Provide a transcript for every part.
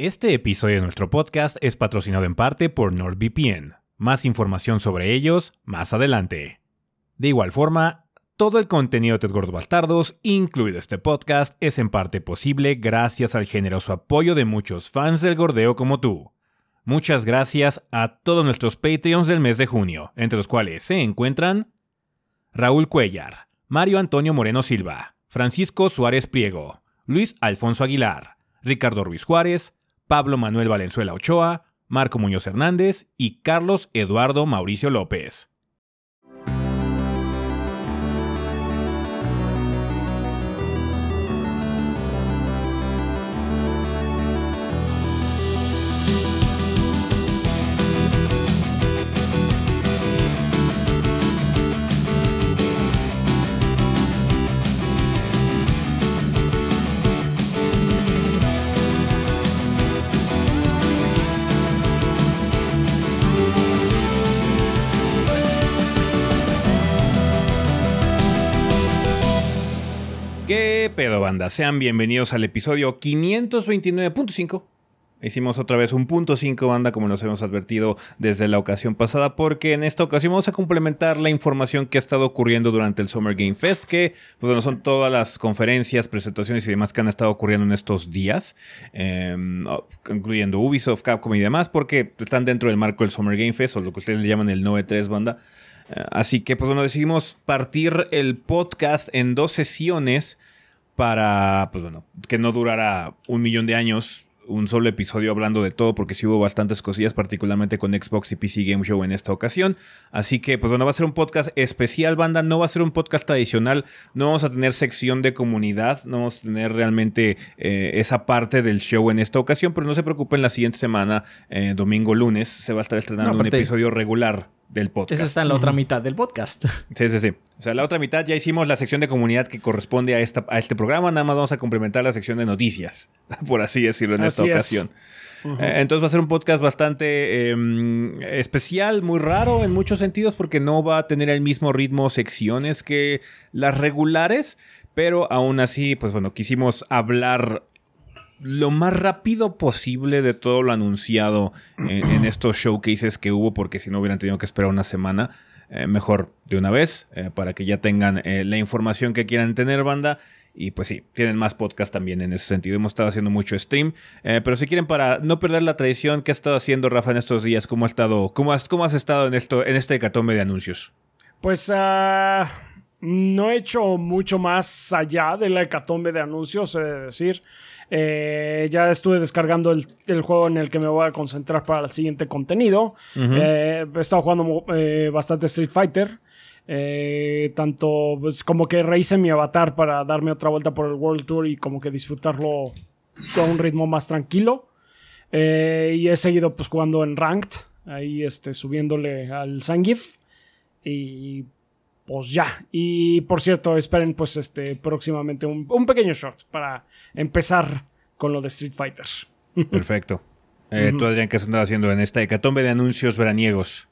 Este episodio de nuestro podcast es patrocinado en parte por NordVPN. Más información sobre ellos más adelante. De igual forma, todo el contenido de Ted Gordo Bastardos, incluido este podcast, es en parte posible gracias al generoso apoyo de muchos fans del gordeo como tú. Muchas gracias a todos nuestros Patreons del mes de junio, entre los cuales se encuentran Raúl Cuellar, Mario Antonio Moreno Silva, Francisco Suárez Priego, Luis Alfonso Aguilar, Ricardo Ruiz Juárez, Pablo Manuel Valenzuela Ochoa, Marco Muñoz Hernández y Carlos Eduardo Mauricio López. Pedo, banda? Sean bienvenidos al episodio 529.5. Hicimos otra vez un punto 5 banda como nos hemos advertido desde la ocasión pasada porque en esta ocasión vamos a complementar la información que ha estado ocurriendo durante el Summer Game Fest que pues son todas las conferencias, presentaciones y demás que han estado ocurriendo en estos días, eh, incluyendo Ubisoft, Capcom y demás porque están dentro del marco del Summer Game Fest o lo que ustedes le llaman el 9-3 banda. Así que, pues bueno, decidimos partir el podcast en dos sesiones para, pues bueno, que no durara un millón de años un solo episodio hablando de todo, porque sí hubo bastantes cosillas, particularmente con Xbox y PC Game Show en esta ocasión. Así que, pues bueno, va a ser un podcast especial, banda. No va a ser un podcast tradicional. No vamos a tener sección de comunidad. No vamos a tener realmente eh, esa parte del show en esta ocasión. Pero no se preocupen, la siguiente semana, eh, domingo, lunes, se va a estar estrenando no, un episodio regular del podcast. Esa está en la otra mitad del podcast. Sí, sí, sí. O sea, la otra mitad ya hicimos la sección de comunidad que corresponde a, esta, a este programa. Nada más vamos a complementar la sección de noticias, por así decirlo, en esta ocasión. Uh -huh. Entonces va a ser un podcast bastante eh, especial, muy raro en muchos sentidos, porque no va a tener el mismo ritmo secciones que las regulares, pero aún así, pues bueno, quisimos hablar lo más rápido posible de todo lo anunciado en, en estos showcases que hubo, porque si no hubieran tenido que esperar una semana, eh, mejor de una vez, eh, para que ya tengan eh, la información que quieran tener, banda. Y pues sí, tienen más podcast también en ese sentido. Hemos estado haciendo mucho stream. pero si quieren, para no perder la tradición, ¿qué has estado haciendo, Rafa, en estos días? ¿Cómo, ha estado, cómo, has, cómo has estado en, esto, en este hecatombe de anuncios? Pues uh, no he hecho mucho más allá de la hecatombe de anuncios, he de decir. Eh, ya estuve descargando el, el, juego en el que me voy a concentrar para el siguiente contenido. Uh -huh. eh, he estado jugando eh, bastante Street Fighter. Tanto pues, como que rehice mi avatar para darme otra vuelta por el World Tour y como que disfrutarlo con un ritmo más tranquilo. Y he seguido pues jugando en Ranked, ahí este, subiéndole al Sangif. Y pues ya. Y por cierto, esperen pues este próximamente un, un pequeño short para empezar con lo de Street Fighter. Perfecto. Eh, uh -huh. ¿Tú, Adrián, qué has andado haciendo en esta hecatombe de anuncios veraniegos?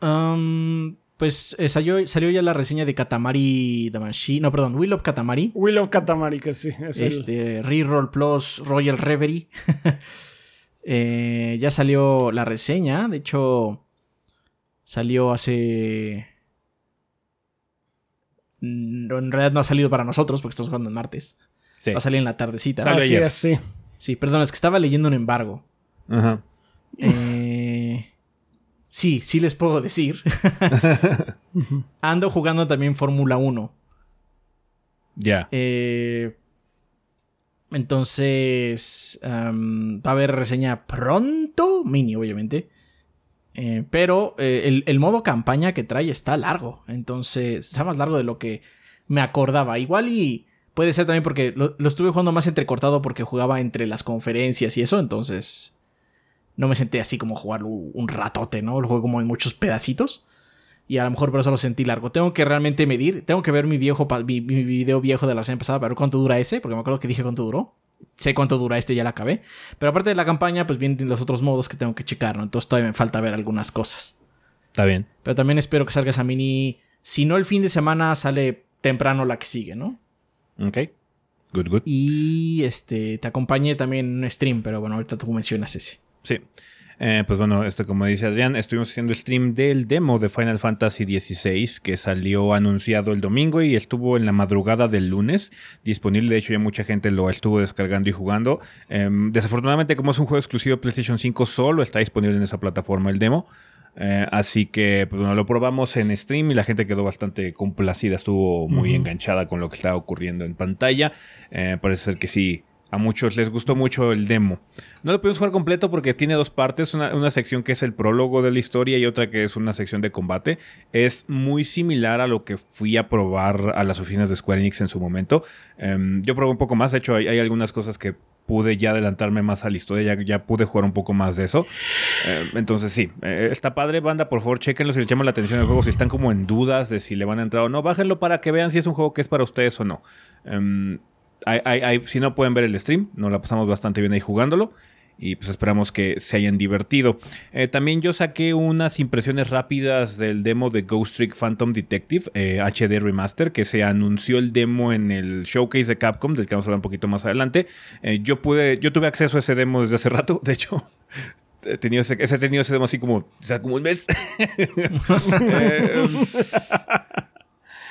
Um, pues eh, salió, salió, ya la reseña de Katamari Damacy. No, perdón, Will of Katamari. Will of Katamari, que sí. Es este, el... Reroll Plus Royal Reverie. eh, ya salió la reseña. De hecho, salió hace en realidad no ha salido para nosotros porque estamos jugando en martes. Sí. Va a salir en la tardecita. es, sí. Sí, perdón, es que estaba leyendo un embargo. Ajá. Eh, sí, sí les puedo decir. Ando jugando también Fórmula 1. Ya. Yeah. Eh, entonces, um, va a haber reseña pronto. Mini, obviamente. Eh, pero eh, el, el, modo campaña que trae está largo. Entonces, está más largo de lo que me acordaba. Igual y puede ser también porque lo, lo, estuve jugando más entrecortado porque jugaba entre las conferencias y eso. Entonces, no me senté así como jugarlo un ratote, ¿no? Lo juego como en muchos pedacitos. Y a lo mejor por eso lo sentí largo. Tengo que realmente medir. Tengo que ver mi viejo mi, mi video viejo de la semana pasada para ver cuánto dura ese. Porque me acuerdo que dije cuánto duró sé cuánto dura este, ya la acabé. Pero aparte de la campaña, pues vienen los otros modos que tengo que checar, ¿no? Entonces todavía me falta ver algunas cosas. Está bien. Pero también espero que salga esa mini. Si no el fin de semana, sale temprano la que sigue, ¿no? Ok. Good, good. Y este te acompañe también en un stream, pero bueno, ahorita tú mencionas ese. Sí. Eh, pues bueno, esto como dice Adrián, estuvimos haciendo el stream del demo de Final Fantasy XVI que salió anunciado el domingo y estuvo en la madrugada del lunes disponible. De hecho, ya mucha gente lo estuvo descargando y jugando. Em, desafortunadamente, como es un juego exclusivo de PlayStation 5, solo está disponible en esa plataforma el demo. Eh, así que pues, bueno, lo probamos en stream y la gente quedó bastante complacida, estuvo muy enganchada con lo que estaba ocurriendo en pantalla. Eh, parece ser que sí, a muchos les gustó mucho el demo. No lo pudimos jugar completo porque tiene dos partes, una, sección que es el prólogo de la historia y otra que es una sección de combate. Es muy similar a lo que fui a probar a las oficinas de Square Enix en su momento. Em, yo probé un poco más, de hecho hay, algunas cosas que pude ya adelantarme más a la historia, ya, ya pude jugar un poco más de eso. Em, entonces sí, eh, está padre, banda, por favor, chequenlo si les llama la atención el juego, si están como en dudas de si le van a entrar o no, bájenlo para que vean si es un juego que es para ustedes o no. Em, si no pueden ver el stream, nos la pasamos bastante bien ahí jugándolo. Y pues esperamos que se hayan divertido. Eh, también yo saqué unas impresiones rápidas del demo de Ghost Trick Phantom Detective HD eh, Remaster, que se anunció el demo en el showcase de Capcom, del que vamos a hablar un poquito más adelante. Eh, yo pude, yo tuve acceso a ese demo desde hace rato, de hecho. He tenido ese, tenido ese demo así como, o sea, como un mes.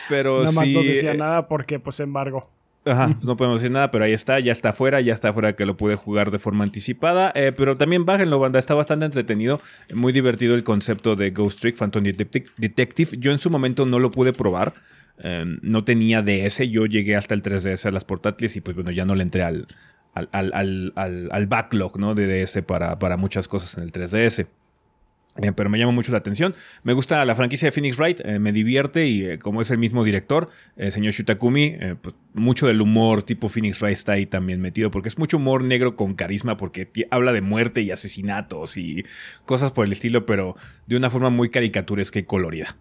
pero Nada más no decía nada porque, pues, embargo. Ajá, no podemos decir nada, pero ahí está, ya está afuera, ya está afuera que lo pude jugar de forma anticipada. Eh, pero también bájenlo, banda, está bastante entretenido, muy divertido el concepto de Ghost Trick Phantom Detective. Yo en su momento no lo pude probar, em, no tenía DS, yo llegué hasta el 3DS a las portátiles y pues bueno, ya no le entré al, al, backlog ¿no? de DS para, para muchas cosas en el 3DS. Eh, pero me llama mucho la atención. Me gusta la franquicia de Phoenix Wright, eh, me divierte y eh, como es el mismo director, el señor Shutakumi, pues, mucho del humor tipo Phoenix Wright está ahí también metido, porque es mucho humor negro con carisma, porque habla de muerte y asesinatos y cosas por el estilo, pero de una forma muy caricaturesca y colorida.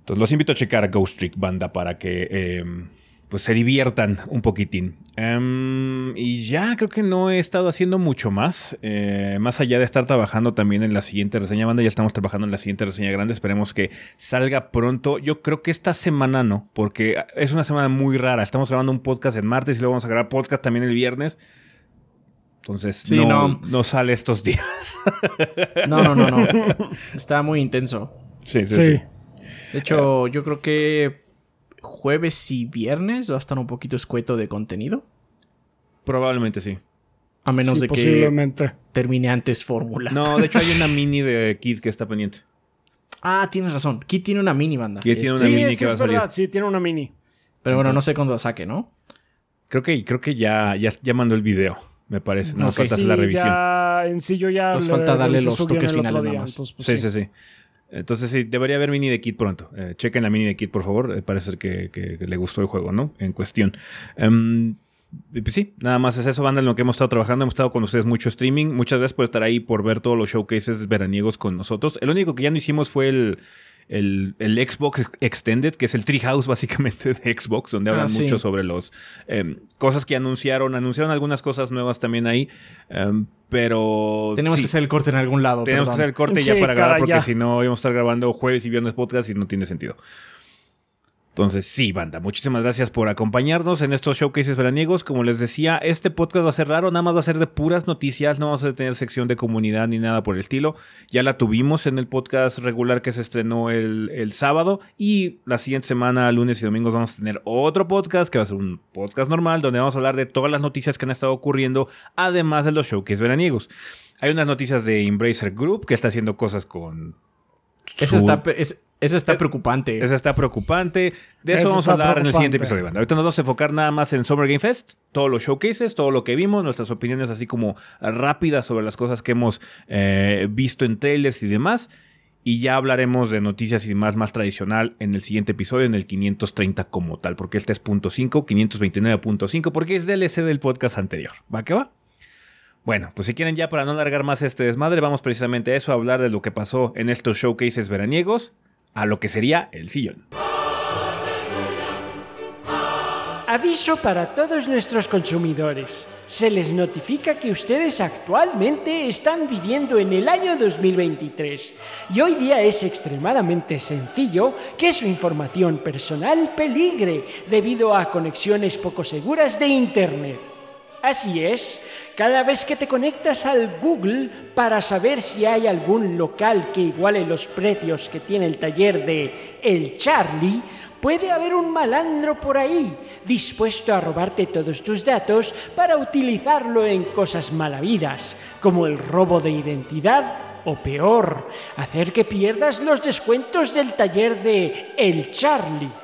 Entonces los invito a checar Ghost Trick Banda para que em, pues se diviertan un poquitín. Em, y ya creo que no he estado haciendo mucho más. Eh, más allá de estar trabajando también en la siguiente reseña banda, ya estamos trabajando en la siguiente reseña grande. Esperemos que salga pronto. Yo creo que esta semana no, porque es una semana muy rara. Estamos grabando un podcast el martes y luego vamos a grabar podcast también el viernes. Entonces no, no. sale estos días. No, no, no, no. Está muy intenso. Sí, sí, sí. De hecho, yo creo que jueves y viernes va a estar un poquito escueto de contenido. Probablemente sí. A menos de que termine antes fórmula. No, de hecho hay una mini de Kid que está pendiente. Ah, tienes razón. Kid tiene una mini banda. Kid tiene una mini que va a salir. Verdad, sí, tiene una mini. Pero bueno, no sé cuándo la saque, ¿no? Creo que, creo que ya, ya, mandó el video, me parece. No falta hacer la revisión. Ya, en sí yo ya. Nos falta darle los toques finales nada más. Pues, sí, sí, sí. Entonces sí, debería haber mini de Kit pronto. Eh, chequen la mini de Kit, por favor. Eh, parece que, que, le gustó el juego, ¿no? En cuestión. Um, pues sí, nada más es eso, banda, en lo que hemos estado trabajando. Hemos estado con ustedes mucho streaming. Muchas gracias por estar ahí, por ver todos los showcases veraniegos con nosotros. El único que ya no hicimos fue el, el, Xbox Extended, que es el Treehouse básicamente de Xbox, donde hablan ah, mucho sobre los em, cosas que anunciaron. Anunciaron algunas cosas nuevas también ahí. Em, pero. Tenemos que hacer el corte en algún lado. Tenemos que hacer el corte ya para grabar, porque si no, íbamos a estar grabando jueves y viernes podcast y no tiene sentido. Entonces, sí, banda, muchísimas gracias por acompañarnos en estos showcases veraniegos. Como les decía, este podcast va a ser raro, nada más va a ser de puras noticias, no vamos a tener sección de comunidad ni nada por el estilo. Ya la tuvimos en el podcast regular que se estrenó el, el sábado y la siguiente semana, lunes y domingos, vamos a tener otro podcast que va a ser un podcast normal donde vamos a hablar de todas las noticias que han estado ocurriendo, además de los showcases veraniegos. Hay unas noticias de Embracer Group que está haciendo cosas con esa está, está preocupante. Esa está preocupante. De eso, vamos a hablar en el siguiente episodio. Ahorita nos vamos a enfocar nada más en Summer Game Fest, todos los showcases, todo lo que vimos, nuestras opiniones así como rápidas sobre las cosas que hemos eh, visto en trailers y demás. Y ya hablaremos de noticias y demás más tradicional en el siguiente episodio, en el 530 como tal, porque este es punto .5, 529.5, porque es DLC del podcast anterior. ¿Va que va? Bueno, pues si quieren ya para no alargar más este desmadre, vamos precisamente a eso, a hablar de lo que pasó en estos showcases veraniegos, a lo que sería el sillón. Aviso para todos nuestros consumidores. Se les notifica que ustedes actualmente están viviendo en el año 2023 y hoy día es extremadamente sencillo que su información personal peligre debido a conexiones poco seguras de Internet. Así es, cada vez que te conectas al Google para saber si hay algún local que iguale los precios que tiene el taller de El Charlie, puede haber un malandro por ahí dispuesto a robarte todos tus datos para utilizarlo en cosas malavidas, como el robo de identidad o peor, hacer que pierdas los descuentos del taller de El Charlie.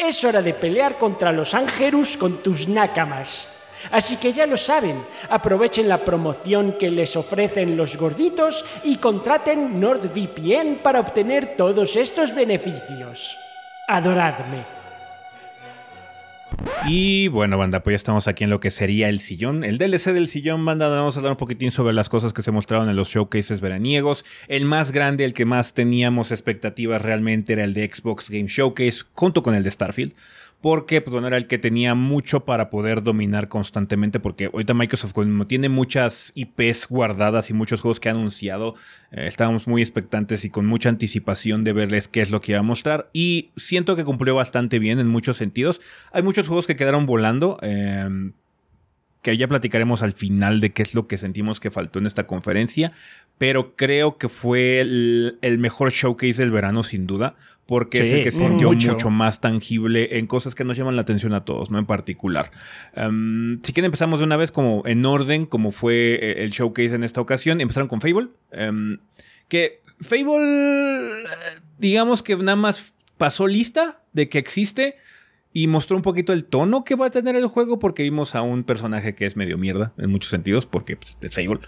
Es hora de pelear contra los ángelus con tus nácamas. Así que ya lo saben, aprovechen la promoción que les ofrecen los gorditos y contraten NordVPN para obtener todos estos beneficios. Adoradme. Y bueno, banda, pues ya estamos aquí en lo que sería el sillón. El DLC del sillón, banda, vamos a hablar un poquitín sobre las cosas que se mostraron en los showcases veraniegos. El más grande, el que más teníamos expectativas realmente era el de Xbox Game Showcase, junto con el de Starfield porque pues, bueno, era el que tenía mucho para poder dominar constantemente, porque ahorita Microsoft como tiene muchas IPs guardadas y muchos juegos que ha anunciado, eh, estábamos muy expectantes y con mucha anticipación de verles qué es lo que iba a mostrar, y siento que cumplió bastante bien en muchos sentidos. Hay muchos juegos que quedaron volando, eh, que ya platicaremos al final de qué es lo que sentimos que faltó en esta conferencia, pero creo que fue el, mejor showcase del verano sin duda, porque es el que se sintió mucho. más tangible en cosas que nos llaman la atención a todos, ¿no? En particular. Em, si quieren empezamos de una vez como en orden, como fue eh, el showcase en esta ocasión, empezaron con Fable, em, que Fable, digamos que nada más pasó lista de que existe, y mostró un poquito el tono que va a tener el juego porque vimos a un personaje que es medio mierda en muchos sentidos porque pues, es Fable.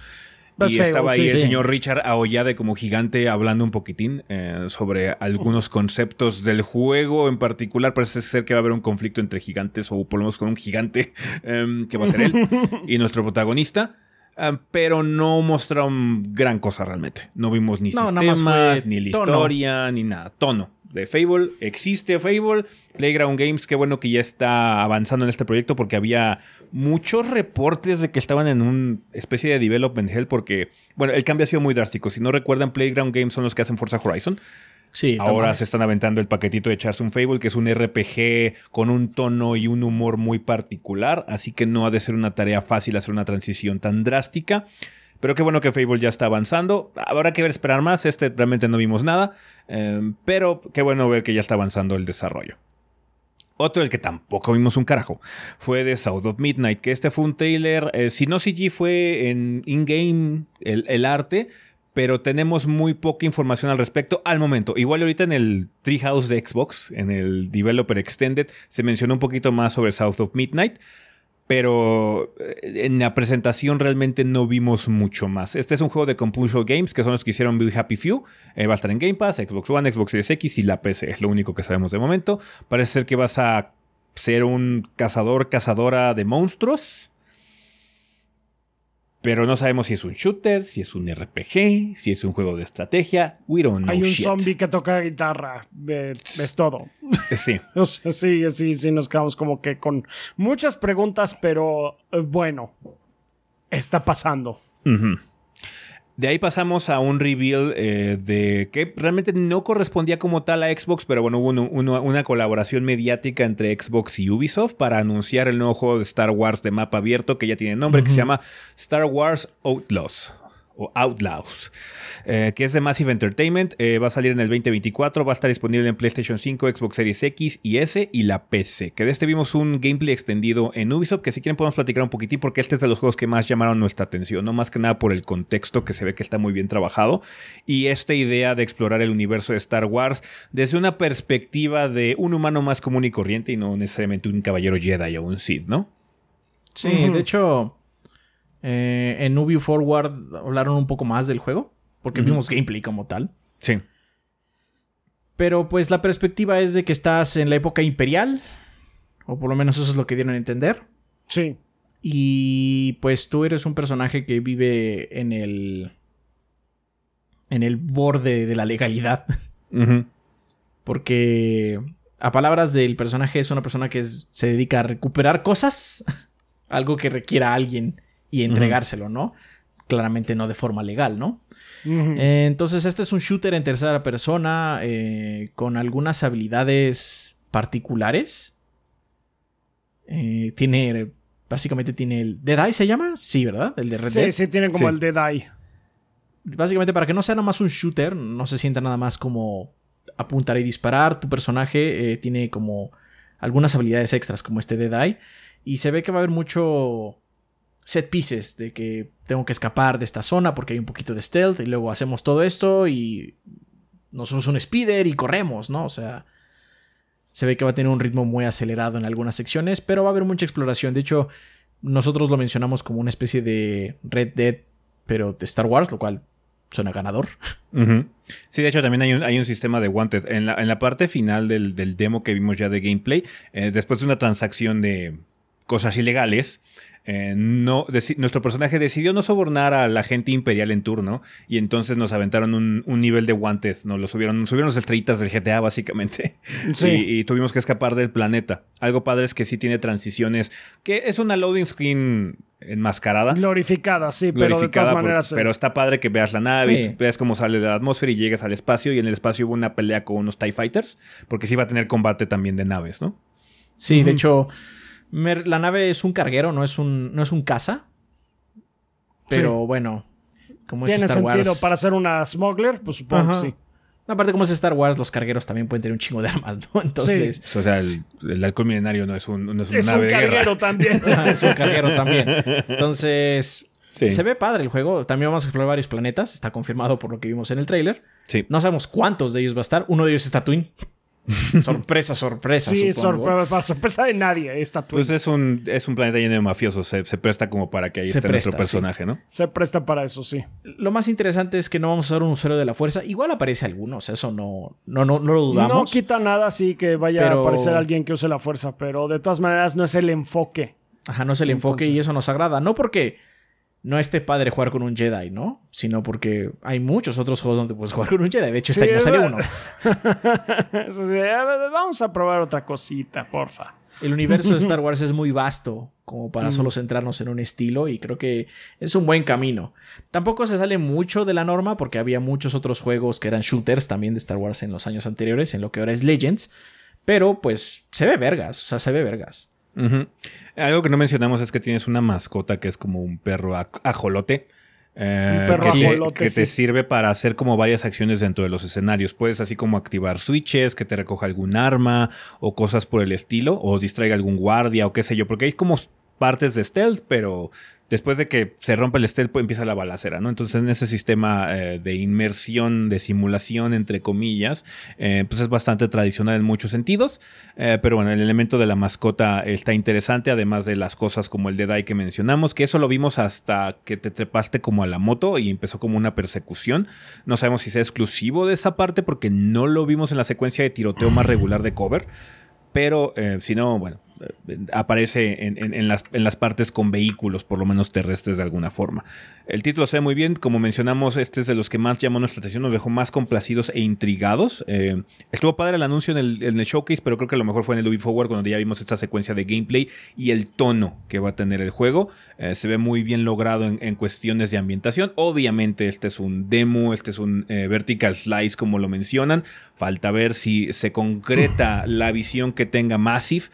Y estaba ahí el señor Richard Aoyade como gigante hablando un poquitín eh, sobre algunos conceptos del juego en particular. Parece ser que va a haber un conflicto entre gigantes o por lo menos con un gigante em, que va a ser él y nuestro protagonista. Em, pero no mostraron gran cosa realmente. No vimos ni sistemas, ni la historia, ni nada. Tono de Fable. Existe Fable. Playground Games, qué bueno que ya está avanzando en este proyecto porque había muchos reportes de que estaban en una especie de development hell porque, bueno, el cambio ha sido muy drástico. Si no recuerdan, Playground Games son los que hacen Forza Horizon. Sí, Ahora se están aventando el paquetito de echarse un Fable, que es un RPG con un tono y un humor muy particular, así que no ha de ser una tarea fácil hacer una transición tan drástica. Pero qué bueno que Fable ya está avanzando. Habrá que ver, esperar más. Este realmente no vimos nada. Em, pero qué bueno ver que ya está avanzando el desarrollo. Otro del que tampoco vimos un carajo fue de South of Midnight, que este fue un trailer, eh, si no CG fue en in-game el, arte, pero tenemos muy poca información al respecto al momento. Igual ahorita en el Treehouse de Xbox, en el Developer Extended, se mencionó un poquito más sobre South of Midnight, pero eh, en la presentación realmente no vimos mucho más. Este es un juego de Compulsion Games, que son los que hicieron Be Happy Few. Eh, va a estar en Game Pass, Xbox One, Xbox Series X y la PC. Es lo único que sabemos de momento. Parece ser que vas a ser un cazador, cazadora de monstruos. Pero no sabemos si es un shooter, si es un RPG, si es un juego de estrategia. We don't know Hay un shit. zombie que toca guitarra. eh, es todo. Eh, Sí. O sea, sí, sí, sí, nos quedamos como que con muchas preguntas, pero eh, bueno, está pasando. De ahí pasamos a un reveal eh, de que realmente no correspondía como tal a Xbox, pero bueno, hubo un- una colaboración mediática entre Xbox y Ubisoft para anunciar el nuevo juego de Star Wars de mapa abierto que ya tiene nombre, que se llama Star Wars Outlaws. O Outlaws, eh, que es de Massive Entertainment, eh, va a salir en el 2024, va a estar disponible en PlayStation 5, Xbox Series X y S y la PC. Que de este vimos un gameplay extendido en Ubisoft, que si quieren podemos platicar un poquitín porque este es de los juegos que más llamaron nuestra atención, no más que nada por el contexto que se ve que está muy bien trabajado y esta idea de explorar el universo de Star Wars desde una perspectiva de un humano más común y corriente y no necesariamente un caballero Jedi o un Sith, ¿no? Sí, de hecho, eh, en Ubi Forward hablaron un poco más del juego, porque vimos gameplay como tal. Sí. Pero pues la perspectiva es de que estás en la época imperial, o por lo menos eso es lo que dieron a entender. Sí. Y pues tú eres un personaje que vive en el. en el borde de la legalidad. Porque. A palabras del personaje, es una persona que es- se dedica a recuperar cosas. Algo que requiera a alguien y entregárselo, ¿no? Claramente no de forma legal, ¿no? Eh, entonces, este es un shooter en tercera persona eh, con algunas habilidades particulares. Eh, tiene, básicamente tiene el... ¿Dead Eye se llama? Sí, ¿verdad? El de Red Dead. Sí, sí, tiene como Sí. el Dead Eye. Básicamente para que no sea nada más un shooter, no se sienta nada más como apuntar y disparar. Tu personaje tiene como algunas habilidades extras como este Dead Eye. Y se ve que va a haber mucho set pieces de que tengo que escapar de esta zona porque hay un poquito de stealth y luego hacemos todo esto y nos somos un speeder y corremos, ¿no? O sea, se ve que va a tener un ritmo muy acelerado en algunas secciones, pero va a haber mucha exploración. De hecho, nosotros lo mencionamos como una especie de Red Dead, pero de Star Wars, lo cual suena ganador. Sí, de hecho también hay un, hay un sistema de wanted. En la, en la parte final del, del demo que vimos ya de gameplay, eh, después de una transacción de cosas ilegales, eh, no, nuestro personaje decidió no sobornar a la gente imperial en turno y entonces nos aventaron un, un nivel de wanted, nos lo subieron, subieron las estrellitas del GTA básicamente Sí. y, y tuvimos que escapar del planeta. Algo padre es que sí tiene transiciones, que es una loading screen enmascarada Glorificada, sí, pero de todas por- maneras. eh, pero está padre que veas la nave, Sí. veas cómo sale de la atmósfera y llegas al espacio y en el espacio hubo una pelea con unos TIE Fighters, porque sí va a tener combate también de naves, ¿no? Sí, de hecho, la nave es un carguero, no es un, no es un caza. Pero bueno, como es tiene Star sentido Wars. para ser una smuggler, pues supongo Ajá. que sí. Aparte, como es Star Wars, los cargueros también pueden tener un chingo de armas, ¿no? Entonces, O sea, el, el halcón milenario no es, un, no es una Es nave un de guerra. carguero también. es un carguero también. Entonces, Sí. se ve padre el juego. También vamos a explorar varios planetas. Está confirmado por lo que vimos en el tráiler. Sí. No sabemos cuántos de ellos va a estar. Uno de ellos es Tatooine. sorpresa, sorpresa, sí, supongo. sorpre- para sorpresa de nadie, esta Pues es un, es un planeta lleno de mafiosos, se, se presta como para que ahí Se esté presta, nuestro personaje, ¿no? se presta para eso, sí. Lo más interesante es que no vamos a usar un usuario de la fuerza. Igual aparece alguno, o sea, eso no, no, no, no lo dudamos. No quita nada así que vaya Pero- a aparecer alguien que use la fuerza, pero de todas maneras no es el enfoque. Ajá, no es el enfoque y eso nos agrada. No porque no esté padre jugar con un Jedi, ¿no? Sino porque hay muchos otros juegos donde puedes jugar con un Jedi. De hecho, este Sí, año es salió uno. Sí, vamos a probar otra cosita, porfa. El universo de Star Wars es muy vasto como para solo centrarnos en un estilo y creo que es un buen camino. Tampoco se sale mucho de la norma porque había muchos otros juegos que eran shooters también de Star Wars en los años anteriores, en lo que ahora es Legends. Pero pues se ve vergas, o sea, se ve vergas. Algo que no mencionamos es que tienes una mascota que es como un perro aj- ajolote. eh, Un perro que, te- ajolote, que te sí. sirve para hacer como varias acciones dentro de los escenarios. Puedes así como activar switches, que te recoja algún arma o cosas por el estilo, o distraiga algún guardia o qué sé yo, porque hay como partes de stealth, pero después de que se rompe el stealth pues empieza la balacera, ¿no? Entonces en ese sistema eh, de inmersión, de simulación, entre comillas, eh, pues es bastante tradicional en muchos sentidos, eh, pero bueno, el elemento de la mascota está interesante, además de las cosas como el Dead Eye que mencionamos, que eso lo vimos hasta que te trepaste como a la moto y empezó como una persecución. No sabemos si sea exclusivo de esa parte porque no lo vimos en la secuencia de tiroteo más regular de cover. Pero si no, bueno, aparece en, las, en, las, partes con vehículos, por lo menos terrestres de alguna forma. El título se ve muy bien, como mencionamos, este es de los que más llamó nuestra atención, nos dejó más complacidos e intrigados. Eh, estuvo padre el anuncio en el, showcase, pero creo que lo mejor fue en el Ubi Forward cuando ya vimos esta secuencia de gameplay y el tono que va a tener el juego. Eh, se ve muy bien logrado en, cuestiones de ambientación. Obviamente este es un demo, este es un eh, vertical slice como lo mencionan. Falta ver si se concreta la visión que tenga Massive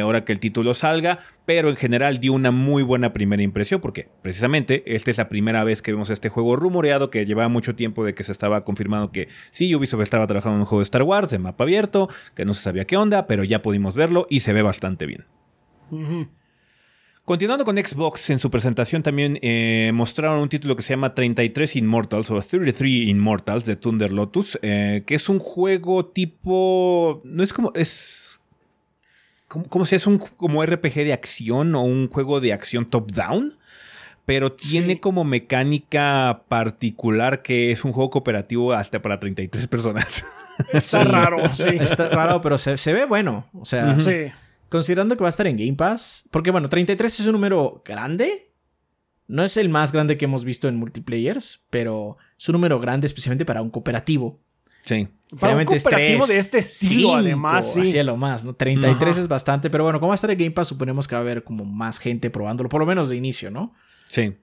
ahora que el título salga, pero en general dio una muy buena primera impresión porque precisamente esta es la primera vez que vemos este juego rumoreado que llevaba mucho tiempo de que se estaba confirmando que sí, Ubisoft estaba trabajando en un juego de Star Wars de mapa abierto, que no se sabía qué onda, pero ya pudimos verlo y se ve bastante bien. Continuando con Xbox, en su presentación también eh, mostraron un título que se llama 33 Immortals o 33 Immortals de Thunder Lotus, eh, que es un juego tipo... No es como... es como, si es un como RPG de acción o un juego de acción top-down, pero tiene como mecánica particular que es un juego cooperativo hasta para 33 personas. Está raro, sí. Está raro, pero se, ve bueno. O sea, considerando que va a estar en Game Pass, porque bueno, 33 es un número grande. No es el más grande que hemos visto en multiplayers, pero es un número grande especialmente para un cooperativo. Sí. Para un cooperativo de este estilo, además, sí. Así lo más, ¿no? 33 es bastante, pero bueno, como va a estar el Game Pass, suponemos que va a haber como más gente probándolo, por lo menos de inicio, ¿no? Sí.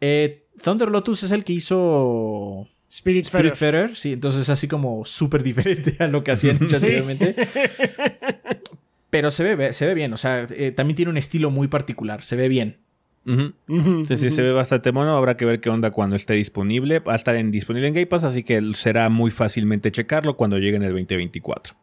Eh, Thunder Lotus es el que hizo Spirit, Spirit sí, entonces es así como súper diferente a lo que hacían anteriormente. Pero se ve, se ve bien, o sea, eh, también tiene un estilo muy particular, se ve bien sí, sí, se ve bastante mono. Habrá que ver qué onda cuando esté disponible. Va a estar en, disponible en Game Pass, así que será muy fácilmente checarlo cuando llegue en el 2024.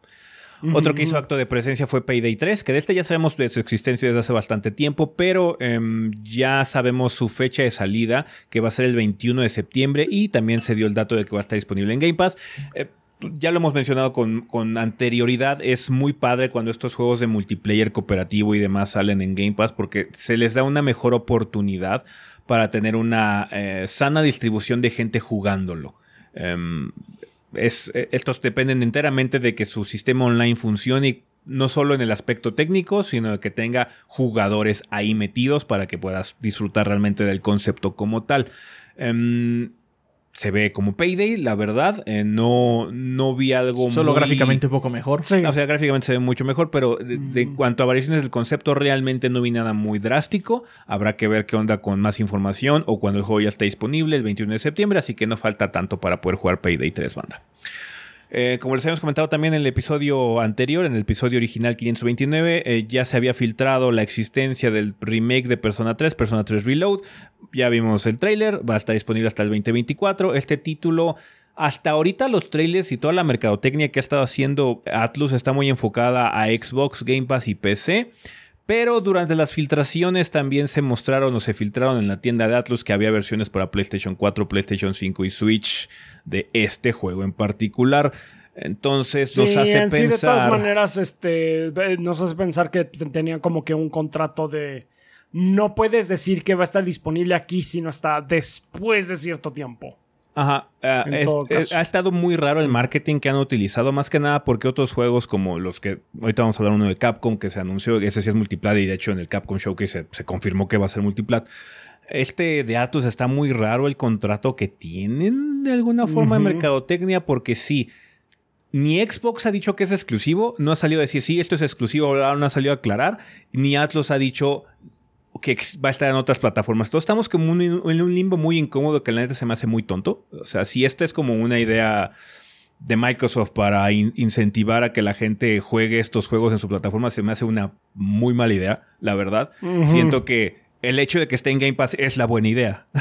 Otro que hizo acto de presencia fue Payday 3, que de este ya sabemos de su existencia desde hace bastante tiempo, pero em, ya sabemos su fecha de salida, que va a ser el 21 de septiembre, y también se dio el dato de que va a estar disponible en Game Pass. Eh, ya lo hemos mencionado con, anterioridad, es muy padre cuando estos juegos de multiplayer cooperativo y demás salen en Game Pass porque se les da una mejor oportunidad para tener una eh, sana distribución de gente jugándolo. Em, es, estos dependen enteramente de que su sistema online funcione no solo en el aspecto técnico, sino que tenga jugadores ahí metidos para que puedas disfrutar realmente del concepto como tal. Em, se ve como Payday, la verdad. Eh, no, no vi algo Solo gráficamente un poco mejor. Sí. O sea, gráficamente se ve mucho mejor, pero de, mm. cuanto a variaciones del concepto, realmente no vi nada muy drástico. Habrá que ver qué onda con más información o cuando el juego ya esté disponible el 21 de septiembre, así que no falta tanto para poder jugar Payday 3, banda. Eh, como les habíamos comentado también en el episodio anterior, en el episodio original 529, eh, ya se había filtrado la existencia del remake de Persona 3, Persona 3 Reload. Ya vimos el trailer, va a estar disponible hasta el 2024. Este título, hasta ahorita los trailers y toda la mercadotecnia que ha estado haciendo Atlus está muy enfocada a Xbox, Game Pass y PC. Pero durante las filtraciones también se mostraron o se filtraron en la tienda de Atlus que había versiones para PlayStation 4, PlayStation 5 y Switch de este juego en particular. Entonces nos hace pensar. de todas maneras, este, eh, nos hace pensar que tenían como que un contrato de. No puedes decir que va a estar disponible aquí, sino hasta después de cierto tiempo. Ajá, eh, ha estado muy raro el marketing que han utilizado, más que nada porque otros juegos como los que ahorita vamos a hablar uno de Capcom que se anunció, ese sí es multiplat y de hecho en el Capcom Showcase se, se confirmó que va a ser multiplat. Este de Atos está muy raro el contrato que tienen de alguna forma en mercadotecnia porque sí, ni Xbox ha dicho que es exclusivo, no ha salido a decir sí, esto es exclusivo, no ha salido a aclarar, ni Atlas ha dicho que va a estar en otras plataformas. Todos estamos como en un limbo muy incómodo que la neta se me hace muy tonto. O sea, si esta es como una idea de Microsoft para incentivar a que la gente juegue estos juegos en su plataforma, se me hace una muy mala idea, la verdad. Siento que el hecho de que esté en Game Pass es la buena idea.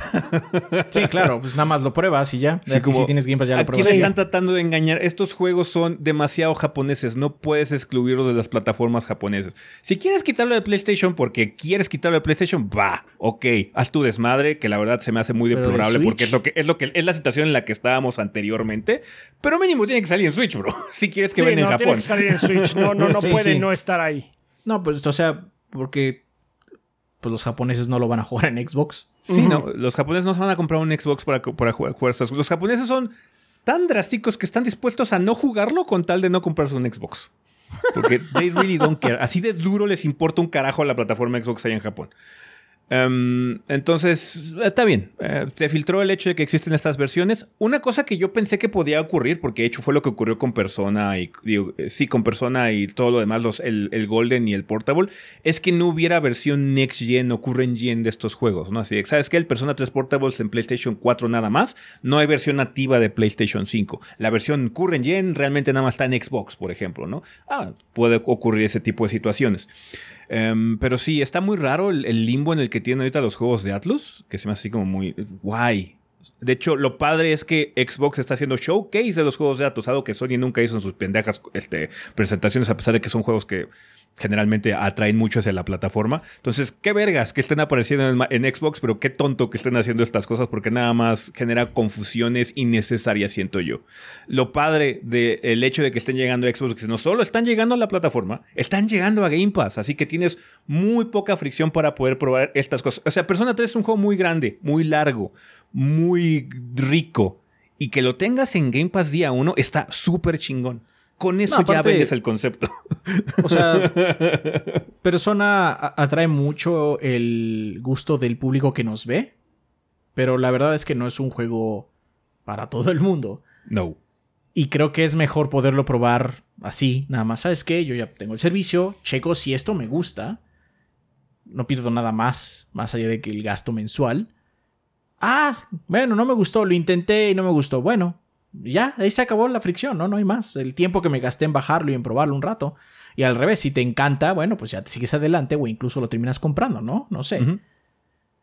Sí, claro, pues nada más lo pruebas y ya. si tienes Game Pass ya lo pruebas. Aquí están tratando de engañar. Estos juegos son demasiado japoneses. No puedes excluirlos de las plataformas japonesas. Si quieres quitarlo de PlayStation porque quieres quitarlo de PlayStation, va, ok, haz tu desmadre, que la verdad se me hace muy deplorable porque es lo que es lo que es la situación en la que estábamos anteriormente. Pero mínimo tiene que salir en Switch, bro. Si quieres que sí, en Japón. Tiene que salir en Switch. No, no, no puede no estar ahí. No, pues o sea, porque pues los japoneses no lo van a jugar en Xbox. Sí, no, los japoneses no se van a comprar un Xbox para, para jugar, estos Los japoneses son tan drásticos que están dispuestos a no jugarlo con tal de no comprarse un Xbox. Porque they really don't care. Así de duro les importa un carajo a la plataforma Xbox allá en Japón. Um, entonces, está bien. Uh, te filtró el hecho de que existen estas versiones. Una cosa que yo pensé que podía ocurrir, porque de hecho fue lo que ocurrió con Persona y digo, sí, con Persona y todo lo demás, los, el, Golden y el Portable, es que no hubiera versión Next Gen o Current Gen de estos juegos, ¿no? Así ¿sabes qué? El Persona 3 Portables en PlayStation 4 nada más. No hay versión nativa de PlayStation 5. La versión Current Gen realmente nada más está en Xbox, por ejemplo, ¿no? Ah, puede ocurrir ese tipo de situaciones. Um, pero sí, está muy raro el, el, limbo en el que tienen ahorita los juegos de Atlus, que se me hace así como muy guay. De hecho, lo padre es que Xbox está haciendo showcase de los juegos de Atlus, algo que Sony nunca hizo en sus pendejas este, presentaciones, a pesar de que son juegos que generalmente atraen mucho hacia la plataforma. Entonces, qué vergas que estén apareciendo en, Xbox, pero qué tonto que estén haciendo estas cosas porque nada más genera confusiones innecesarias, siento yo. Lo padre del el hecho de que estén llegando a Xbox, que no solo están llegando a la plataforma, están llegando a Game Pass, así que tienes muy poca fricción para poder probar estas cosas. O sea, Persona 3 es un juego muy grande, muy largo, muy rico. Y que lo tengas en Game Pass día 1 está súper chingón. Con eso no, aparte, ya vendes el concepto. O sea, Persona atrae mucho el gusto del público que nos ve, pero la verdad es que no es un juego para todo el mundo. No. Y creo que es mejor poderlo probar así, nada más. ¿Sabes qué? Yo ya tengo el servicio, checo si esto me gusta. No pierdo nada más, más allá de que el gasto mensual. Ah, bueno, no me gustó, lo intenté y no me gustó. Bueno, ya, ahí se acabó la fricción, ¿no? No hay más. El tiempo que me gasté en bajarlo y en probarlo un rato. Y al revés, si te encanta, bueno, pues ya te sigues adelante o incluso lo terminas comprando, ¿no? No sé. Uh -huh.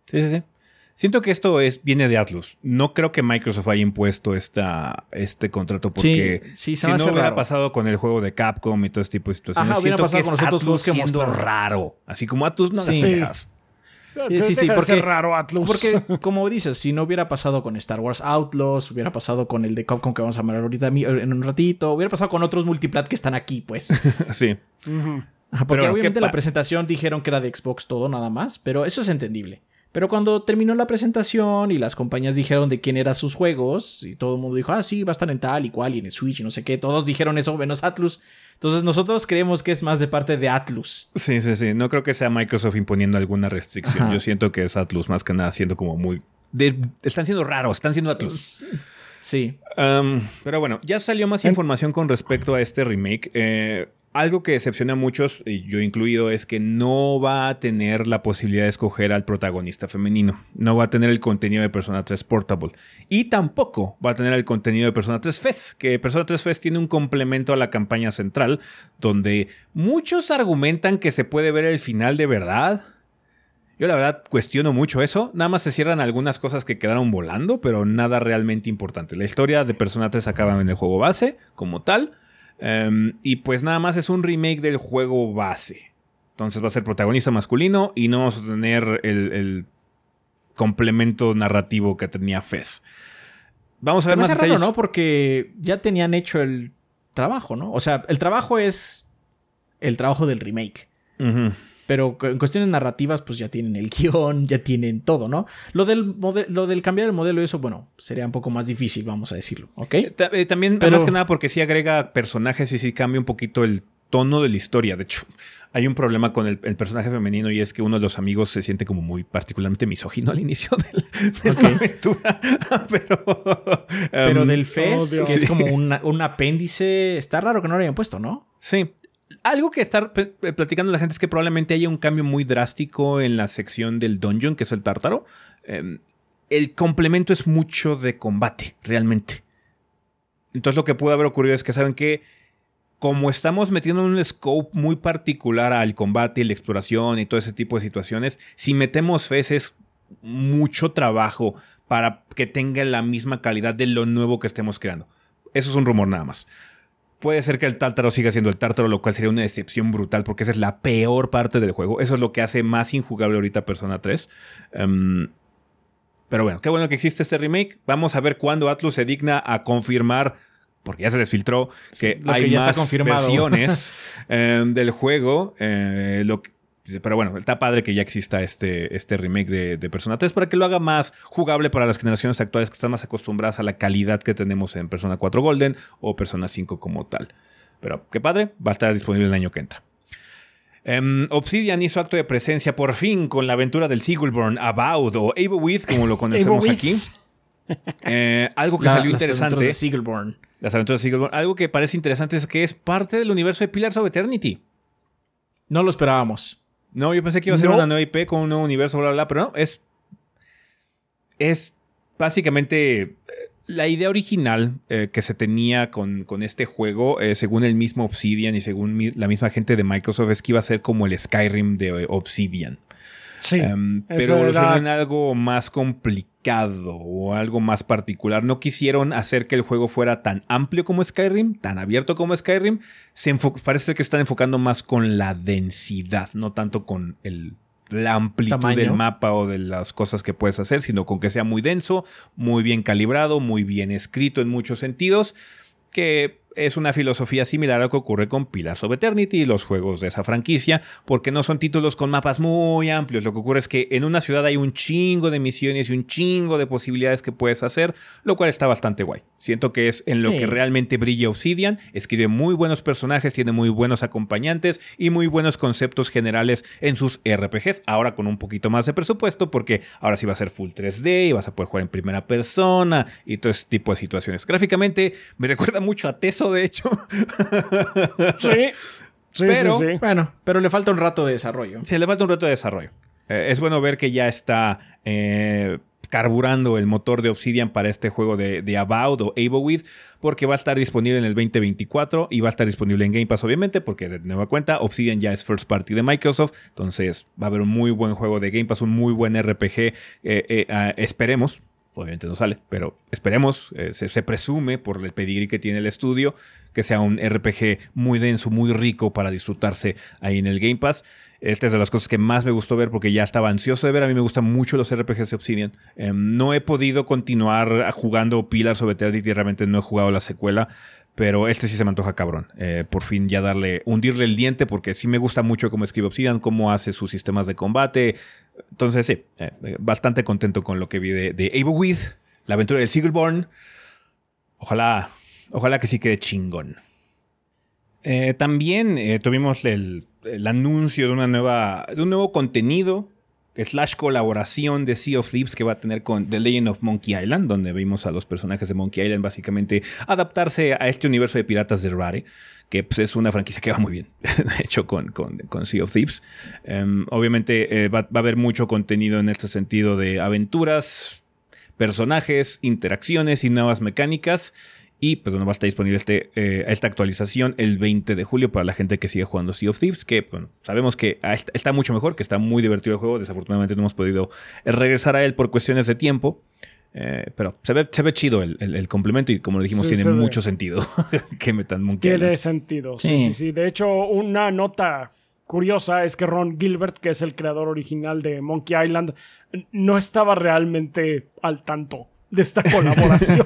Sí, sí, sí. Siento que esto es, viene de Atlus. No creo que Microsoft haya impuesto esta, este contrato porque sí, sí, si no hubiera raro. pasado con el juego de Capcom y todo este tipo de situaciones. Ajá, hubiera pasado que con es los otros Atlus juegos que siendo mostraron. raro. Así como Atlus no Sí. las Sí, sí, sí, porque, raro Atlus. porque como dices, si no hubiera pasado con Star Wars Outlaws, hubiera pasado con el de Capcom que vamos a hablar ahorita en un ratito, hubiera pasado con otros multiplat que están aquí, pues. sí. Ajá, porque Pero, obviamente ¿qué la presentación dijeron que era de Xbox todo nada más, pero eso es entendible. Pero cuando terminó la presentación y las compañías dijeron de quién eran sus juegos, y todo el mundo dijo, ah, sí, va a estar en tal y cual, y en el Switch y no sé qué, todos dijeron eso menos Atlus. Entonces nosotros creemos que es más de parte de Atlus. Sí, sí, sí. No creo que sea Microsoft imponiendo alguna restricción. Ajá. Yo siento que es Atlus más que nada siendo como muy... de- están siendo raros, están siendo Atlus. Sí. Um, pero bueno, ya salió más información con respecto a este remake. Eh, algo que decepciona a muchos, yo incluido, es que no va a tener la posibilidad de escoger al protagonista femenino. No va a tener el contenido de Persona 3 Portable. Y tampoco va a tener el contenido de Persona 3 Fest, que Persona 3 Fest tiene un complemento a la campaña central, donde muchos argumentan que se puede ver el final de verdad. Yo la verdad cuestiono mucho eso. Nada más se cierran algunas cosas que quedaron volando, pero nada realmente importante. La historia de Persona 3 acaba en el juego base, como tal. Em, y pues nada más es un remake del juego base. Entonces va a ser protagonista masculino y no vamos a tener el, el complemento narrativo que tenía Fez. Vamos a Se ver más hace raro, detalles. ¿no? Porque ya tenían hecho el trabajo, ¿no? O sea, el trabajo es el trabajo del remake. Ujú. Pero en cuestiones narrativas, pues ya tienen el guion, ya tienen todo, ¿no? Lo del, lo del cambiar el modelo y eso, bueno, sería un poco más difícil, vamos a decirlo, ¿ok? Ta- eh, También, Pero- más que nada, porque sí agrega personajes y sí cambia un poquito el tono de la historia. De hecho, hay un problema con el, el personaje femenino y es que uno de los amigos se siente como muy particularmente misógino al inicio de, la aventura. Pero, Pero em, del oh, Dios. que es como una- un apéndice, está raro que no lo hayan puesto, ¿no? Sí. Algo que estar pe- platicando la gente es que probablemente haya un cambio muy drástico en la sección del dungeon, que es el tártaro. Em, el complemento es mucho de combate, realmente. Entonces lo que pudo haber ocurrido es que saben que como estamos metiendo un scope muy particular al combate y la exploración y todo ese tipo de situaciones, si metemos FES es mucho trabajo para que tenga la misma calidad de lo nuevo que estemos creando. Eso es un rumor nada más. Puede ser que el tártaro siga siendo el tártaro, lo cual sería una decepción brutal porque esa es la peor parte del juego. Eso es lo que hace más injugable ahorita Persona 3. Em, pero bueno, qué bueno que existe este remake. Vamos a ver cuándo Atlus se digna a confirmar, porque ya se les filtró, que hay más versiones em, del juego. Eh, lo que- pero bueno, está padre que ya exista este, este remake de, de Persona 3 para que lo haga más jugable para las generaciones actuales que están más acostumbradas a la calidad que tenemos en Persona 4 Golden o Persona 5 como tal. Pero qué padre, va a estar disponible el año que entra. Em, Obsidian hizo acto de presencia por fin con la aventura del Seagullborn About o With, como lo conocemos aquí. Eh, algo que salió interesante. Las aventuras de Seagullborn. Las aventuras de Seagullborn. Algo que parece interesante es que es parte del universo de Pillars of Eternity. No lo esperábamos. No, yo pensé que iba a ser una nueva IP con un nuevo universo, bla, bla, bla, pero no, es. Es básicamente eh, la idea original eh, que se tenía con, con este juego, eh, según el mismo Obsidian y según la misma gente de Microsoft, es que iba a ser como el Skyrim de Obsidian. Sí. Em, pero evolucionó en algo más complicado o algo más particular. No quisieron hacer que el juego fuera tan amplio como Skyrim, tan abierto como Skyrim. Se parece que están enfocando más con la densidad, no tanto con el la amplitud del mapa o de las cosas que puedes hacer, sino con que sea muy denso, muy bien calibrado, muy bien escrito en muchos sentidos, que es una filosofía similar a lo que ocurre con Pillars of Eternity y los juegos de esa franquicia, porque no son títulos con mapas muy amplios. Lo que ocurre es que en una ciudad hay un chingo de misiones y un chingo de posibilidades que puedes hacer, lo cual está bastante guay. Siento que es en lo que realmente brilla Obsidian. Escribe muy buenos personajes, tiene muy buenos acompañantes y muy buenos conceptos generales en sus RPGs. Ahora con un poquito más de presupuesto, porque ahora sí va a ser full 3D y vas a poder jugar en primera persona y todo ese tipo de situaciones. Gráficamente me recuerda mucho a Teso de hecho. sí. Sí, pero, Bueno, pero le falta un rato de desarrollo. Sí, le falta un rato de desarrollo. Eh, es bueno ver que ya está eh, carburando el motor de Obsidian para este juego de, de About o With porque va a estar disponible en el 2024 y va a estar disponible en Game Pass, obviamente, porque de nueva cuenta, Obsidian ya es first party de Microsoft. Entonces va a haber un muy buen juego de Game Pass, un muy buen RPG. Eh, ah, esperemos, obviamente no sale, pero esperemos, eh, se, presume por el pedigrí que tiene el estudio, que sea un RPG muy denso, muy rico para disfrutarse ahí en el Game Pass. Esta es de las cosas que más me gustó ver porque ya estaba ansioso de ver. A mí me gustan mucho los RPGs de Obsidian. Em, no he podido continuar jugando Pillars of Eternity, realmente no he jugado la secuela, pero este sí se me antoja cabrón. Eh, por fin ya darle, hundirle el diente, porque sí me gusta mucho cómo escribe Obsidian, cómo hace sus sistemas de combate. Entonces, sí, eh, bastante contento con lo que vi de, de With, la aventura del Seagullborn. Ojalá, ojalá que sí quede chingón. Eh, también tuvimos el, el, anuncio de una nueva, de un nuevo contenido slash colaboración de Sea of Thieves que va a tener con The Legend of Monkey Island, donde vimos a los personajes de Monkey Island básicamente adaptarse a este universo de piratas de Rare, que pues, es una franquicia que va muy bien, de hecho, con, con, Sea of Thieves. Em, obviamente eh, va, va a haber mucho contenido en este sentido de aventuras, personajes, interacciones y nuevas mecánicas. Y pues bueno, va a estar disponible este, eh, esta actualización el 20 de julio para la gente que sigue jugando Sea of Thieves, que bueno, sabemos que está mucho mejor, que está muy divertido el juego. Desafortunadamente no hemos podido regresar a él por cuestiones de tiempo. Eh, pero se ve, se ve chido el, complemento y como dijimos, tiene mucho sentido que metan Monkey Tiene sentido, sí, sí, sí. De hecho, una nota curiosa es que Ron Gilbert, que es el creador original de Monkey Island, no estaba realmente al tanto de esta colaboración.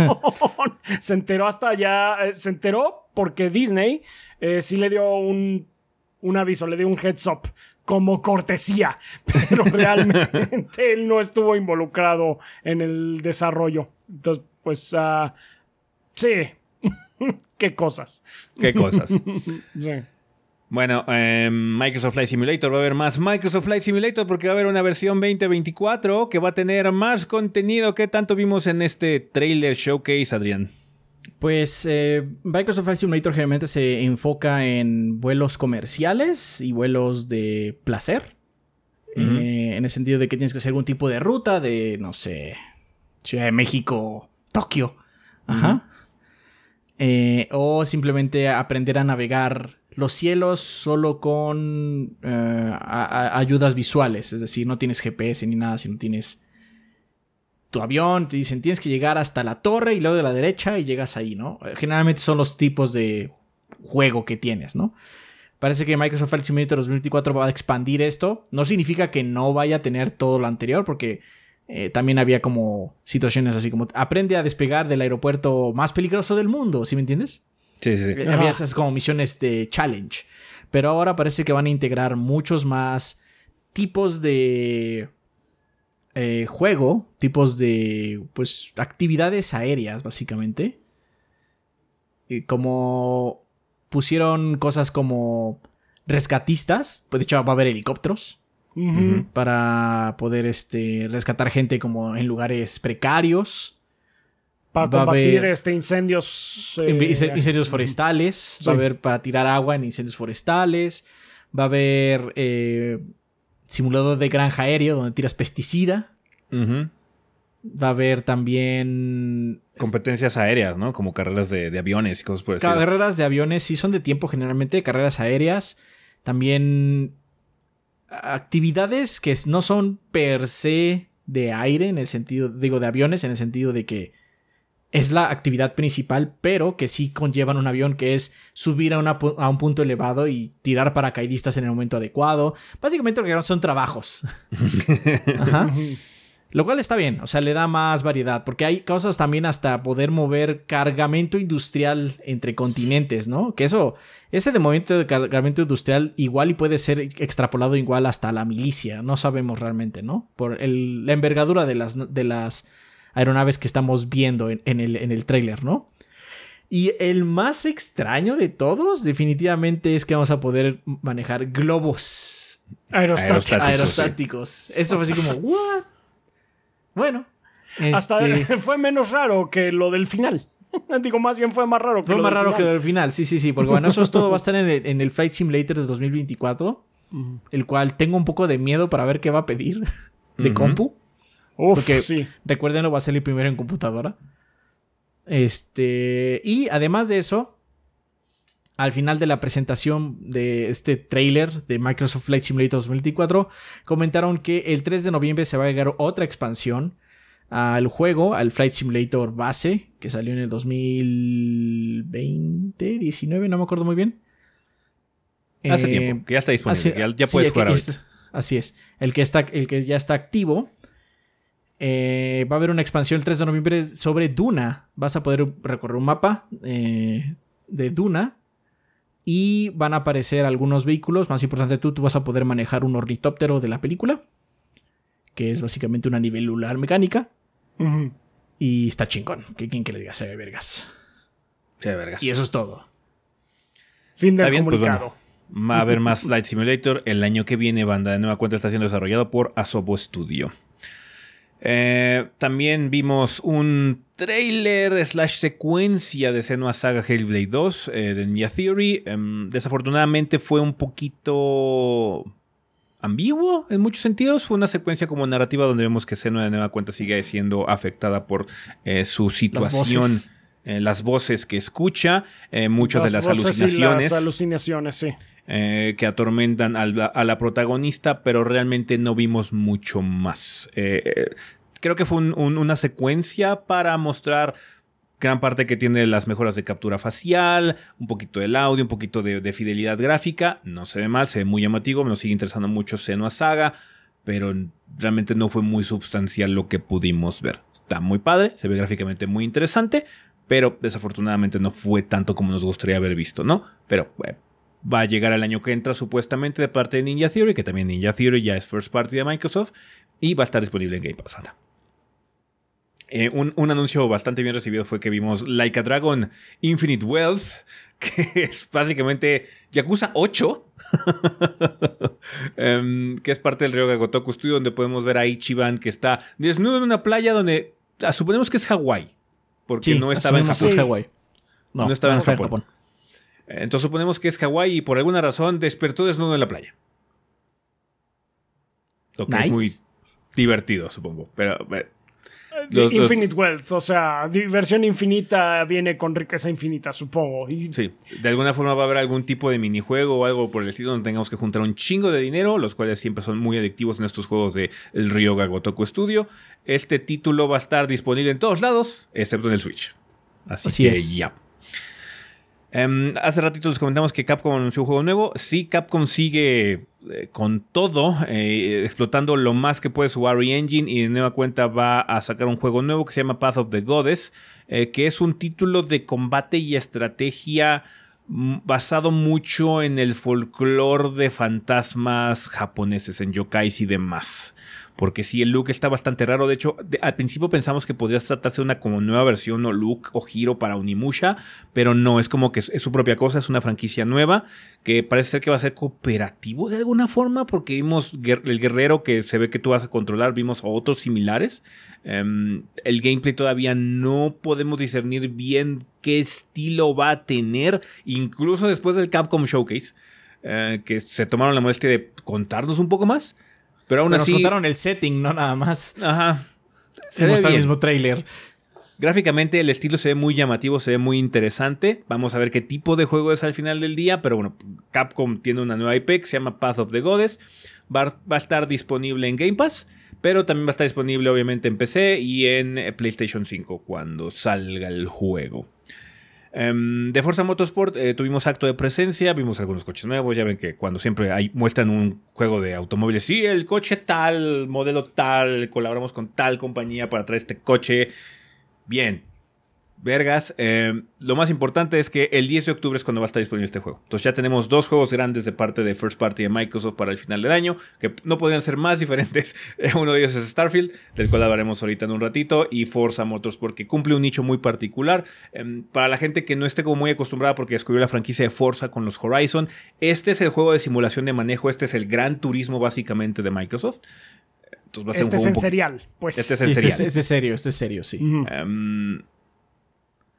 se enteró hasta ya, eh, se enteró porque Disney eh, sí le dio un, un aviso, le dio un heads up como cortesía, pero realmente él no estuvo involucrado en el desarrollo. Entonces, pues, uh, sí, qué cosas. Qué cosas. sí. Bueno, em, Microsoft Flight Simulator va a haber más Microsoft Flight Simulator porque va a haber una versión 2024 que va a tener más contenido que tanto vimos en este trailer showcase, Adrián. Pues eh, Microsoft Flight Simulator generalmente se enfoca en vuelos comerciales y vuelos de placer. Eh, en el sentido de que tienes que hacer algún tipo de ruta de, no sé, Ciudad de México, Tokio. Ajá. Eh, o simplemente aprender a navegar los cielos solo con eh, ayudas visuales, es decir, no tienes GPS ni nada, sino tienes tu avión, te dicen tienes que llegar hasta la torre y luego de la derecha y llegas ahí, ¿no? Generalmente son los tipos de juego que tienes, ¿no? Parece que Microsoft Flight Simulator 2024 va a expandir esto. No significa que no vaya a tener todo lo anterior, porque eh, también había como situaciones así como aprende a despegar del aeropuerto más peligroso del mundo, ¿sí me entiendes? Sí, sí, sí. Había esas como misiones de challenge. Pero ahora parece que van a integrar muchos más tipos de eh, juego, tipos de pues actividades aéreas, básicamente. como pusieron cosas como rescatistas. De hecho, va a haber helicópteros. Para poder este, rescatar gente como en lugares precarios. Para Va combatir haber- este, incendios. eh, Ince- incendios forestales. Sí. Va a haber para tirar agua en incendios forestales. Va a haber eh, simulador de granja aéreo donde tiras pesticida. Va a haber también Competencias aéreas, ¿no? Como carreras de, de aviones y cosas por el carreras de aviones. Sí son de tiempo generalmente. Carreras aéreas. También actividades que no son per se de aire en el sentido, digo, de aviones en el sentido de que es la actividad principal, pero que sí conllevan un avión que es subir a, una a un punto elevado y tirar paracaidistas en el momento adecuado. Básicamente lo que son trabajos. Ajá. Lo cual está bien, o sea, le da más variedad, porque hay cosas también hasta poder mover cargamento industrial entre continentes, ¿no? Que eso, ese de movimiento de cargamento industrial igual y puede ser extrapolado igual hasta la milicia, no sabemos realmente, ¿no? Por el- la envergadura de las, de las aeronaves que estamos viendo en, en el, en el tráiler, ¿no? Y el más extraño de todos, definitivamente, es que vamos a poder manejar globos aerostáticos. Aerostáticos. aerostáticos. Eso fue así como, ¿what? Bueno. Hasta este, fue menos raro que lo del final. Digo, más bien fue más raro que fue lo más del raro que final. el final, sí, sí, sí, porque bueno, eso es todo va a estar en el, en el Flight Simulator de 2024, el cual tengo un poco de miedo para ver qué va a pedir de compu, Uf, porque sí. recuerden, va a salir primero en computadora. Este, y además de eso, al final de la presentación de este trailer de Microsoft Flight Simulator 2024, comentaron que el 3 de noviembre se va a llegar otra expansión al juego, al Flight Simulator base, que salió en el 2020, 19, no me acuerdo muy bien. Hace Eh, tiempo, que ya está disponible. Ya puedes jugar es-. Así es. El que, está, el que ya está activo. Eh, va a haber una expansión el 3 de noviembre sobre Duna. Vas a poder recorrer un mapa eh, de Duna. Y van a aparecer algunos vehículos. Más importante tú, tú vas a poder manejar un ornitóptero de la película. Que es básicamente una nivelular mecánica. Y está chingón. Que quien que le diga se ve vergas. Sí, vergas. Y eso es todo. Fin del pues, comunicado. bueno. Va a haber más Flight Simulator el año que viene. Banda de nueva cuenta está siendo desarrollado por Asobo Studio. Eh, también vimos un trailer slash secuencia de Senua Saga Hellblade 2 eh, de Ninja Theory. Em, desafortunadamente fue un poquito ambiguo en muchos sentidos. Fue una secuencia como narrativa donde vemos que Senua de nueva cuenta sigue siendo afectada por eh, su situación. voces. eh, las voces que escucha, muchas de las voces y alucinaciones Las alucinaciones, sí. Eh, que atormentan a la protagonista, pero realmente no vimos mucho más. Eh, eh, creo que fue un- un- una secuencia para mostrar gran parte que tiene las mejoras de captura facial, un poquito del audio, un poquito de, de fidelidad gráfica. No se ve mal, se ve muy llamativo, nos sigue interesando mucho Senua Saga, pero realmente no fue muy sustancial lo que pudimos ver. Está muy padre, se ve gráficamente muy interesante, pero desafortunadamente no fue tanto como nos gustaría haber visto, ¿no? Pero bueno, va a llegar el año que entra supuestamente de parte de Ninja Theory, que también Ninja Theory ya es first party de Microsoft y va a estar disponible en Game Pass. Eh, un, un anuncio bastante bien recibido fue que vimos Like a Dragon Infinite Wealth, que es básicamente Yakuza 8, em, que es parte del Ryoga Gotoku Studio, donde podemos ver a Ichiban que está desnudo en una playa donde ah, suponemos que es Hawái, porque Sí, no estaba en Japón. es Hawái. No, No estaba en está Japón. Entonces suponemos que es Hawái y por alguna razón despertó desnudo en la playa. Lo que Nice. es muy divertido, supongo. Pero eh, Los- los- Infinite Wealth, o sea, diversión infinita viene con riqueza infinita, supongo. Y sí, de alguna forma va a haber algún tipo de minijuego o algo por el estilo donde tengamos que juntar un chingo de dinero, los cuales siempre son muy adictivos en estos juegos de el Ryoga Gotoku Studio. Este título va a estar disponible en todos lados, excepto en el Switch. Así, Así que es. ya. Em, hace ratito les comentamos que Capcom anunció un juego nuevo. Sí, Capcom sigue eh, con todo, eh, explotando lo más que puede su RE Engine y de nueva cuenta va a sacar un juego nuevo que se llama Path of the Goddess, eh, que es un título de combate y estrategia mm, basado mucho en el folclore de fantasmas japoneses, en yokais y demás. Porque sí, el look está bastante raro. De hecho, al principio pensamos que podría tratarse de una como nueva versión o look o giro para Unimusha, pero no, es como que es, su propia cosa, es una franquicia nueva que parece ser que va a ser cooperativo de alguna forma, porque vimos el guerrero que se ve que tú vas a controlar, vimos otros similares. Em, el gameplay todavía no podemos discernir bien qué estilo va a tener, incluso después del Capcom Showcase, eh, que se tomaron la molestia de contarnos un poco más. Pero aún así. Nos contaron el setting, no nada más. Ajá. Se ve el mismo trailer. Gráficamente el estilo se ve muy llamativo, se ve muy interesante. Vamos a ver qué tipo de juego es al final del día. Pero bueno, Capcom tiene una nueva IP que se llama Path of the Goddess. Va, a estar disponible en Game Pass. Pero también va a estar disponible obviamente en PC y en PlayStation 5 cuando salga el juego. Em, de Forza Motorsport eh, tuvimos acto de presencia, vimos algunos coches nuevos, ya ven que cuando siempre hay, muestran un juego de automóviles, sí, el coche tal, modelo tal, colaboramos con tal compañía para traer este coche. Bien, Vergas, eh, lo más importante es que el 10 de octubre es cuando va a estar disponible este juego. Entonces ya tenemos dos juegos grandes de parte de First Party de Microsoft para el final del año, que no podrían ser más diferentes. Uno de ellos es Starfield, del cual hablaremos ahorita en un ratito, y Forza Motors, porque cumple un nicho muy particular. Em, para la gente que no esté como muy acostumbrada porque descubrió la franquicia de Forza con los Horizon, este es el juego de simulación de manejo, este es el gran turismo básicamente de Microsoft. este es en serial, pues. Este es en serial. Este es, serio, este es serio, sí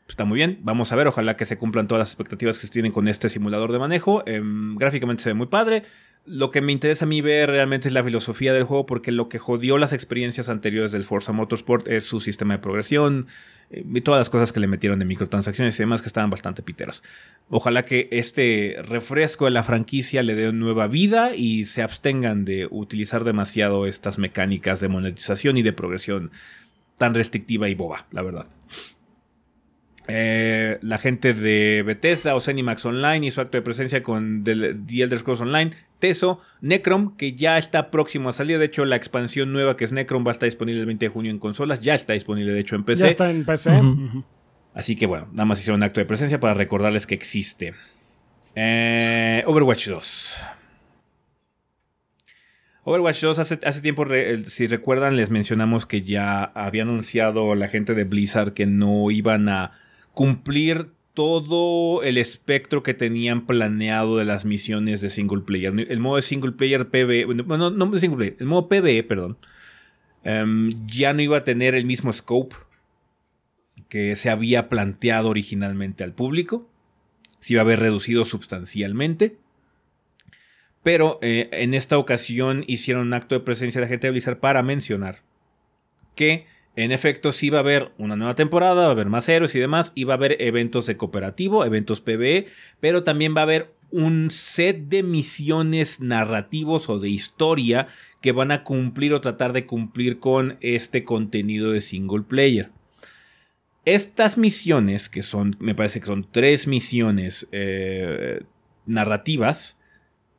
está muy bien. Vamos a ver, ojalá que se cumplan todas las expectativas que se tienen con este simulador de manejo. Em, gráficamente se ve muy padre. Lo que me interesa a mí ver realmente es la filosofía del juego, porque lo que jodió las experiencias anteriores del Forza Motorsport es su sistema de progresión eh, y todas las cosas que le metieron de microtransacciones y demás que estaban bastante piteras. Ojalá que este refresco de la franquicia le dé nueva vida y se abstengan de utilizar demasiado estas mecánicas de monetización y de progresión tan restrictiva y boba, la verdad. Eh, la gente de Bethesda o Zenimax Online hizo acto de presencia con The Elder Scrolls Online, Teso, Necrom, que ya está próximo a salir. De hecho, la expansión nueva que es Necrom va a estar disponible el 20 de junio en consolas. Ya está disponible, de hecho, en PC. Ya está en PC. Así que bueno, nada más hicieron un acto de presencia para recordarles que existe. Eh, Overwatch 2. Overwatch 2 hace, hace tiempo, si recuerdan, les mencionamos que ya había anunciado la gente de Blizzard que no iban a cumplir todo el espectro que tenían planeado de las misiones de single player. El modo de single player PvE, no, no single el modo PvE, perdón, em, ya no iba a tener el mismo scope que se había planteado originalmente al público. Se iba a haber reducido sustancialmente. Pero eh, en esta ocasión hicieron un acto de presencia de la gente de Blizzard para mencionar que en efecto, sí va a haber una nueva temporada, va a haber más héroes y demás, y va a haber eventos de cooperativo, eventos PvE, pero también va a haber un set de misiones narrativos o de historia que van a cumplir o tratar de cumplir con este contenido de single player. Estas misiones, que son, me parece que son tres misiones eh, narrativas,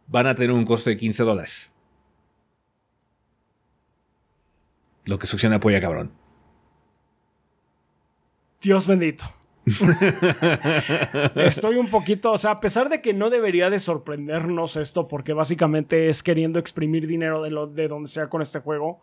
van a tener un costo de 15 dólares. Lo que succiona apoya cabrón. Dios bendito. Estoy un poquito, o sea, a pesar de que no debería de sorprendernos esto, porque básicamente es queriendo exprimir dinero de, lo, de donde sea con este juego,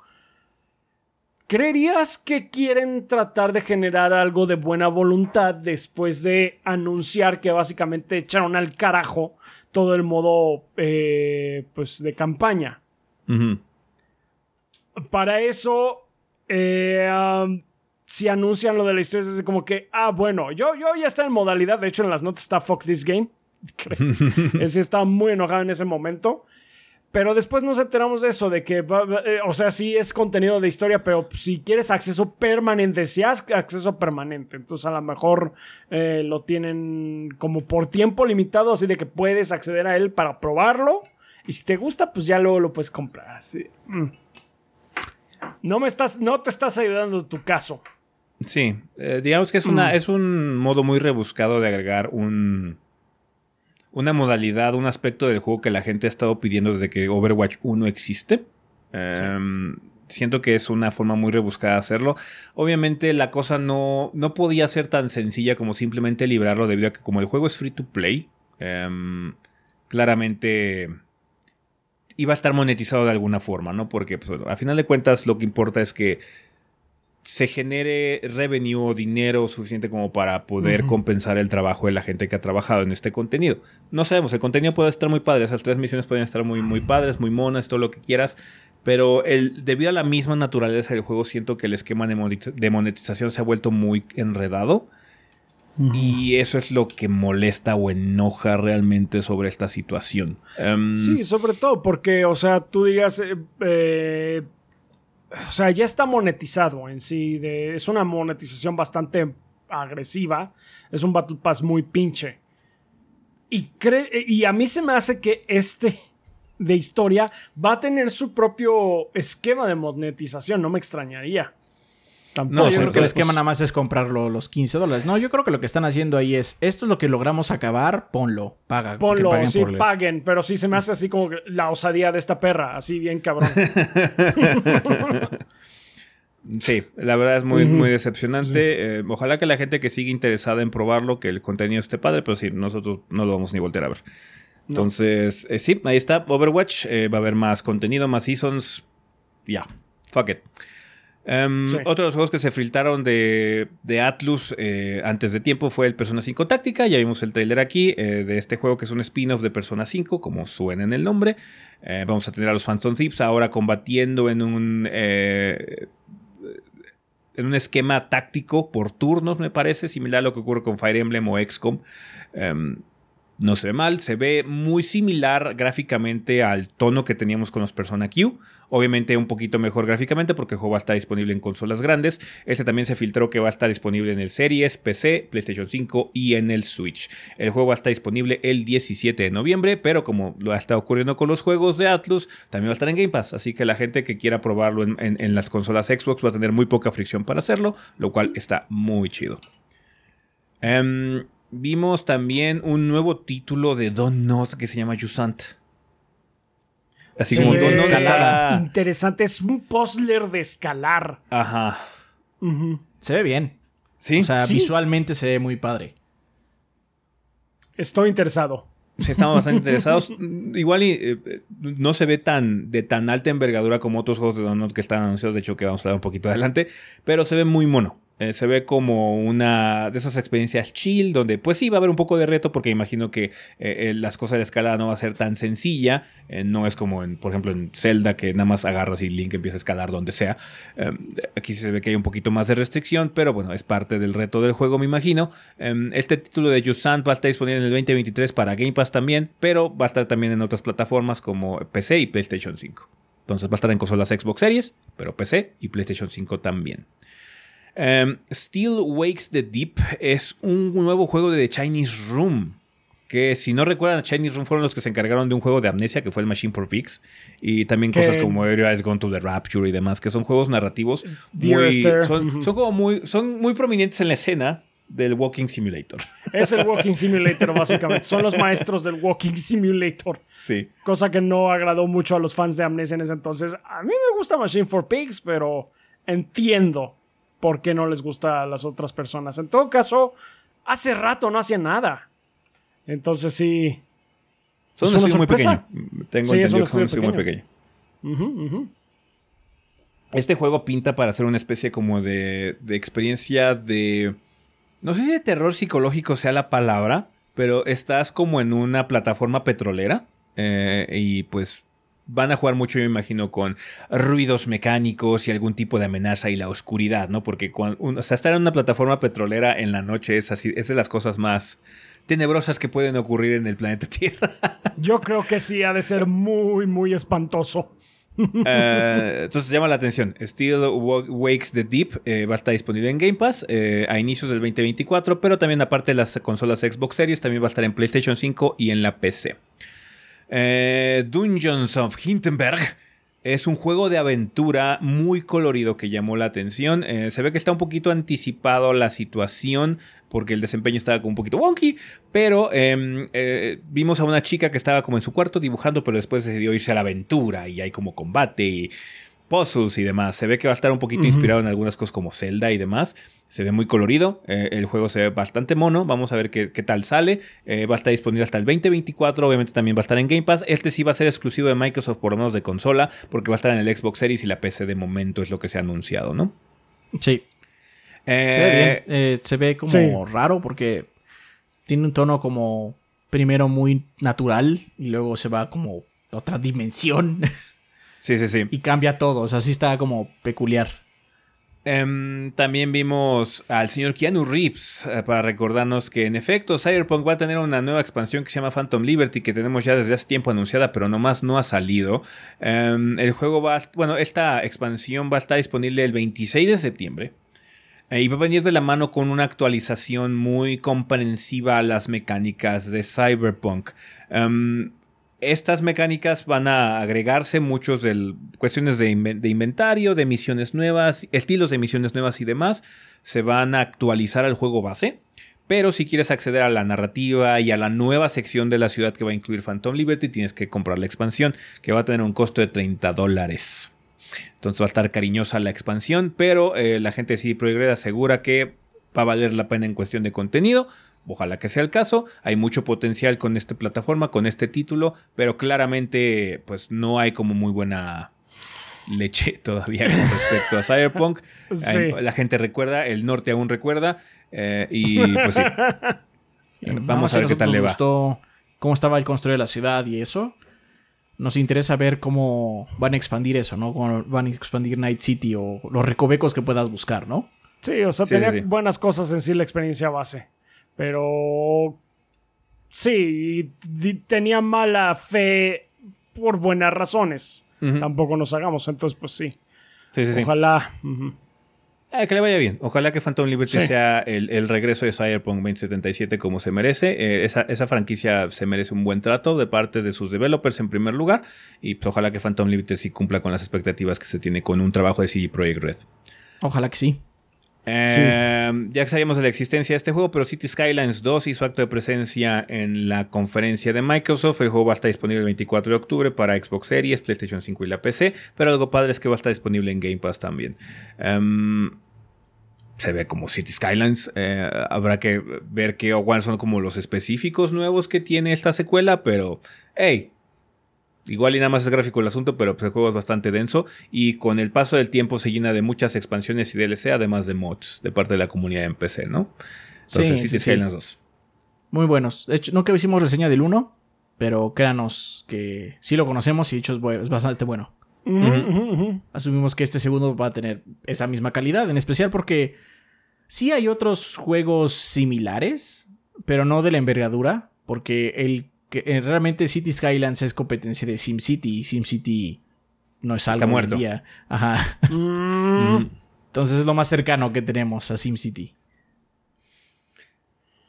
¿creerías que quieren tratar de generar algo de buena voluntad después de anunciar que básicamente echaron al carajo todo el modo eh, pues de campaña? Para eso, eh, si anuncian lo de la historia, es como que, ah, bueno, yo, yo ya está en modalidad, de hecho en las notas está Fuck This Game. ese está muy enojado en ese momento. Pero después nos enteramos de eso, de que, eh, o sea, sí es contenido de historia, pero si quieres acceso permanente, si has acceso permanente, entonces a lo mejor eh, lo tienen como por tiempo limitado, así de que puedes acceder a él para probarlo. Y si te gusta, pues ya luego lo puedes comprar. Así. Mm. No me estás, no te estás ayudando tu caso. Sí, eh, digamos que es, una, mm. es un modo muy rebuscado de agregar un, una modalidad, un aspecto del juego que la gente ha estado pidiendo desde que Overwatch 1 existe. Em, siento que es una forma muy rebuscada de hacerlo. Obviamente la cosa no, no podía ser tan sencilla como simplemente librarlo debido a que como el juego es free to play, em, claramente iba a estar monetizado de alguna forma, ¿no? Porque pues, a final de cuentas lo que importa es que se genere revenue o dinero suficiente como para poder compensar el trabajo de la gente que ha trabajado en este contenido. No sabemos, el contenido puede estar muy padre, esas tres misiones pueden estar muy, muy padres, muy monas, todo lo que quieras, pero el, debido a la misma naturaleza del juego siento que el esquema de monetización se ha vuelto muy enredado. Y eso es lo que molesta o enoja realmente sobre esta situación. Em, sí, sobre todo porque, o sea, tú digas, eh, eh, o sea, ya está monetizado en sí. es una monetización bastante agresiva. Es un Battle Pass muy pinche. Y, y a mí se me hace que este de historia va a tener su propio esquema de monetización. No me extrañaría. No, yo creo que el esquema nada más es comprarlo los 15 dólares. No, yo creo que lo que están haciendo ahí es, esto es lo que logramos acabar, ponlo, paga. Ponlo, sí, paguen, pero sí se me hace así como la osadía de esta perra, así bien cabrón. sí, la verdad es muy, muy decepcionante. Eh, ojalá que la gente que siga interesada en probarlo, que el contenido esté padre, pero sí, nosotros no lo vamos ni voltear a ver. Entonces, eh, sí, ahí está, Overwatch, eh, va a haber más contenido, más seasons, ya, fuck it. Um, Otro de los juegos que se filtraron de, Atlus eh, antes de tiempo fue el Persona 5 Táctica. Ya vimos el trailer aquí eh, de este juego que es un spin-off de Persona 5, como suena en el nombre. Eh, vamos a tener a los Phantom Thieves ahora combatiendo en un. en un esquema táctico por turnos, me parece, similar a lo que ocurre con Fire Emblem o XCOM. Um, no se ve mal, se ve muy similar gráficamente al tono que teníamos con los Persona Q. Obviamente un poquito mejor gráficamente porque el juego va a estar disponible en consolas grandes. Este también se filtró que va a estar disponible en el Series, PC, PlayStation 5 y en el Switch. El juego va a estar disponible el 17 de noviembre, pero como lo ha estado ocurriendo con los juegos de Atlus, también va a estar en Game Pass. Así que la gente que quiera probarlo en, las consolas Xbox va a tener muy poca fricción para hacerlo, lo cual está muy chido. Em, Vimos también un nuevo título de Don Not que se llama Jusant. Así como Don Not Interesante, es un puzzler de escalar. Ajá. Se ve bien. Sí. O sea, visualmente se ve muy padre. Estoy interesado. Sí, estamos bastante interesados. Igual y, eh, no se ve tan de tan alta envergadura como otros juegos de Donut que están anunciados. De hecho, que vamos a hablar un poquito adelante. Pero se ve muy mono. Eh, se ve como una de esas experiencias chill, donde pues sí va a haber un poco de reto, porque imagino que eh, eh, las cosas de la escalada no va a ser tan sencilla. no es como, en, por ejemplo, en Zelda, que nada más agarras y Link empieza a escalar donde sea. Em, aquí se ve que hay un poquito más de restricción, pero bueno, es parte del reto del juego, me imagino. Em, este título de Jusant va a estar disponible en el 2023 para Game Pass también, pero va a estar también en otras plataformas como PC y PlayStation 5. Entonces va a estar en consolas Xbox Series, pero PC y PlayStation 5 también. Um, Still Wakes the Deep es un nuevo juego de The Chinese Room. Que si no recuerdan, Chinese Room fueron los que se encargaron de un juego de amnesia que fue el Machine for Fix. Y también cosas como Area Has Gone to the Rapture y demás, que son juegos narrativos muy, son, son, como muy, son muy prominentes en la escena del Walking Simulator. Es el Walking Simulator, básicamente. Son los maestros del Walking Simulator. Sí. Cosa que no agradó mucho a los fans de Amnesia en ese entonces. A mí me gusta Machine for Pigs, pero entiendo por qué no les gusta a las otras personas. En todo caso, hace rato no hacía nada. Entonces sí. Son un muy pequeño. Tengo entendido que son muy pequeño. Este juego pinta para ser una especie como de, de experiencia de... No sé si de terror psicológico sea la palabra, pero estás como en una plataforma petrolera eh, y pues van a jugar mucho, yo me imagino, con ruidos mecánicos y algún tipo de amenaza y la oscuridad, ¿no? Porque cuando, estar en una plataforma petrolera en la noche es así, es de las cosas más tenebrosas que pueden ocurrir en el planeta Tierra. Yo creo que sí, ha de ser muy, muy espantoso. Eh, entonces llama la atención. Steel Wakes the Deep eh, va a estar disponible en Game Pass eh, a inicios del 2024, pero también aparte de las consolas Xbox Series, también va a estar en PlayStation 5 y en la PC. Eh, Dungeons of Hindenburg es un juego de aventura muy colorido que llamó la atención. Eh, se ve que está un poquito anticipado la situación porque el desempeño estaba como un poquito wonky, pero em, eh, vimos a una chica que estaba como en su cuarto dibujando, pero después decidió irse a la aventura y hay como combate y puzzles y demás. Se ve que va a estar un poquito inspirado en algunas cosas como Zelda y demás. Se ve muy colorido. eh, el juego se ve bastante mono. Vamos a ver qué, qué tal sale. Eh, va a estar disponible hasta el 2024. Obviamente también va a estar en Game Pass. Este sí va a ser exclusivo de Microsoft, por lo menos de consola, porque va a estar en el Xbox Series y la PC de momento es lo que se ha anunciado, ¿no? Sí. Eh, Se ve bien. eh, se ve como sí. raro porque tiene un tono como primero muy natural y luego se va como a otra dimensión Sí, sí, sí. y cambia todo. O sea, sí está como peculiar. Em, también vimos al señor Keanu Reeves eh, para recordarnos que en efecto Cyberpunk va a tener una nueva expansión que se llama Phantom Liberty que tenemos ya desde hace tiempo anunciada pero nomás no ha salido. Em, el juego va, a- bueno, esta expansión va a estar disponible el 26 de septiembre. eh, Y va a venir de la mano con una actualización muy comprensiva a las mecánicas de Cyberpunk. Em, estas mecánicas van a agregarse muchos de cuestiones de, inven- de inventario, de misiones nuevas, estilos de misiones nuevas y demás. Se van a actualizar al juego base. Pero si quieres acceder a la narrativa y a la nueva sección de la ciudad que va a incluir Phantom Liberty, tienes que comprar la expansión, que va a tener un costo de 30 dólares. Entonces va a estar cariñosa la expansión, pero eh, la gente de CD Projekt asegura que va a valer la pena en cuestión de contenido. Ojalá que sea el caso. Hay mucho potencial con esta plataforma, con este título, pero claramente pues no hay como muy buena leche todavía con respecto a Cyberpunk. Sí. La gente recuerda, el norte aún recuerda. eh, y pues sí. Eh, Vamos a ver si qué tal le va. gustó cómo estaba el construir la ciudad y eso. Nos interesa ver cómo van a expandir eso, ¿no? Cómo van a expandir Night City o los recovecos que puedas buscar, ¿no? Sí, o sea, Sí, tenía sí, sí. buenas cosas en sí la experiencia base. Pero. Sí, tenía mala fe por buenas razones. Tampoco nos hagamos, entonces, pues sí. Sí, sí, sí. Ojalá. Eh, que le vaya bien. Ojalá que Phantom Liberty Sí. sea el, el regreso de Cyberpunk 2077 como se merece. Eh, esa, esa franquicia se merece un buen trato de parte de sus developers en primer lugar. Y pues, ojalá que Phantom Liberty sí cumpla con las expectativas que se tiene con un trabajo de CD Projekt Red. Ojalá que sí. Eh, Ya que sabíamos de la existencia de este juego, pero City Skylines 2 hizo acto de presencia en la conferencia de Microsoft. El juego va a estar disponible el 24 de octubre para Xbox Series, PlayStation 5 y la PC. Pero algo padre es que va a estar disponible en Game Pass también. Em, se ve como City Skylines. eh, habrá que ver qué o cuáles son como los específicos nuevos que tiene esta secuela. Pero, hey, Igual y nada más es gráfico el asunto, pero pues el juego es bastante denso y con el paso del tiempo se llena de muchas expansiones y DLC, además de mods de parte de la comunidad en PC, ¿no? Entonces, Sí, City sí, sí. Skylines 2. Muy buenos. De hecho, nunca hicimos reseña del 1, pero créanos que sí lo conocemos y de hecho es, bu- es bastante bueno. Asumimos que este segundo va a tener esa misma calidad, en especial porque sí hay otros juegos similares, pero no de la envergadura, porque el que eh, realmente City Skylines es competencia de SimCity y SimCity no es algo hoy en muerto. día. Ajá. Mm, Entonces es lo más cercano que tenemos a SimCity.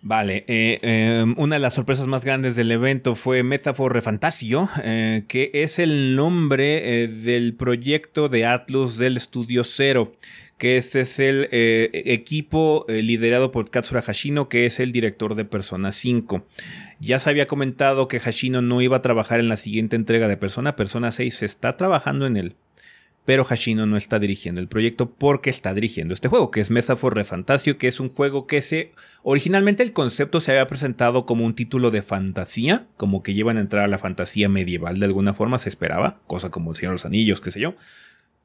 Vale, eh, eh, una de las sorpresas más grandes del evento fue Metaphor Refantasio, eh, que es el nombre eh, del proyecto de Atlus del Estudio Cero, que este es el eh, equipo eh, liderado por Katsura Hashino, que es el director de Persona 5. Ya se había comentado que Hashino no iba a trabajar en la siguiente entrega de Persona, Persona 6 se está trabajando en él. Pero Hashino no está dirigiendo el proyecto porque está dirigiendo este juego, que es Metaphor Refantasio, que es un juego que se. Originalmente el concepto se había presentado como un título de fantasía, como que llevan a entrar a la fantasía medieval de alguna forma, se esperaba, cosa como el Señor de los Anillos, qué sé yo.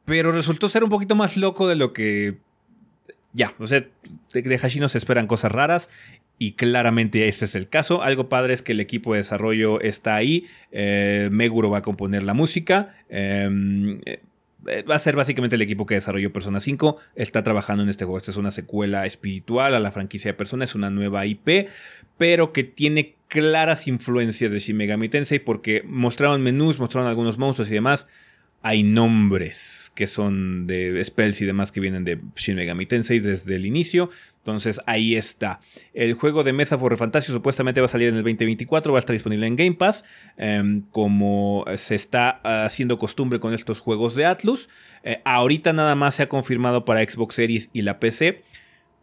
Pero resultó ser un poquito más loco de lo que. Ya, o sea, de, de Hashino se esperan cosas raras. Y claramente ese es el caso. Algo padre es que el equipo de desarrollo está ahí. eh, Meguro va a componer la música. eh, eh, va a ser básicamente el equipo que desarrolló Persona 5. Está trabajando en este juego. Esta es una secuela espiritual a la franquicia de Persona. Es una nueva IP, pero que tiene claras influencias de Shin Megami Tensei porque mostraron menús, mostraron algunos monstruos y demás. Hay nombres que son de spells y demás que vienen de Shin Megami Tensei desde el inicio. Entonces ahí está. El juego de Metaphor Fantasio supuestamente va a salir en el 2024, va a estar disponible en Game Pass, em, como se está haciendo costumbre con estos juegos de Atlus. Eh, ahorita nada más se ha confirmado para Xbox Series y la PC.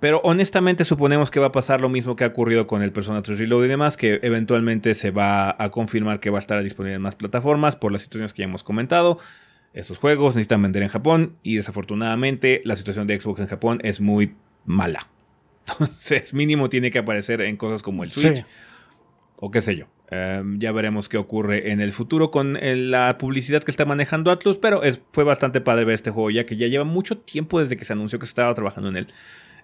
Pero honestamente suponemos que va a pasar lo mismo que ha ocurrido con el Persona 3 Reload y demás, que eventualmente se va a confirmar que va a estar disponible en más plataformas por las situaciones que ya hemos comentado. Esos juegos, necesitan vender en Japón y desafortunadamente la situación de Xbox en Japón es muy mala. Entonces, mínimo tiene que aparecer en cosas como el Switch Sí. o qué sé yo. Em, ya veremos qué ocurre en el futuro con eh, la publicidad que está manejando Atlus, pero es, fue bastante padre ver este juego ya que ya lleva mucho tiempo desde que se anunció que se estaba trabajando en él.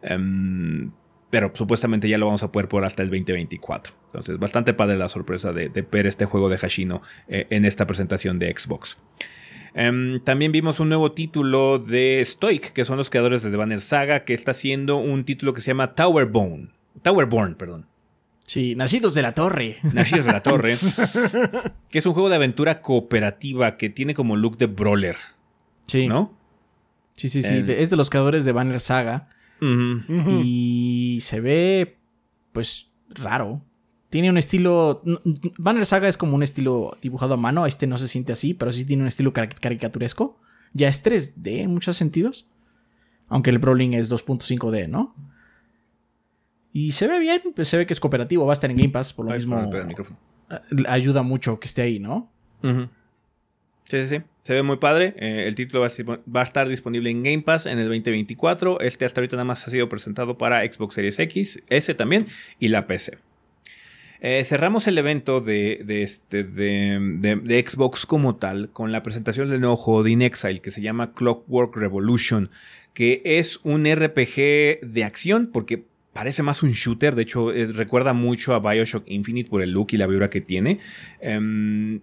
Em, pero supuestamente ya lo vamos a poder por hasta el 2024. Entonces, bastante padre la sorpresa de, de ver este juego de Hashino eh, en esta presentación de Xbox. Em, también vimos un nuevo título de Stoic, que son los creadores de The Banner Saga, que está haciendo un título que se llama Towerborn. Towerborn, perdón. Sí, nacidos de la torre. Nacidos de la Torre. que es un juego de aventura cooperativa que tiene como look de brawler, Sí. ¿no? Sí, sí, sí. El- de- es de los creadores de Banner Saga. Y se ve, pues, raro. Tiene un estilo. Banner Saga es como un estilo dibujado a mano. Este no se siente así, pero sí tiene un estilo cari- caricaturesco. Ya es 3D en muchos sentidos. Aunque el Brawling es 2.5D, ¿no? Y se ve bien, pues se ve que es cooperativo. Va a estar en Game Pass, por lo Ay, mismo. eh, Ayuda mucho que esté ahí, ¿no? Sí, sí, sí. Se ve muy padre. Eh, el título va a, ser- va a estar disponible en Game Pass en el 2024. Este hasta ahorita nada más ha sido presentado para Xbox Series X, S también, y la PC. Eh, cerramos el evento de, de este, de, Xbox como tal con la presentación del nuevo juego de In Exile que se llama Clockwork Revolution, que es un RPG de acción porque parece más un shooter, de hecho eh, recuerda mucho a Bioshock Infinite por el look y la vibra que tiene. Em,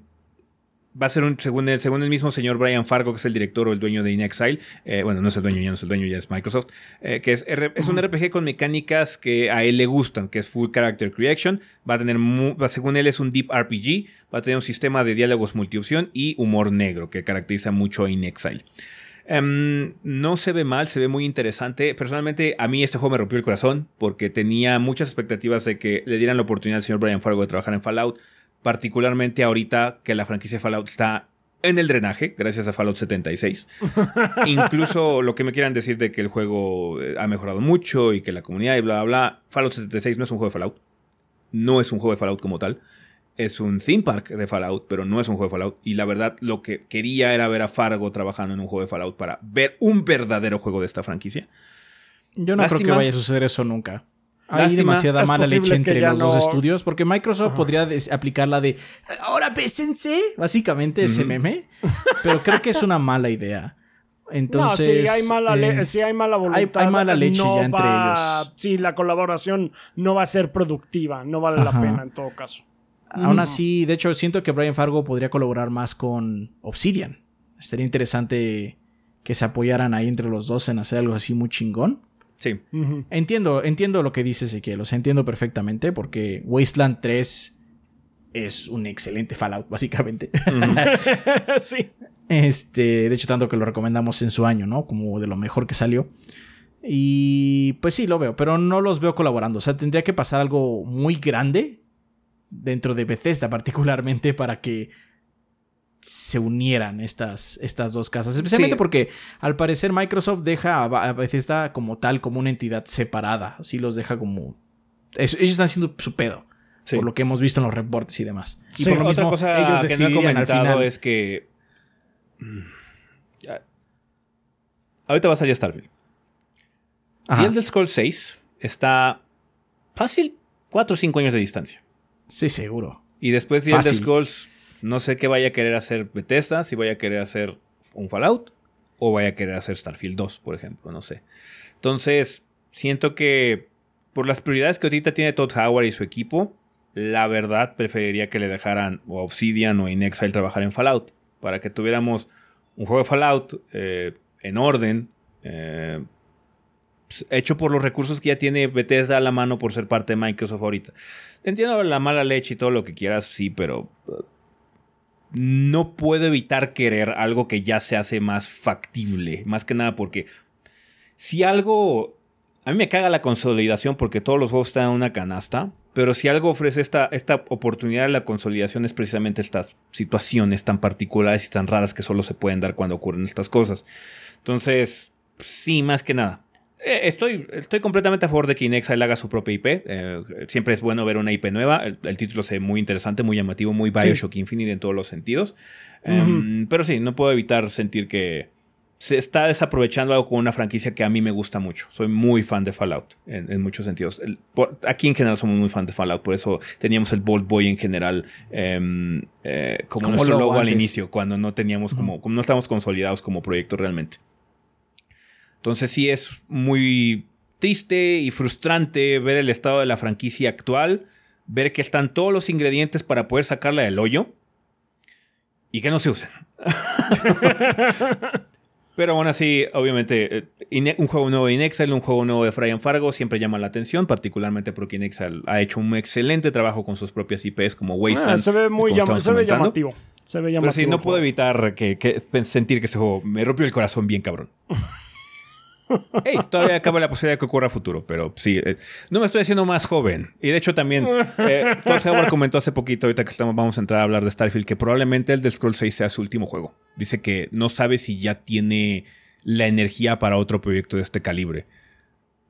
va a ser un, según el, según el mismo señor Brian Fargo, que es el director o el dueño de In Exile, eh, bueno, no es el dueño, ya no es el dueño, ya es Microsoft, eh, que es, R- es un RPG con mecánicas que a él le gustan, que es Full Character Creation, va a tener, según él es un Deep RPG, va a tener un sistema de diálogos multiopción y humor negro, que caracteriza mucho a In Exile. Em, no se ve mal, se ve muy interesante. Personalmente, a mí este juego me rompió el corazón porque tenía muchas expectativas de que le dieran la oportunidad al señor Brian Fargo de trabajar en Fallout, particularmente ahorita que la franquicia Fallout está en el drenaje, gracias a Fallout 76. Incluso lo que me quieran decir de que el juego eh, ha mejorado mucho y que la comunidad y bla, bla, bla. Fallout 76 no es un juego de Fallout. No es un juego de Fallout como tal. Es un theme park de Fallout, pero no es un juego de Fallout. Y la verdad, lo que quería era ver a Fargo trabajando en un juego de Fallout para ver un verdadero juego de esta franquicia. Yo no creo que vaya a suceder eso nunca. Hay Lástima. demasiada mala leche entre los dos estudios, porque Microsoft podría aplicar la de ahora pésense, básicamente ese meme, pero creo que es una mala idea. Entonces, no, si hay mala, eh, si hay mala voluntad. hay mala leche no ya entre va- ellos. Sí, la colaboración no va a ser productiva, no vale la pena en todo caso. aún así, de hecho, siento que Brian Fargo podría colaborar más con Obsidian. Estaría interesante que se apoyaran ahí entre los dos en hacer algo así muy chingón. Sí. Entiendo, entiendo lo que dice Ezequiel, o sea, entiendo perfectamente porque Wasteland 3 es un excelente Fallout, básicamente. sí. Este, de hecho, tanto que lo recomendamos en su año, ¿no? Como de lo mejor que salió. Y pues sí, lo veo, pero no los veo colaborando. O sea, tendría que pasar algo muy grande dentro de Bethesda particularmente para que se unieran estas, estas dos casas. Especialmente Sí. porque al parecer Microsoft deja a Bethesda como tal, como una entidad separada. Así los deja como... Ellos están haciendo su pedo. Sí. Por lo que hemos visto en los reportes y demás. Y Sí, por lo Otra mismo, cosa ellos que no he al comentado final. es que. mm, Ahorita va a salir Starfield. Ajá. Y el del Scroll 6 está fácil 4 o 5 años de distancia. Sí, seguro. Y después de Elder. Scrolls, no sé qué vaya a querer hacer Bethesda, si vaya a querer hacer un Fallout o vaya a querer hacer Starfield 2, por ejemplo, no sé. Entonces, siento que por las prioridades que ahorita tiene Todd Howard y su equipo, la verdad preferiría que le dejaran o Obsidian o Inexile trabajar en Fallout, para que tuviéramos un juego de Fallout eh, en orden, eh, pues, hecho por los recursos que ya tiene Bethesda a la mano por ser parte de Microsoft ahorita. Entiendo la mala leche y todo lo que quieras, sí, pero no puedo evitar querer algo que ya se hace más factible. Más que nada porque si algo... A mí me caga la consolidación porque todos los juegos están en una canasta, pero si algo ofrece esta, esta oportunidad de la consolidación es precisamente estas situaciones tan particulares y tan raras que solo se pueden dar cuando ocurren estas cosas. Entonces, sí, más que nada. Eh, Estoy, estoy completamente a favor de que Inexile haga su propia IP. Eh, siempre es bueno ver una IP nueva. El, el título se ve muy interesante, muy llamativo, muy Bioshock Infinite en todos los sentidos. Em, pero sí, no puedo evitar sentir que se está desaprovechando algo con una franquicia que a mí me gusta mucho. Soy muy fan de Fallout en, en muchos sentidos. El- por- aquí en general somos muy fan de Fallout, por eso teníamos el Bolt Boy en general em, eh, como, Como nuestro logo logo al inicio, cuando no teníamos como, como no estábamos consolidados como proyecto realmente. Entonces sí es muy triste y frustrante ver el estado de la franquicia actual, ver que están todos los ingredientes para poder sacarla del hoyo y que no se usen. Pero aún así, obviamente, eh, un juego nuevo de Inexile, un juego nuevo de Fry Fargo siempre llama la atención, particularmente porque Inexile ha hecho un excelente trabajo con sus propias IPs como Ah, Wasteland. se ve muy como llama- estamos se ve llamativo. Se ve Pero llamativo. sí, no puedo evitar que, que- sentir que este juego me rompió el corazón bien cabrón. Hey, todavía acaba la posibilidad de que ocurra futuro, pero sí, eh, no me estoy haciendo más joven. Y de hecho también, eh, Todd Howard comentó hace poquito, ahorita que estamos, vamos a entrar a hablar de Starfield, que probablemente el de Scroll 6 sea su último juego. Dice que no sabe si ya tiene la energía para otro proyecto de este calibre.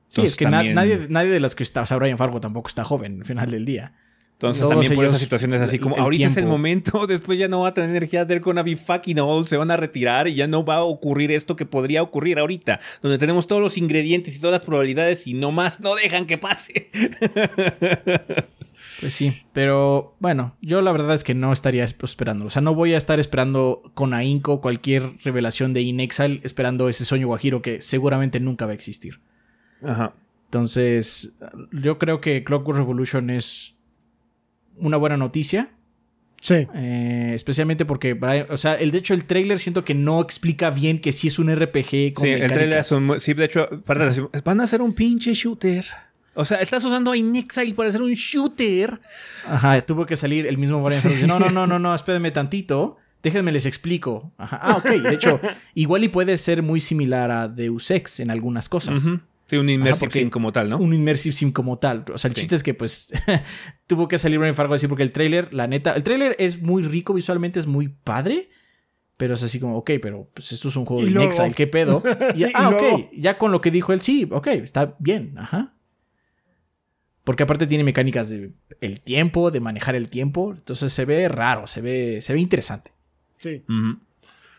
Sí, es que na- nadie, nadie de los que está, o sea, Brian Fargo tampoco está joven al final del día. Entonces Todos también por esas situaciones así como ahorita es el momento, después ya no va a tener energía de con be fucking old, se van a retirar y ya no va a ocurrir esto que podría ocurrir ahorita, donde tenemos todos los ingredientes y todas las probabilidades y no más no dejan que pase. Pues sí, pero bueno, yo la verdad es que no estaría esp- esperando. O sea, no voy a estar esperando con ahínco cualquier revelación de Inexile, esperando ese sueño guajiro que seguramente nunca va a existir. Ajá. Entonces, yo creo que Clockwork Revolution es una buena noticia. Sí. eh, especialmente porque, Brian- o sea, el, de hecho, el trailer siento que no explica bien que sí es un RPG con Sí, el trailer mecánicas. es un, sí, de hecho, las- van a hacer un pinche shooter. O sea, estás usando a Inexile para hacer un shooter. Ajá, tuvo que salir el mismo Brian. Dice, No, no, no, no, no, espérenme tantito. Déjenme les explico. Ajá. Ah, ok. De hecho, igual y puede ser muy similar a Deus Ex en algunas cosas. Ujú. Sí, un immersive sim como tal, ¿no? Un immersive sim como tal. O sea, el Sí. chiste es que pues tuvo que salir Brian Fargo a decir porque el trailer, la neta, el trailer es muy rico visualmente, es muy padre. Pero es así como, ok, pero pues esto es un juego Y de luego- Inexile, ¿qué pedo? Y- Sí, y ah, luego- ok, ya con lo que dijo él, sí, ok, está bien, ajá. Porque aparte tiene mecánicas de el tiempo, de manejar el tiempo. Entonces se ve raro, se ve, se ve interesante. Sí.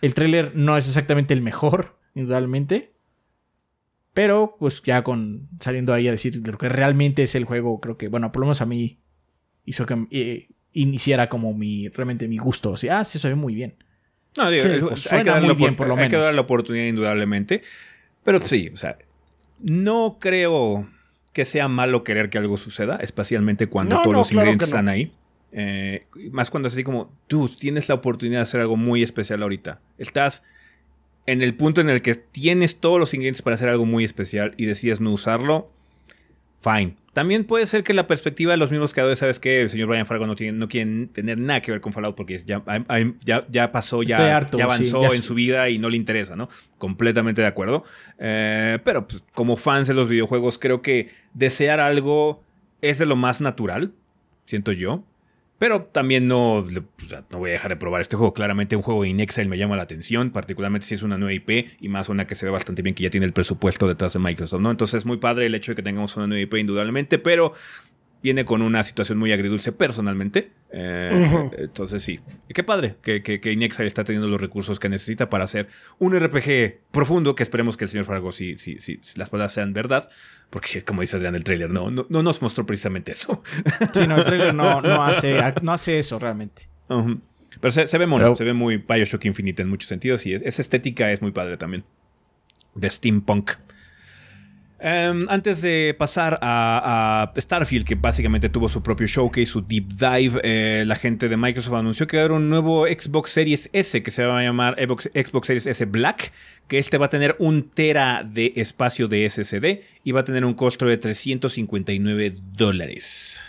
El tráiler no es exactamente el mejor, indudablemente. Pero, pues ya con saliendo ahí a decir lo que realmente es el juego, creo que, bueno, por lo menos a mí hizo que eh, iniciara como mi, realmente mi gusto. O sea, ah, sí, se ve muy bien. No, digo, Sí, es- pues hay, suena que darle muy bien, por lo hay que menos. dar la oportunidad indudablemente. Pero sí, o sea, no creo que sea malo querer que algo suceda, especialmente cuando No, todos no, los claro ingredientes no. están ahí. Eh, más cuando es así como, tú tienes la oportunidad de hacer algo muy especial ahorita. Estás en el punto en el que tienes todos los ingredientes para hacer algo muy especial y decides no usarlo. Fine. También puede ser que la perspectiva de los mismos creadores, sabes que el señor Brian Fargo no tiene, no quiere tener nada que ver con Fallout porque ya, ya, ya pasó, ya, harto, ya avanzó sí, ya en su- su vida y no le interesa, ¿no? Completamente de acuerdo. Eh, pero pues, como fans de los videojuegos, creo que desear algo es de lo más natural, siento yo. Pero también no, no voy a dejar de probar este juego. Claramente un juego de Inexile me llama la atención, particularmente si es una nueva IP y más una que se ve bastante bien que ya tiene el presupuesto detrás de Microsoft, ¿no? Entonces es muy padre el hecho de que tengamos una nueva IP indudablemente, pero viene con una situación muy agridulce personalmente. Eh. Entonces sí, qué padre que, que, que Inexile está teniendo los recursos que necesita para hacer un RPG profundo que esperemos que el señor Fargo sí, sí, si las palabras sean verdad. Porque sí, como dice Adrián el trailer, no, no, no nos mostró precisamente eso. Sí, no, el trailer no, no, hace, no hace eso realmente. Pero se, se ve mono, Pero- se ve muy Bioshock Infinite en muchos sentidos y es- esa estética es muy padre también. De steampunk. Em, antes de pasar a, Starfield, que básicamente tuvo su propio showcase, su deep dive, eh, la gente de Microsoft anunció que va a haber un nuevo Xbox Series S que se va a llamar Xbox, Xbox Series S Black, que este va a tener un tera de espacio de SSD y va a tener un costo de 359 dólares.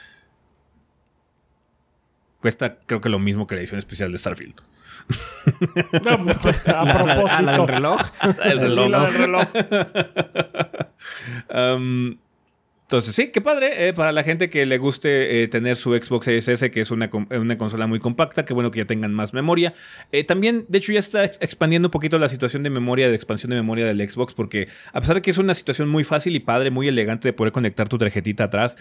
Cuesta creo que lo mismo que la edición especial de Starfield. A La, la- la propósito. del reloj. El Sí, reloj, la ¿no? del reloj. Um, Entonces, sí, qué padre. eh, para la gente que le guste eh, tener su Xbox Series S, que es una, com- una consola muy compacta, qué bueno que ya tengan más memoria. Eh, también, de hecho, ya está ex- expandiendo un poquito la situación de memoria, de expansión de memoria del Xbox, porque a pesar de que es una situación muy fácil y padre, muy elegante de poder conectar tu tarjetita atrás,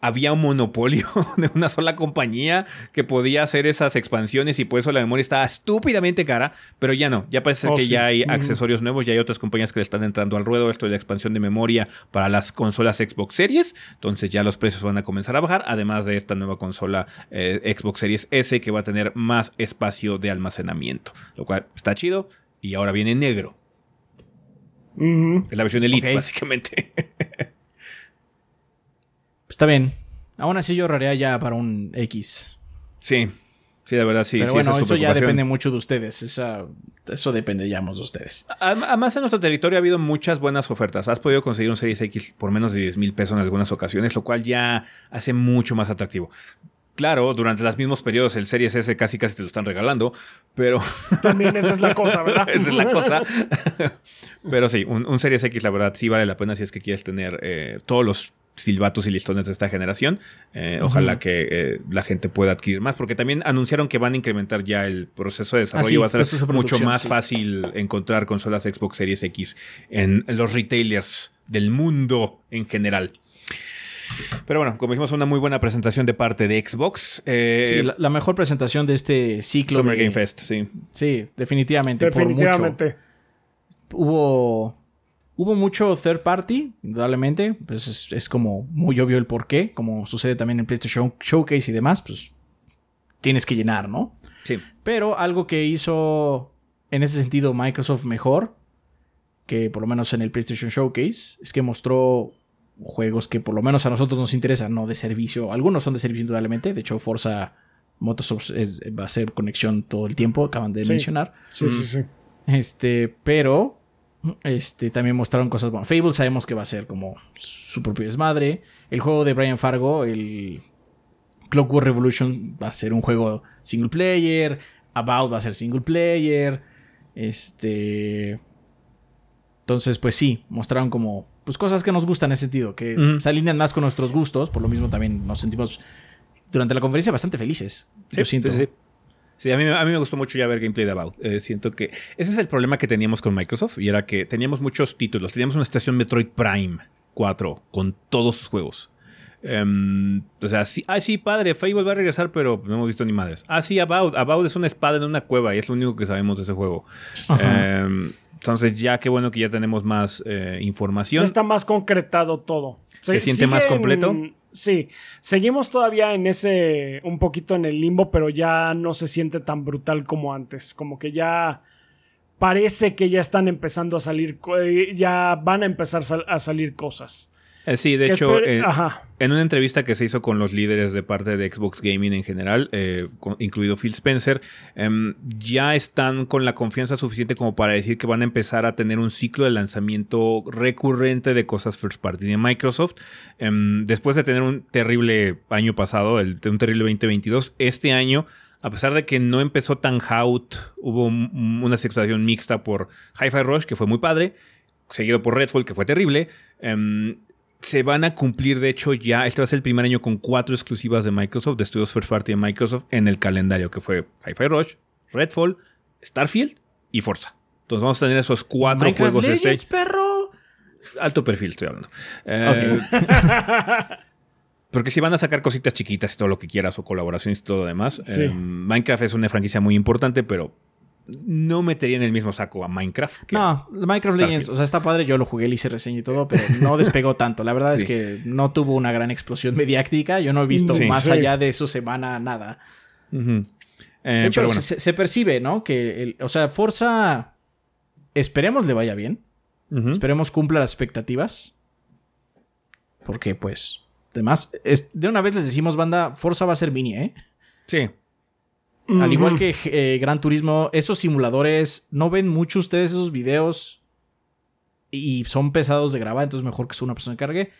había un monopolio de una sola compañía que podía hacer esas expansiones y por eso la memoria estaba estúpidamente cara, pero ya no, ya parece Oh, que sí. ya hay accesorios nuevos, ya hay otras compañías que le están entrando al ruedo esto de la expansión de memoria para las consolas Xbox Series, entonces ya los precios van a comenzar a bajar, además de esta nueva consola eh, Xbox Series S que va a tener más espacio de almacenamiento, lo cual está chido y ahora viene en negro. Es la versión Elite, básicamente. Está bien. Aún así yo ahorraría ya para un X. sí, sí, la verdad sí. Pero sí, bueno, esa es tu eso ya depende mucho de ustedes. Esa- eso depende ya más de ustedes. Adem- Además, en nuestro territorio ha habido muchas buenas ofertas. Has podido conseguir un Series X por menos de 10 mil pesos en algunas ocasiones, lo cual ya hace mucho más atractivo. Claro, durante los mismos periodos el Series S casi casi te lo están regalando, pero También esa es la cosa, ¿verdad? esa es la cosa. pero sí, un, un Series X la verdad sí vale la pena si es que quieres tener eh, todos los silbatos y listones de esta generación. Eh, Ojalá que eh, la gente pueda adquirir más, porque también anunciaron que van a incrementar ya el proceso de desarrollo. Ah, sí, va a ser de mucho más sí. fácil encontrar consolas Xbox Series X en los retailers del mundo en general. Pero bueno, como dijimos, una muy buena presentación de parte de Xbox. Eh, Sí, la, la mejor presentación de este ciclo. Summer de- Game Fest, sí. Sí, definitivamente. Por mucho. Definitivamente. Hubo. Hubo mucho third party, indudablemente. Pues es, es como muy obvio el por qué. Como sucede también en PlayStation Showcase y demás. Pues tienes que llenar, ¿no? Sí. Pero algo que hizo en ese sentido Microsoft mejor, que por lo menos en el PlayStation Showcase, es que mostró juegos que por lo menos a nosotros nos interesan, no de servicio. Algunos son de servicio indudablemente. De hecho, Forza Motorsport es- va a ser conexión todo el tiempo, acaban de Sí. mencionar. Sí, sí, sí. Este, pero este también mostraron cosas buenas. Fable sabemos que va a ser como su propio desmadre. El juego de Brian Fargo, el Clockwork Revolution va a ser un juego single player. About va a ser single player. Este. Entonces, pues sí, mostraron como pues cosas que nos gustan en ese sentido, que se alinean más con nuestros gustos. Por lo mismo también nos sentimos durante la conferencia bastante felices. Yo siento. Sí, sí, sí. A mí, a mí me gustó mucho ya ver gameplay de About. Eh, siento que ese es el problema que teníamos con Microsoft y era que teníamos muchos títulos. Teníamos una estación Metroid Prime 4 con todos sus juegos. Em, o sea, sí, ah, sí, padre, Fable va a regresar, pero no hemos visto ni madres. Ah, sí, About. About es una espada en una cueva y es lo único que sabemos de ese juego. Em, entonces, ya qué bueno que ya tenemos más eh, Ya información. está más concretado todo. ¿Se siente más completo? Sí, seguimos todavía en ese, un poquito en el limbo, pero ya no se siente tan brutal como antes. Como que ya parece que ya están empezando a salir, eh, ya van a empezar a salir cosas. Eh, sí, de hecho, eh. En una entrevista que se hizo con los líderes de parte de Xbox Gaming en general, eh, con- incluido Phil Spencer, em, ya están con la confianza suficiente como para decir que van a empezar a tener un ciclo de lanzamiento recurrente de cosas first party de Microsoft. Em, después de tener un terrible año pasado, el, un terrible 2022, este año, a pesar de que no empezó tan out, hubo un- una situación mixta por Hi-Fi Rush, que fue muy padre, seguido por Redfall, que fue terrible. em, se van a cumplir, de hecho, ya. Este va a ser el primer año con cuatro exclusivas de Microsoft, de estudios first party de Microsoft, en el calendario, que fue Hi-Fi Rush, Redfall, Starfield y Forza. Entonces vamos a tener esos cuatro Minecraft juegos de Legends, este. perro. Alto perfil, estoy hablando. Eh, Porque si van a sacar cositas chiquitas y todo lo que quieras, o colaboraciones y todo lo demás. Sí. eh, Minecraft es una franquicia muy importante, pero no metería en el mismo saco a Minecraft. que- No, Minecraft Starfield. Legends, o sea, está padre, yo lo jugué, le hice reseña y todo, pero no despegó tanto. La verdad es que no tuvo una gran explosión mediática. Yo no he visto Sí. más Sí. allá de su semana nada. Eh, De hecho, pero bueno. se, se percibe, ¿no? Que, el- o sea, Forza, esperemos le vaya bien. Esperemos cumpla las expectativas. Porque, pues, además, es- de una vez les decimos, banda, Forza va a ser mini, ¿eh? Sí. Al igual que eh, Gran Turismo, esos simuladores, no ven mucho ustedes esos videos y son pesados de grabar, entonces mejor que sea una persona que cargue.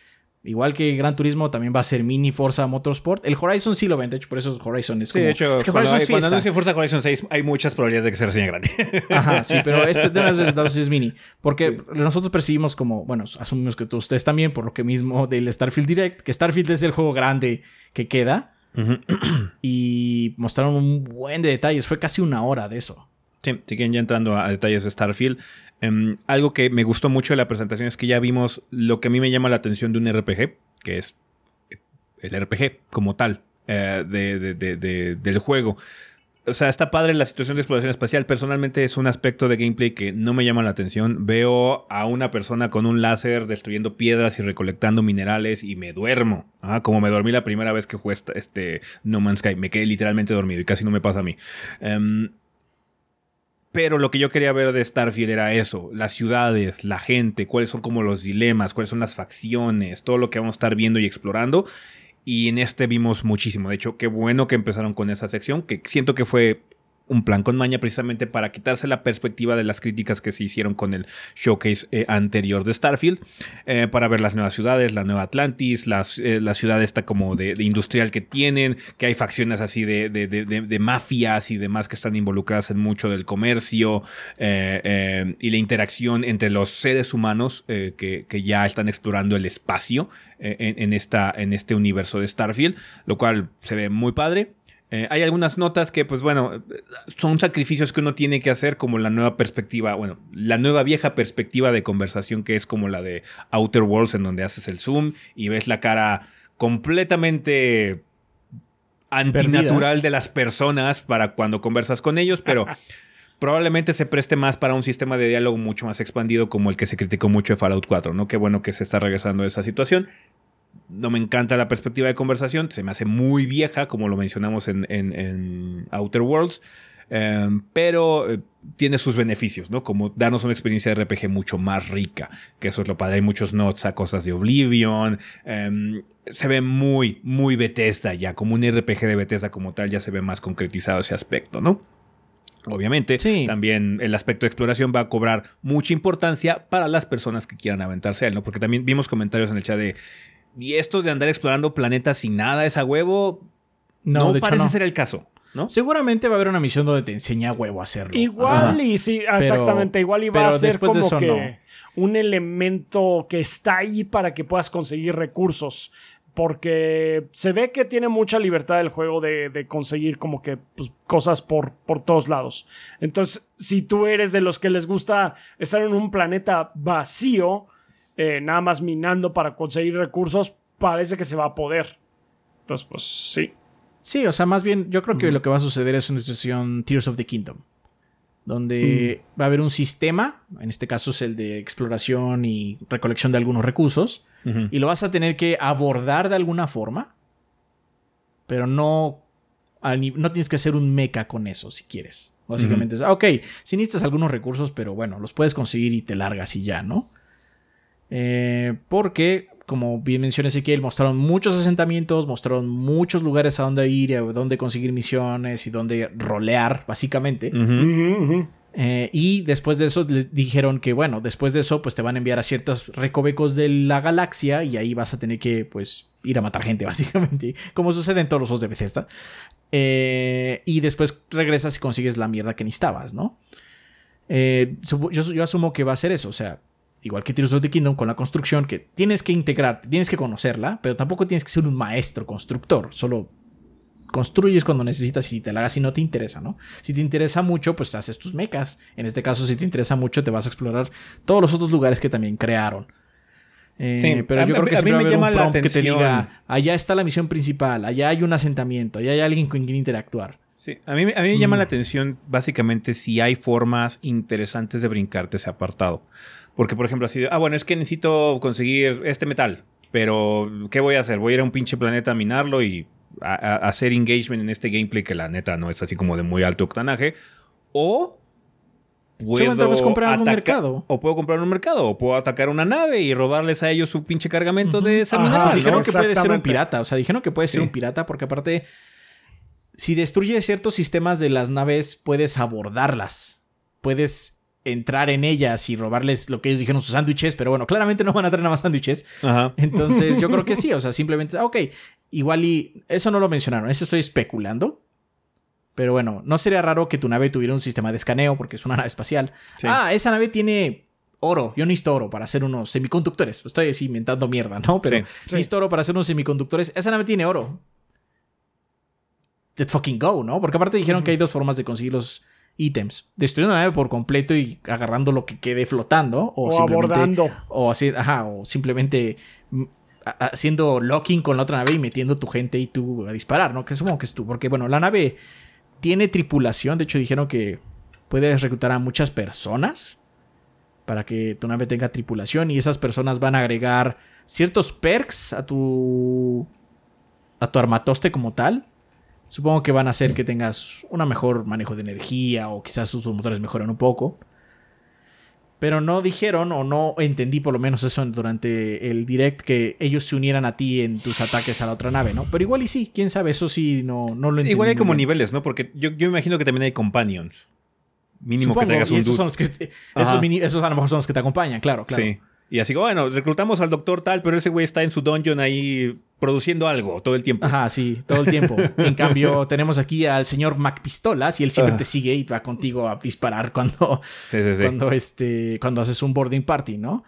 Igual que Gran Turismo también va a ser mini Forza Motorsport. El Horizon sí lo ven, de hecho, por eso Horizon es Sí, de hecho, es que cuando, Horizon cuando anuncie Forza Horizon 6 hay muchas probabilidades de que se reseñe grande. Ajá, sí, pero este de una vez es mini. Porque nosotros percibimos como, bueno, asumimos que todos ustedes también, por lo que mismo del Starfield Direct, que Starfield es el juego grande que queda. Y mostraron un buen de detalles. Fue casi una hora de eso. Sí, siguen ya entrando a, detalles de Starfield. Em, algo que me gustó mucho de la presentación es que ya vimos lo que a mí me llama la atención de un RPG, que es el RPG como tal eh, de- de- de- del juego. O sea, está padre la situación de exploración espacial. Personalmente es un aspecto de gameplay que no me llama la atención. Veo a una persona con un láser destruyendo piedras y recolectando minerales y me duermo. Ah, como me dormí la primera vez que jugué este No Man's Sky. Me quedé literalmente dormido y casi no me pasa a mí. Em, pero lo que yo quería ver de Starfield era eso, las ciudades, la gente, cuáles son como los dilemas, cuáles son las facciones, todo lo que vamos a estar viendo y explorando. Y en este vimos muchísimo. De hecho, qué bueno que empezaron con esa sección, que siento que fue un plan con maña precisamente para quitarse la perspectiva de las críticas que se hicieron con el showcase eh, anterior de Starfield, eh, para ver las nuevas ciudades, la nueva Atlantis, las, eh, la ciudad esta como de, industrial que tienen, que hay facciones así de, de- de- mafias y demás que están involucradas en mucho del comercio y la interacción entre los seres humanos que, que ya están explorando el espacio en esta, en este universo de Starfield, lo cual se ve muy padre. Eh, hay algunas notas que, pues bueno, son sacrificios que uno tiene que hacer, como la nueva perspectiva, bueno, la nueva vieja perspectiva de conversación que es como la de Outer Worlds, en donde haces el zoom y ves la cara completamente antinatural de las personas para cuando conversas con ellos, pero probablemente se preste más para un sistema de diálogo mucho más expandido como el que se criticó mucho de Fallout 4, ¿no? Qué bueno que se está regresando a esa situación. No me encanta la perspectiva de conversación, se me hace muy vieja, como lo mencionamos en, en- en Outer Worlds, eh, pero eh, tiene sus beneficios, ¿no? Como darnos una experiencia de RPG mucho más rica, que eso es lo padre. Hay muchos nods a cosas de Oblivion, eh, se ve muy, muy Bethesda ya, como un RPG de Bethesda como tal, ya se ve más concretizado ese aspecto, ¿no? Obviamente, Sí. también el aspecto de exploración va a cobrar mucha importancia para las personas que quieran aventarse a él, ¿no? Porque también vimos comentarios en el chat de, ¿y esto de andar explorando planetas sin nada es a huevo? No, de hecho, parece no. ser el caso, ¿no? Seguramente va a haber una misión donde te enseña a huevo a hacerlo. Igual Ajá. y sí, exactamente, igual y va a ser después de como eso, que no. un elemento que está ahí para que puedas conseguir recursos. Porque se ve que tiene mucha libertad el juego de, de conseguir como que pues, cosas por, por todos lados. Entonces, si tú eres de los que les gusta estar en un planeta vacío, eh, nada más minando para conseguir recursos, parece que se va a poder. Entonces, pues sí. Sí, o sea, más bien, yo creo que lo que va a suceder es una situación Tears of the Kingdom. Donde va a haber un sistema, en este caso es el de exploración y recolección de algunos recursos, y lo vas a tener que abordar de alguna forma, pero no, no tienes que hacer un mecha con eso si quieres. Básicamente, es, ok, si necesitas algunos recursos, pero bueno, los puedes conseguir y te largas y ya, ¿no? Eh, porque, como bien menciona Ezequiel, mostraron muchos asentamientos, mostraron muchos lugares a donde ir, a dónde conseguir misiones y dónde rolear, básicamente. Eh, y después de eso les dijeron que, bueno, después de eso, pues te van a enviar a ciertos recovecos de la galaxia y ahí vas a tener que, pues, ir a matar gente, básicamente. Como sucede en todos los juegos de Bethesda. Eh, y después regresas y consigues la mierda que necesitabas, ¿no? Eh, yo, yo asumo que va a ser eso, o sea, igual que Tears of the Kingdom con la construcción, que tienes que integrar, tienes que conocerla, pero tampoco tienes que ser un maestro constructor, solo construyes cuando necesitas y te la hagas si no te interesa, ¿no? Si te interesa mucho, pues haces tus mecas. En este caso, si te interesa mucho, te vas a explorar todos los otros lugares que también crearon. Eh, Sí, pero yo mí- creo que a mí siempre va a me haber un llama la prompt que te atención. diga, allá está la misión principal, allá hay un asentamiento, allá hay alguien con quien interactuar. Sí, a mí, a mí me llama la atención básicamente si hay formas interesantes de brincarte ese apartado. Porque, por ejemplo, así de, ah, bueno, es que necesito conseguir este metal, pero ¿qué voy a hacer? Voy a ir a un pinche planeta a minarlo y a, a- a hacer engagement en este gameplay que la neta no es así como de muy alto octanaje. O puedo tal vez comprar en un mercado. O puedo comprar en un mercado, o puedo atacar una nave y robarles a ellos su pinche cargamento de esa Pues dijeron no, que puede ser un pirata, o sea, dijeron que puede ser Sí. un pirata porque aparte, si destruyes ciertos sistemas de las naves, puedes abordarlas. Puedes entrar en ellas y robarles lo que ellos dijeron sus sándwiches, pero bueno, claramente no van a traer nada más sándwiches. Entonces yo creo que sí, o sea, simplemente, ah, ok, igual y eso no lo mencionaron, eso estoy especulando. Pero bueno, no sería raro que tu nave tuviera un sistema de escaneo porque es una nave espacial. Sí. Ah, esa nave tiene oro. Yo necesito oro para hacer unos semiconductores. Estoy así inventando mierda, ¿no? Pero Sí, sí. necesito oro para hacer unos semiconductores. Esa nave tiene oro. Let's fucking go, ¿no? Porque aparte dijeron que hay dos formas de conseguir los ítems. Destruyendo la nave por completo y agarrando lo que quede flotando. O, O simplemente. abordando. O así, ajá, o simplemente mm, haciendo locking con la otra nave y metiendo tu gente y tú a disparar, ¿no? Que supongo que es tú. Porque, bueno, la nave tiene tripulación. De hecho, dijeron que puedes reclutar a muchas personas para que tu nave tenga tripulación y esas personas van a agregar ciertos perks a tu a tu armatoste como tal. Supongo que van a hacer que tengas un mejor manejo de energía o quizás sus motores mejoren un poco. Pero no dijeron o no entendí por lo menos eso durante el direct que ellos se unieran a ti en tus ataques a la otra nave, ¿no? Pero igual y sí, quién sabe, eso sí no, no lo entendí. Igual hay como niveles, ¿no? Porque yo, yo imagino que también hay companions. Mínimo Supongo, que traigas y un esos dude. son los que esos, mini- esos a lo mejor son los que te acompañan, claro, claro. Sí. Y así, bueno, reclutamos al doctor tal, pero ese güey está en su dungeon ahí produciendo algo todo el tiempo. Ajá, sí, todo el tiempo. En cambio, tenemos aquí al señor Mac Pistolas y él siempre Ah. te sigue y va contigo a disparar cuando, Sí, sí, sí. cuando, este, cuando haces un boarding party, ¿no?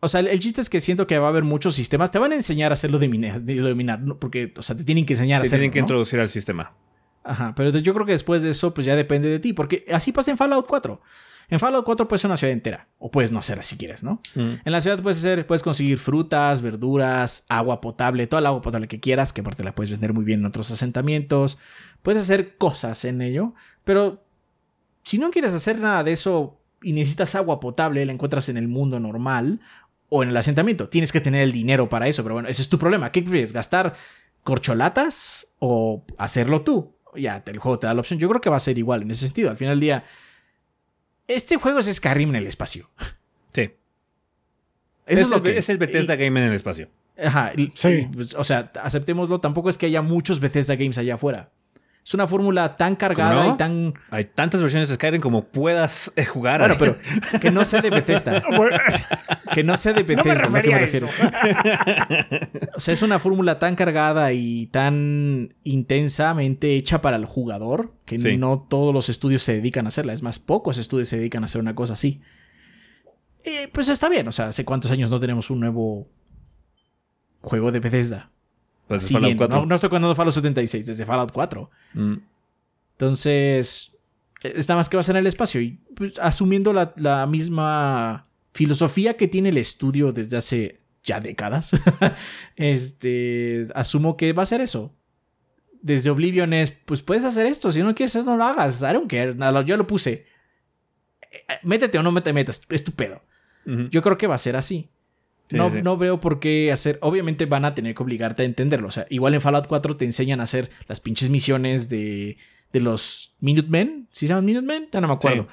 O sea, el, el chiste es que siento que va a haber muchos sistemas. Te van a enseñar a hacerlo de minar, de dominar, ¿no? porque, o sea, te tienen que enseñar a Te hacerlo. tienen que ¿no? introducir al sistema. Ajá, pero yo creo que después de eso, pues ya depende de ti, porque así pasa en Fallout 4. En Fallout 4 puedes ser una ciudad entera, o puedes no hacerla si quieres, ¿no? Mm. En la ciudad puedes hacer, puedes conseguir frutas, verduras, agua potable, toda el agua potable que quieras, que aparte la puedes vender muy bien en otros asentamientos. Puedes hacer cosas en ello, pero si no quieres hacer nada de eso y necesitas agua potable, la encuentras en el mundo normal o en el asentamiento. Tienes que tener el dinero para eso, pero bueno, ese es tu problema. ¿Qué prefieres? ¿Gastar corcholatas o hacerlo tú? Ya, el juego te da la opción. Yo creo que va a ser igual en ese sentido. Al final del día, este juego es Skyrim en el espacio. Sí. Eso es, lo el, que es el Bethesda Game en el espacio. Ajá, y- Sí. y, pues, o sea, aceptémoslo, tampoco es que haya muchos Bethesda Games allá afuera. Es una fórmula tan cargada no? y tan... Hay tantas versiones de Skyrim como puedas eh, jugar. Bueno, pero que no sea de Bethesda. Que no sea de no me Bethesda, es a lo que me refiero. O sea, es una fórmula tan cargada y tan intensamente hecha para el jugador que Sí. no todos los estudios se dedican a hacerla. Es más, pocos estudios se dedican a hacer una cosa así. Y pues está bien, o sea, hace cuántos años no tenemos un nuevo juego de Bethesda. Pues, Fallout bien, 4. No, no estoy contando Fallout 76, desde Fallout 4. Mm. Entonces, es nada más que va a ser en el espacio. Y pues, asumiendo la, la misma filosofía que tiene el estudio desde hace ya décadas, este, asumo que va a ser eso. Desde Oblivion es, pues puedes hacer esto, si no quieres no lo hagas, I don't care, Nada, yo lo puse. Eh, eh, Métete o no te metas, es tu pedo. Ujú. Yo creo que va a ser así. Sí, no, sí. no veo por qué hacer. Obviamente van a tener que obligarte a entenderlo. O sea, igual en Fallout 4 te enseñan a hacer las pinches misiones de, de los Minutemen. ¿Sí se llaman Minutemen? Ya no me acuerdo.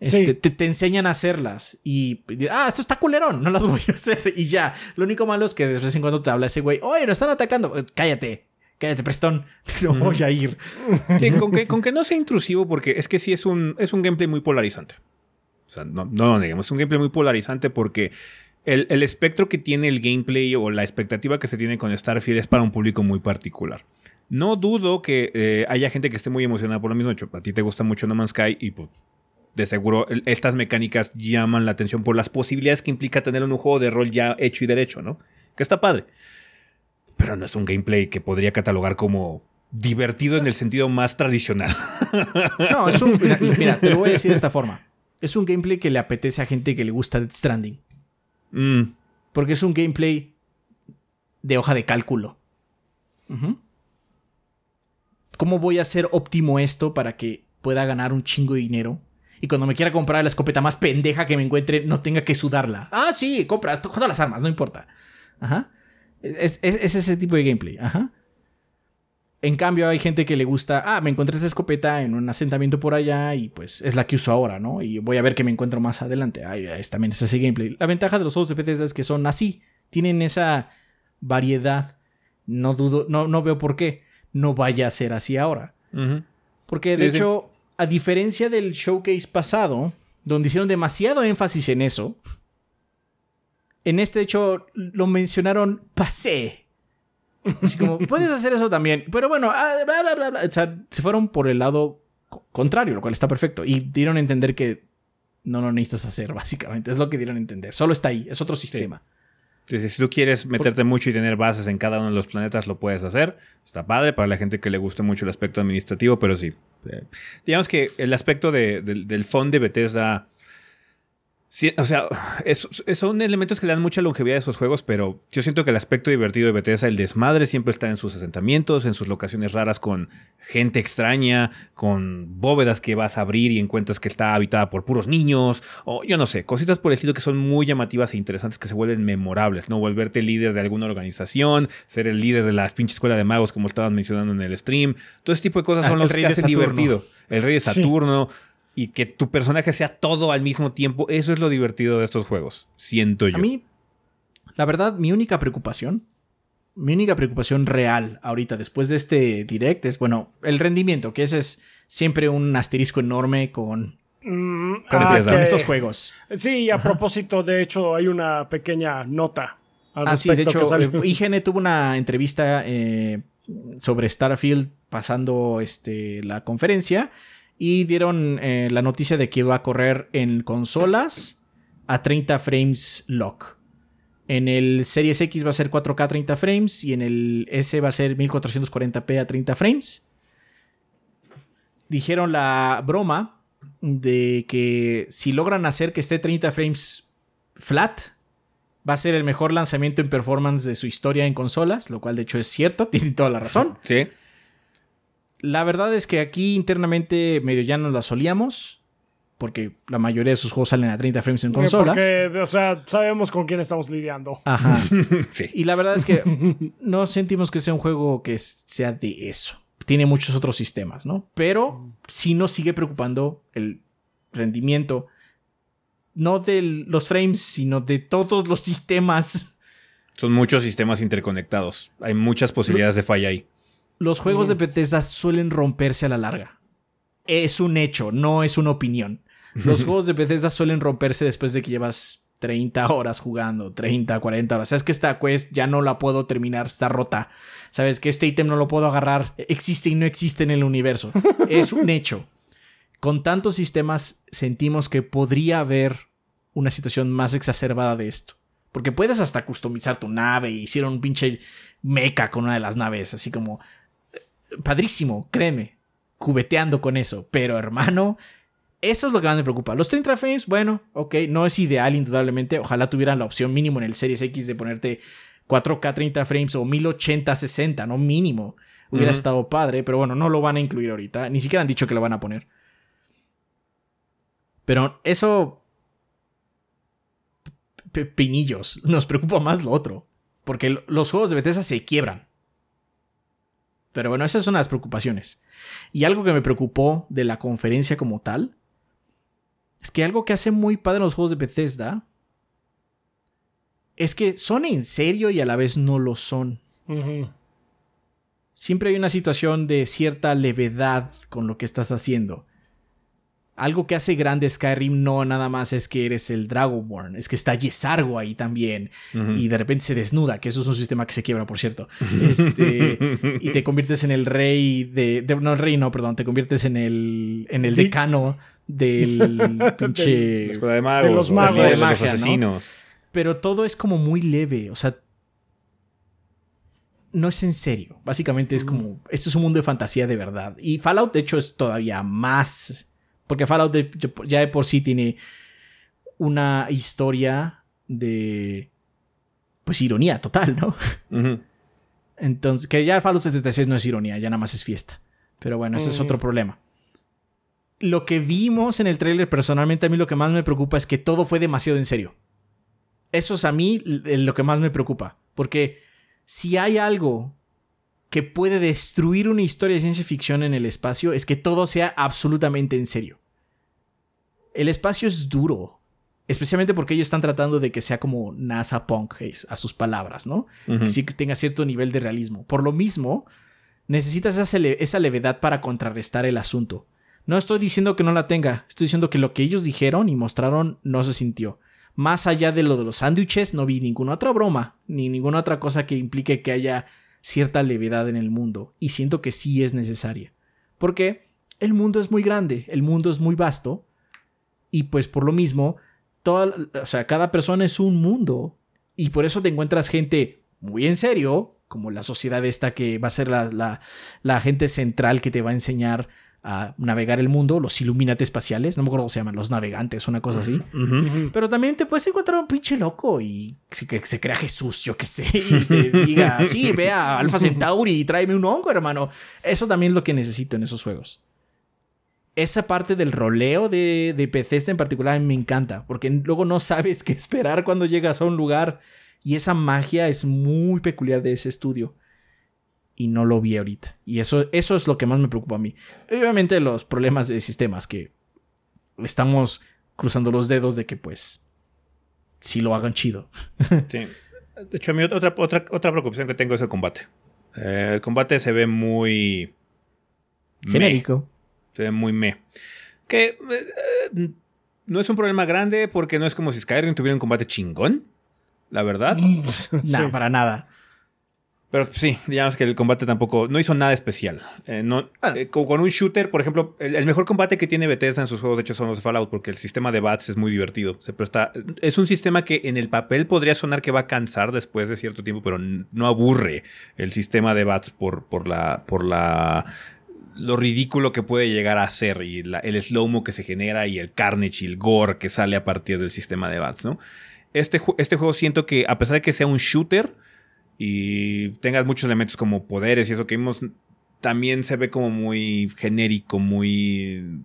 Este, Sí. te, te enseñan a hacerlas. Y. Ah, esto está culerón. No las voy a hacer. Y ya. Lo único malo es que de vez en cuando te habla ese güey. Oye, nos están atacando. Eh, Cállate. Cállate, prestón. No voy a ir. Sí, con, que, con que no sea intrusivo, porque es que sí es un, es un gameplay muy polarizante. O sea, no, no lo neguemos, es un gameplay muy polarizante porque el, el espectro que tiene el gameplay o la expectativa que se tiene con Starfield es para un público muy particular. No dudo que eh, haya gente que esté muy emocionada por lo mismo. A ti te gusta mucho No Man's Sky y pues, de seguro estas mecánicas llaman la atención por las posibilidades que implica tener un juego de rol ya hecho y derecho, ¿no? Que está padre. Pero no es un gameplay que podría catalogar como divertido en el sentido más tradicional. No, es un. Mira, mira, te lo voy a decir de esta forma. Es un gameplay que le apetece a gente que le gusta Death Stranding. Mm, Porque es un gameplay de hoja de cálculo. ¿Cómo voy a hacer óptimo esto para que pueda ganar un chingo de dinero? Y cuando me quiera comprar la escopeta más pendeja que me encuentre, no tenga que sudarla. Ah, sí, compra todas las armas, no importa. Ajá. Es, es- es ese tipo de gameplay. Ajá. En cambio, hay gente que le gusta, ah, me encontré esta escopeta en un asentamiento por allá y pues es la que uso ahora, ¿no? Y voy a ver qué me encuentro más adelante. Ay, es, también es ese gameplay. La ventaja de los juegos de Bethesda es que son así, tienen esa variedad. No dudo, no, no veo por qué no vaya a ser así ahora. Porque de sí. hecho, a diferencia del showcase pasado, donde hicieron demasiado énfasis en eso. En este hecho lo mencionaron pasé. Así como, puedes hacer eso también. Pero bueno, ah, bla, bla, bla, bla. O sea, se fueron por el lado co- contrario, lo cual está perfecto. Y dieron a entender que no lo necesitas hacer, básicamente. Es lo que dieron a entender. Solo está ahí, es otro sistema. Sí, sí, si tú quieres meterte mucho y tener bases en cada uno de los planetas, lo puedes hacer. Está padre para la gente que le guste mucho el aspecto administrativo, pero sí. eh, digamos que el aspecto de- del- del fondo de Bethesda. Sí, o sea, es- son elementos que le dan mucha longevidad a esos juegos, pero yo siento que el aspecto divertido de Bethesda, el desmadre, siempre está en sus asentamientos, en sus locaciones raras con gente extraña, con bóvedas que vas a abrir y encuentras que está habitada por puros niños, o yo no sé, cositas por el estilo que son muy llamativas e interesantes que se vuelven memorables, ¿no? Volverte líder de alguna organización, ser el líder de la pinche escuela de magos, como estaban mencionando en el stream. Todo ese tipo de cosas Ah, son los que hacen Saturno. divertido. El rey de Sí. Y que tu personaje sea todo al mismo tiempo. Eso es lo divertido de estos juegos. Siento yo. A mí, la verdad, mi única preocupación, mi única preocupación real ahorita después de este direct es, bueno, el rendimiento, que ese es siempre un asterisco enorme con, Mm, con, ah, con estos juegos. Sí, a propósito, de hecho, hay una pequeña nota. Al Ah, sí, de hecho, eh, IGN tuvo una entrevista eh, sobre Starfield pasando este, la conferencia y dieron eh, la noticia de que iba a correr en consolas a 30 frames lock. En el Series X va a ser 4K 30 frames y en el S va a ser 1440p a 30 frames. Dijeron la broma de que si logran hacer que esté 30 frames flat, va a ser el mejor lanzamiento en performance de su historia en consolas, lo cual de hecho es cierto, tiene toda la razón. Sí. La verdad es que aquí internamente medio ya nos la solíamos, porque la mayoría de sus juegos salen a 30 frames en consolas. Porque, o sea, sabemos con quién estamos lidiando. Ajá. Sí. Y la verdad es que no sentimos que sea un juego que sea de eso. Tiene muchos otros sistemas, ¿no? Pero sí nos sigue preocupando el rendimiento. No de los frames, sino de todos los sistemas. Son muchos sistemas interconectados. Hay muchas posibilidades de falla ahí. Los juegos de Bethesda suelen romperse a la larga. Es un hecho, no es una opinión. Los juegos de Bethesda suelen romperse después de que llevas 30 horas jugando, 30, 40 horas. Sabes que esta quest ya no la puedo terminar, está rota. Sabes que este ítem no lo puedo agarrar, existe y no existe en el universo. Es un hecho. Con tantos sistemas sentimos que podría haber una situación más exacerbada de esto. Porque puedes hasta customizar tu nave y hicieron un pinche mecha con una de las naves, así como padrísimo, créeme, cubeteando con eso. Pero hermano, eso es lo que más me preocupa. Los 30 frames, bueno, ok, no es ideal indudablemente. Ojalá tuvieran la opción mínimo en el Series X de ponerte 4K 30 frames o 1080 60, no mínimo. Hubiera estado padre, pero bueno, no lo van a incluir ahorita. Ni siquiera han dicho que lo van a poner. Pero eso... Pinillos, nos preocupa más lo otro. Porque lo- los juegos de Bethesda se quiebran. Pero bueno, esas son las preocupaciones. Y algo que me preocupó de la conferencia como tal es que algo que hace muy padre los juegos de Bethesda es que son en serio y a la vez no lo son. Siempre hay una situación de cierta levedad con lo que estás haciendo. Algo que hace grande Skyrim no nada más es que eres el Dragonborn, es que está Yesargo ahí también y de repente se desnuda, que eso es un sistema que se quiebra, por cierto. Este, y te conviertes en el rey de, de- no el rey, no, perdón, te conviertes en el en el Sí. decano del pinche La escuela de magos. de los escuela de magos. los asesinos. pero todo es como muy leve, o sea, no es en serio. Básicamente es como, esto es un mundo de fantasía de verdad. Y Fallout, de hecho, es todavía más, porque Fallout de- ya de por sí tiene una historia de, pues, ironía total, ¿no? Entonces, que ya Fallout 76 no es ironía, ya nada más es fiesta. Pero bueno, ese es otro problema. Lo que vimos en el tráiler, personalmente a mí lo que más me preocupa es que todo fue demasiado en serio. Eso es a mí lo que más me preocupa. Porque si hay algo que puede destruir una historia de ciencia ficción en el espacio, es que todo sea absolutamente en serio. El espacio es duro. Especialmente porque ellos están tratando de que sea como NASA Punk, a sus palabras, ¿no? Que sí que tenga cierto nivel de realismo. Por lo mismo, necesitas esa, le- esa levedad para contrarrestar el asunto. No estoy diciendo que no la tenga, estoy diciendo que lo que ellos dijeron y mostraron no se sintió. Más allá de lo de los sándwiches, no vi ninguna otra broma, ni ninguna otra cosa que implique que haya cierta levedad en el mundo, y siento que sí es necesaria. Porque el mundo es muy grande, el mundo es muy vasto, y pues por lo mismo, toda, o sea, cada persona es un mundo, y por eso te encuentras gente muy en serio, como la sociedad esta que va a ser la, la, la gente central que te va a enseñar a navegar el mundo, los Illuminati espaciales, no me acuerdo cómo se llaman, los navegantes, una cosa así. Pero también te puedes encontrar un pinche loco y que se crea Jesús, yo qué sé, y te diga, sí, ve a Alpha Centauri y tráeme un hongo, hermano. Eso también es lo que necesito en esos juegos. Esa parte del roleo de, de Bethesda en particular me encanta, porque luego no sabes qué esperar cuando llegas a un lugar y esa magia es muy peculiar de ese estudio y no lo vi ahorita. Y eso, eso es lo que más me preocupa a mí. Obviamente los problemas de sistemas que estamos cruzando los dedos de que pues si lo hagan chido. Sí. De hecho, a mí otra, otra, otra preocupación que tengo es el combate. Eh, el combate se ve muy... Genérico. Se ve muy me. Que eh, no es un problema grande porque no es como si Skyrim tuviera un combate chingón. La verdad. no, para nada. Pero sí, digamos que el combate tampoco no hizo nada especial. Eh, no, eh, con un shooter, por ejemplo, el, mejor combate que tiene Bethesda en sus juegos, de hecho, son los de Fallout, porque el sistema de bats es muy divertido. Se presta, es un sistema que en el papel podría sonar que va a cansar después de cierto tiempo, pero no aburre el sistema de bats por, por la. por la lo ridículo que puede llegar a ser y el slow-mo que se genera y el carnage y el gore que sale a partir del sistema de bats, ¿no? Este, este juego siento que, a pesar de que sea un shooter, y tengas muchos elementos como poderes y eso que vimos, también se ve como muy genérico, muy...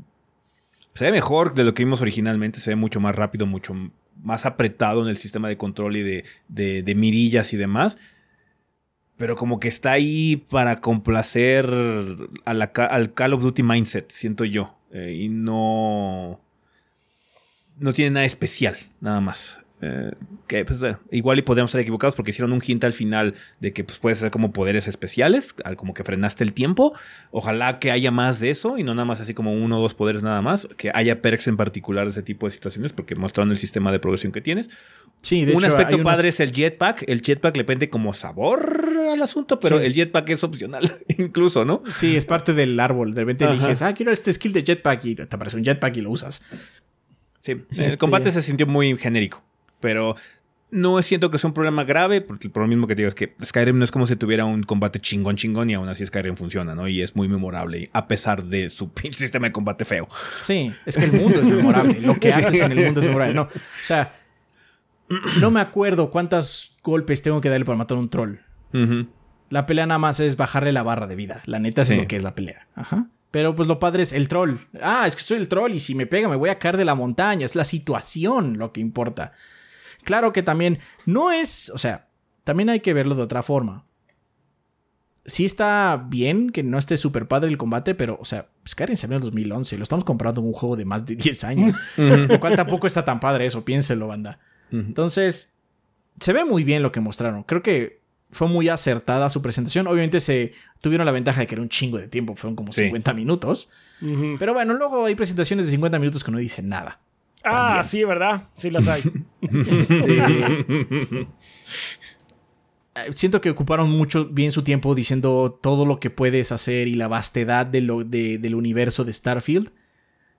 Se ve mejor de lo que vimos originalmente, se ve mucho más rápido, mucho más apretado en el sistema de control y de, de, mirillas y demás. Pero como que está ahí para complacer al Call of Duty mindset, siento yo. Eh, y no... No tiene nada especial, nada más. Eh, que pues, igual y podríamos estar equivocados porque hicieron un hint al final de que pues, puedes hacer como poderes especiales, como que frenaste el tiempo. Ojalá que haya más de eso y no nada más así como uno o dos poderes nada más, que haya perks en particular de ese tipo de situaciones porque mostraron el sistema de progresión que tienes. Sí, un aspecto padre es el jetpack. El jetpack le pende como sabor al asunto, pero el jetpack es opcional, incluso, ¿no? Sí, es parte del árbol. De repente eliges, ah, quiero este skill de jetpack y te aparece un jetpack y lo usas. Sí, el este combate se sintió muy genérico. Pero no siento que sea un problema grave, porque por lo mismo que te digo es que Skyrim no es como si tuviera un combate chingón chingón y aún así Skyrim funciona, ¿no? Y es muy memorable, a pesar de su sistema de combate feo. Sí, es que el mundo es memorable, lo que haces en el mundo es memorable. No, o sea, no me acuerdo cuántos golpes tengo que darle para matar a un troll. La pelea nada más es bajarle la barra de vida. La neta es lo que es la pelea. Ajá. Pero pues lo padre es el troll. Ah, es que soy el troll y si me pega me voy a caer de la montaña. Es la situación lo que importa. Claro que también no es, o sea, también hay que verlo de otra forma. Sí está bien que no esté súper padre el combate, pero, o sea, Skyrim salió en 2011. Lo estamos comprando en un juego de más de 10 años. Lo cual tampoco está tan padre eso, piénselo, banda. Entonces, se ve muy bien lo que mostraron. Creo que fue muy acertada su presentación. Obviamente se tuvieron la ventaja de que era un chingo de tiempo, fueron como 50 minutos. Pero bueno, luego hay presentaciones de 50 minutos que no dicen nada. Ah, sí, ¿verdad? Sí las hay. Este, siento que ocuparon mucho bien su tiempo diciendo todo lo que puedes hacer y la vastedad de lo, del universo de Starfield,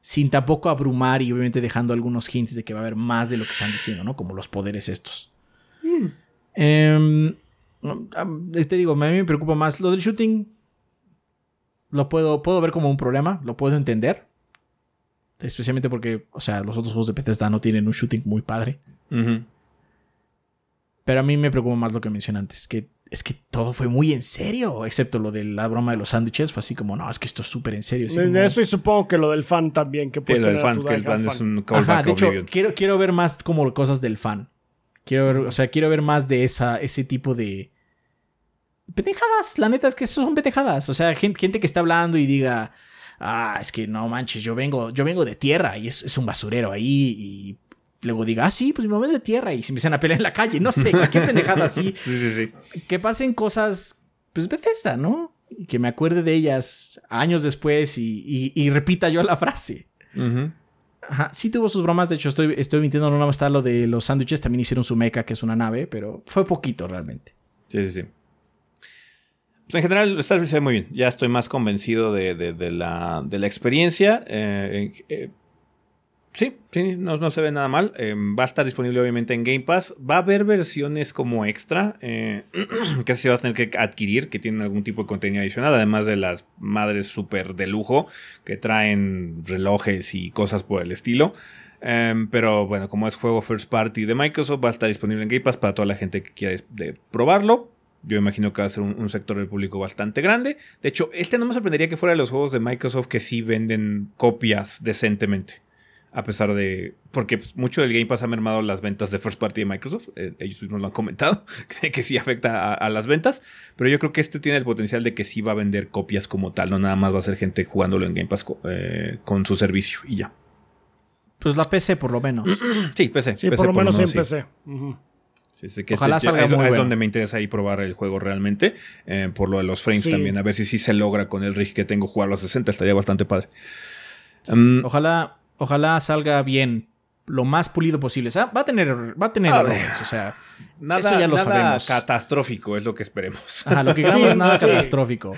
sin tampoco abrumar y obviamente dejando algunos hints de que va a haber más de lo que están diciendo, ¿no? Como los poderes estos. Mm. Em, te digo, a mí me preocupa más lo del shooting. Lo puedo, puedo ver como un problema, lo puedo entender. Especialmente porque, o sea, los otros juegos de Bethesda no tienen un shooting muy padre. Pero a mí me preocupa más lo que mencioné antes, que es que todo fue muy en serio, excepto lo de la broma de los sándwiches, fue así como, no, es que esto es súper en serio. eso y supongo que lo del fan también, que puede fan, que el fan, es un Ajá, de hecho, quiero, quiero ver más como cosas del fan. Quiero ver, o sea, quiero ver más de esa, ese tipo de pendejadas. La neta es que son pendejadas. O sea, gente, gente que está hablando y diga, ah, es que no manches, yo vengo, yo vengo de tierra y es, un basurero ahí y luego diga, ah, sí, pues mi mamá es de tierra y se empiezan a pelear en la calle, no sé, cualquier pendejada así. Sí, sí, sí. Que pasen cosas, pues Bethesda, ¿no? y que me acuerde de ellas años después y, repita yo la frase. Ajá, sí tuvo sus bromas, de hecho estoy, estoy mintiendo, no nada está lo de los sándwiches, también hicieron su meca, que es una nave, pero fue poquito realmente. Sí, sí, sí. Pues en general, Starfield se ve muy bien. Ya estoy más convencido de, la, experiencia. Eh, eh, Sí, sí, no, se ve nada mal. Eh, va a estar disponible obviamente en Game Pass. Va a haber versiones como extra que se va a tener que adquirir, que tienen algún tipo de contenido adicional, además de las madres súper de lujo que traen relojes y cosas por el estilo. Em, pero bueno, como es juego first party de Microsoft, va a estar disponible en Game Pass para toda la gente que quiera probarlo. Yo imagino que va a ser un, un, sector del público bastante grande. De hecho, este no me sorprendería que fuera de los juegos de Microsoft que sí venden copias decentemente a pesar de. Porque pues, mucho del Game Pass ha mermado las ventas de first party de Microsoft. Eh, ellos mismos lo han comentado, que sí afecta a, las ventas. Pero yo creo que este tiene el potencial de que sí va a vender copias como tal. No nada más va a ser gente jugándolo en Game Pass eh, con su servicio y ya. Pues la PC, por lo menos. sí, PC. Sí, por lo menos en PC. Ojalá salga es, muy es donde me interesa ahí probar el juego realmente. Eh, por lo de los frames también. A ver si sí se logra con el rig que tengo jugarlo a 60. Estaría bastante padre. Ojalá Ojalá salga bien, lo más pulido posible. va a tener, va a tener errores, o sea, nada, eso ya lo sabemos. catastrófico es lo que esperemos. Ajá, lo que queramos nada catastrófico.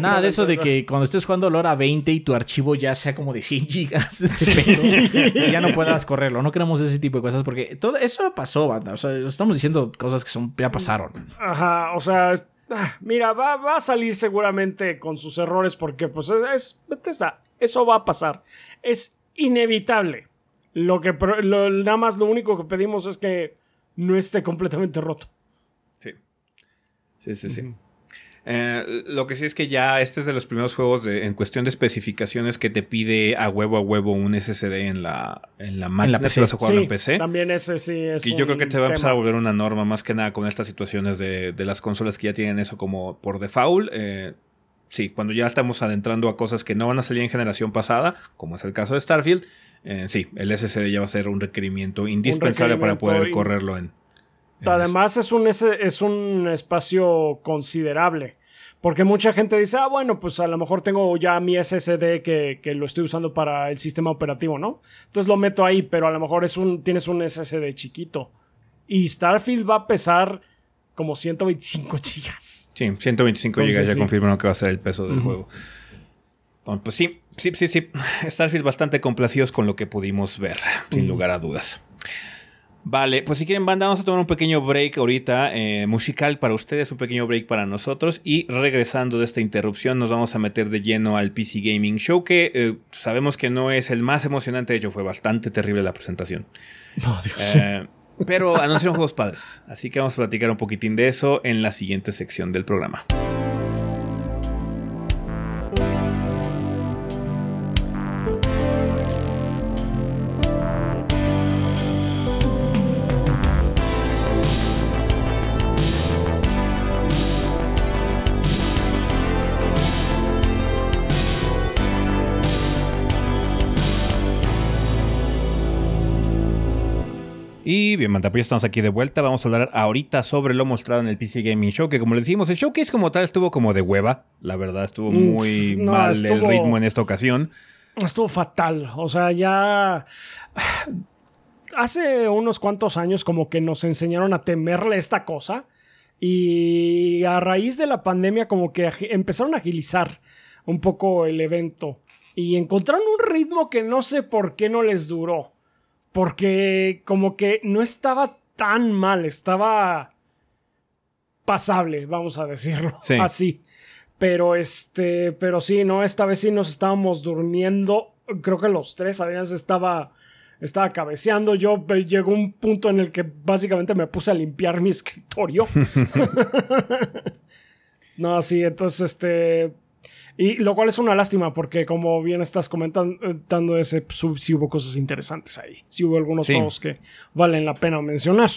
nada de eso de que cuando estés jugando LoRa 20 y tu archivo ya sea como de 100 gigas de peso, y ya no puedas correrlo. No queremos ese tipo de cosas porque todo eso pasó, banda. O sea, estamos diciendo cosas que son, ya pasaron. Ajá, o sea, ah, mira, va, va, a salir seguramente con sus errores porque pues es, es Eso va a pasar. Es inevitable. Lo que nada más lo único que pedimos es que no esté completamente roto. Sí. Sí, sí, sí. Eh, lo que sí es que ya este es de los primeros juegos en cuestión de especificaciones que te pide a huevo a huevo un SSD en la, en la máquina que vas a jugar en PC. También ese sí es. Y yo creo que te va a empezar a volver una norma más que nada con estas situaciones de, las consolas que ya tienen eso como por default. Eh, sí, cuando ya estamos adentrando a cosas que no van a salir en generación pasada, como es el caso de Starfield, eh, sí, el SSD ya va a ser un requerimiento indispensable para poder correrlo en. Además, es un, es un espacio considerable. Porque mucha gente dice, ah, bueno, pues a lo mejor tengo ya mi SSD que, que, lo estoy usando para el sistema operativo, ¿no? Entonces lo meto ahí, pero a lo mejor es un, tienes un SSD chiquito. Y Starfield va a pesar como 125 gigas. Sí, 125 gigas ya confirmaron que va a ser el peso del juego. pues sí, sí, sí, sí. Starfield bastante complacidos con lo que pudimos ver, sin lugar a dudas. Vale, pues si quieren, banda, vamos a tomar un pequeño break ahorita, eh, musical para ustedes, un pequeño break para nosotros. Y regresando de esta interrupción, nos vamos a meter de lleno al PC Gaming Show, que eh, sabemos que no es el más emocionante, de hecho, fue bastante terrible la presentación. Oh, Dios. Eh, pero anunciaron juegos padres, así que vamos a platicar un poquitín de eso en la siguiente sección del programa. Bien, Manta, pues estamos aquí de vuelta. Vamos a hablar ahorita sobre lo mostrado en el PC Gaming Show, que como les decimos, el showcase como tal estuvo como de hueva. La verdad, estuvo mm, muy mal el ritmo en esta ocasión. Estuvo fatal. O sea, ya... Hace unos cuantos años como que nos enseñaron a temerle esta cosa. Y a raíz de la pandemia como que empezaron a agilizar un poco el evento. Y encontraron un ritmo que no sé por qué no les duró porque como que no estaba tan mal, estaba pasable, vamos a decirlo así. Pero este, pero sí, no, esta vez sí nos estábamos durmiendo, creo que los tres, además estaba estaba cabeceando, yo eh, llegó un punto en el que básicamente me puse a limpiar mi escritorio. no, sí, entonces este y lo cual es una lástima porque como bien estás comentando ese, pues, sí hubo cosas interesantes ahí. Sí hubo algunos juegos que valen la pena mencionar.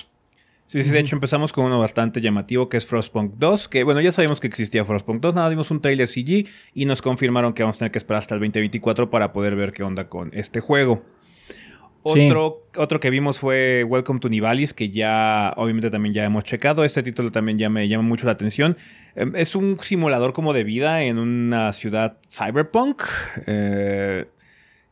Sí, sí, de hecho empezamos con uno bastante llamativo que es Frostpunk 2, que bueno, ya sabíamos que existía Frostpunk 2, nada, dimos un trailer CG y nos confirmaron que vamos a tener que esperar hasta el 2024 para poder ver qué onda con este juego. Otro, otro que vimos fue Welcome to Nivalis, que ya obviamente también ya hemos checado. Este título también ya me llama mucho la atención. Em, es un simulador como de vida en una ciudad cyberpunk. Eh,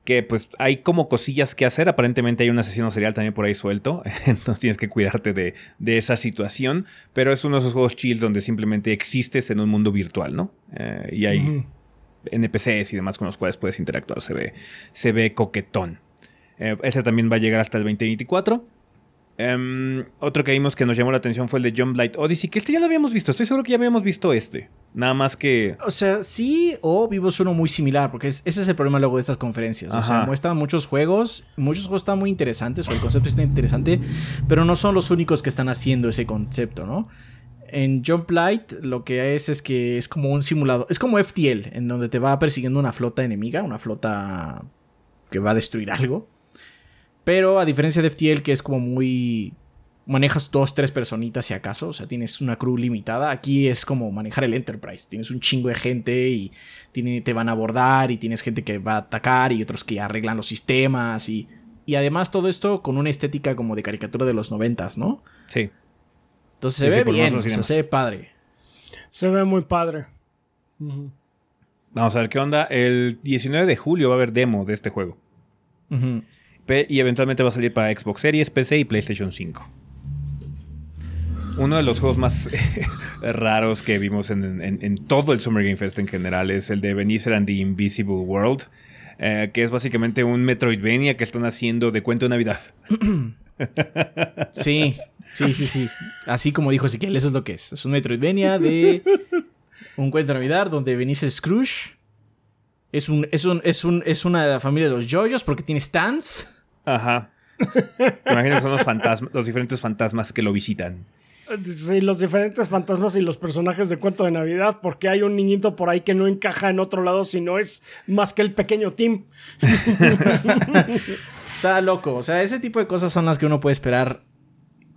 que pues hay como cosillas que hacer. Aparentemente hay un asesino serial también por ahí suelto. Entonces tienes que cuidarte de, esa situación. Pero es uno de esos juegos chill donde simplemente existes en un mundo virtual, ¿no? Eh, y hay NPCs y demás con los cuales puedes interactuar. Se ve, se ve coquetón. Eh, ese también va a llegar hasta el 2024. Em, otro que vimos que nos llamó la atención fue el de Jump Light Odyssey, que este ya lo habíamos visto. Estoy seguro que ya habíamos visto este. Nada más que. O sea, sí, o vimos uno muy similar, porque ese es el problema luego de estas conferencias. O sea, muestran muchos juegos, muchos juegos están muy interesantes, o el concepto está interesante, pero no son los únicos que están haciendo ese concepto, ¿no? En Jump Light lo que es es que es como un simulador, es como FTL, en donde te va persiguiendo una flota enemiga, una flota que va a destruir algo. Pero a diferencia de FTL, que es como muy. Manejas dos, tres personitas si acaso. O sea, tienes una crew limitada. Aquí es como manejar el Enterprise. Tienes un chingo de gente y tiene, te van a abordar. Y tienes gente que va a atacar y otros que arreglan los sistemas. Y, y además todo esto con una estética como de caricatura de los noventas, ¿no? Sí. Entonces se ve bien, se ve padre. Se ve muy padre. Vamos a ver qué onda. El 19 de julio va a haber demo de este juego y eventualmente va a salir para Xbox Series, PC y PlayStation 5. Uno de los juegos más raros que vimos en, todo el Summer Game Fest en general es el de Benicer and the Invisible World, eh, que es básicamente un Metroidvania que están haciendo de cuento de Navidad. Sí, sí, sí, sí. Así como dijo Ezequiel, eso es lo que es. Es un Metroidvania de un cuento de Navidad donde Benicer Scrooge es un, es un, es un, es una de la familia de los Joyos porque tiene stands. Ajá. Te imagino que son los fantasmas, los diferentes fantasmas que lo visitan. Sí, los diferentes fantasmas y los personajes de cuento de Navidad, porque hay un niñito por ahí que no encaja en otro lado si no es más que el pequeño Tim. Está loco. O sea, ese tipo de cosas son las que uno puede esperar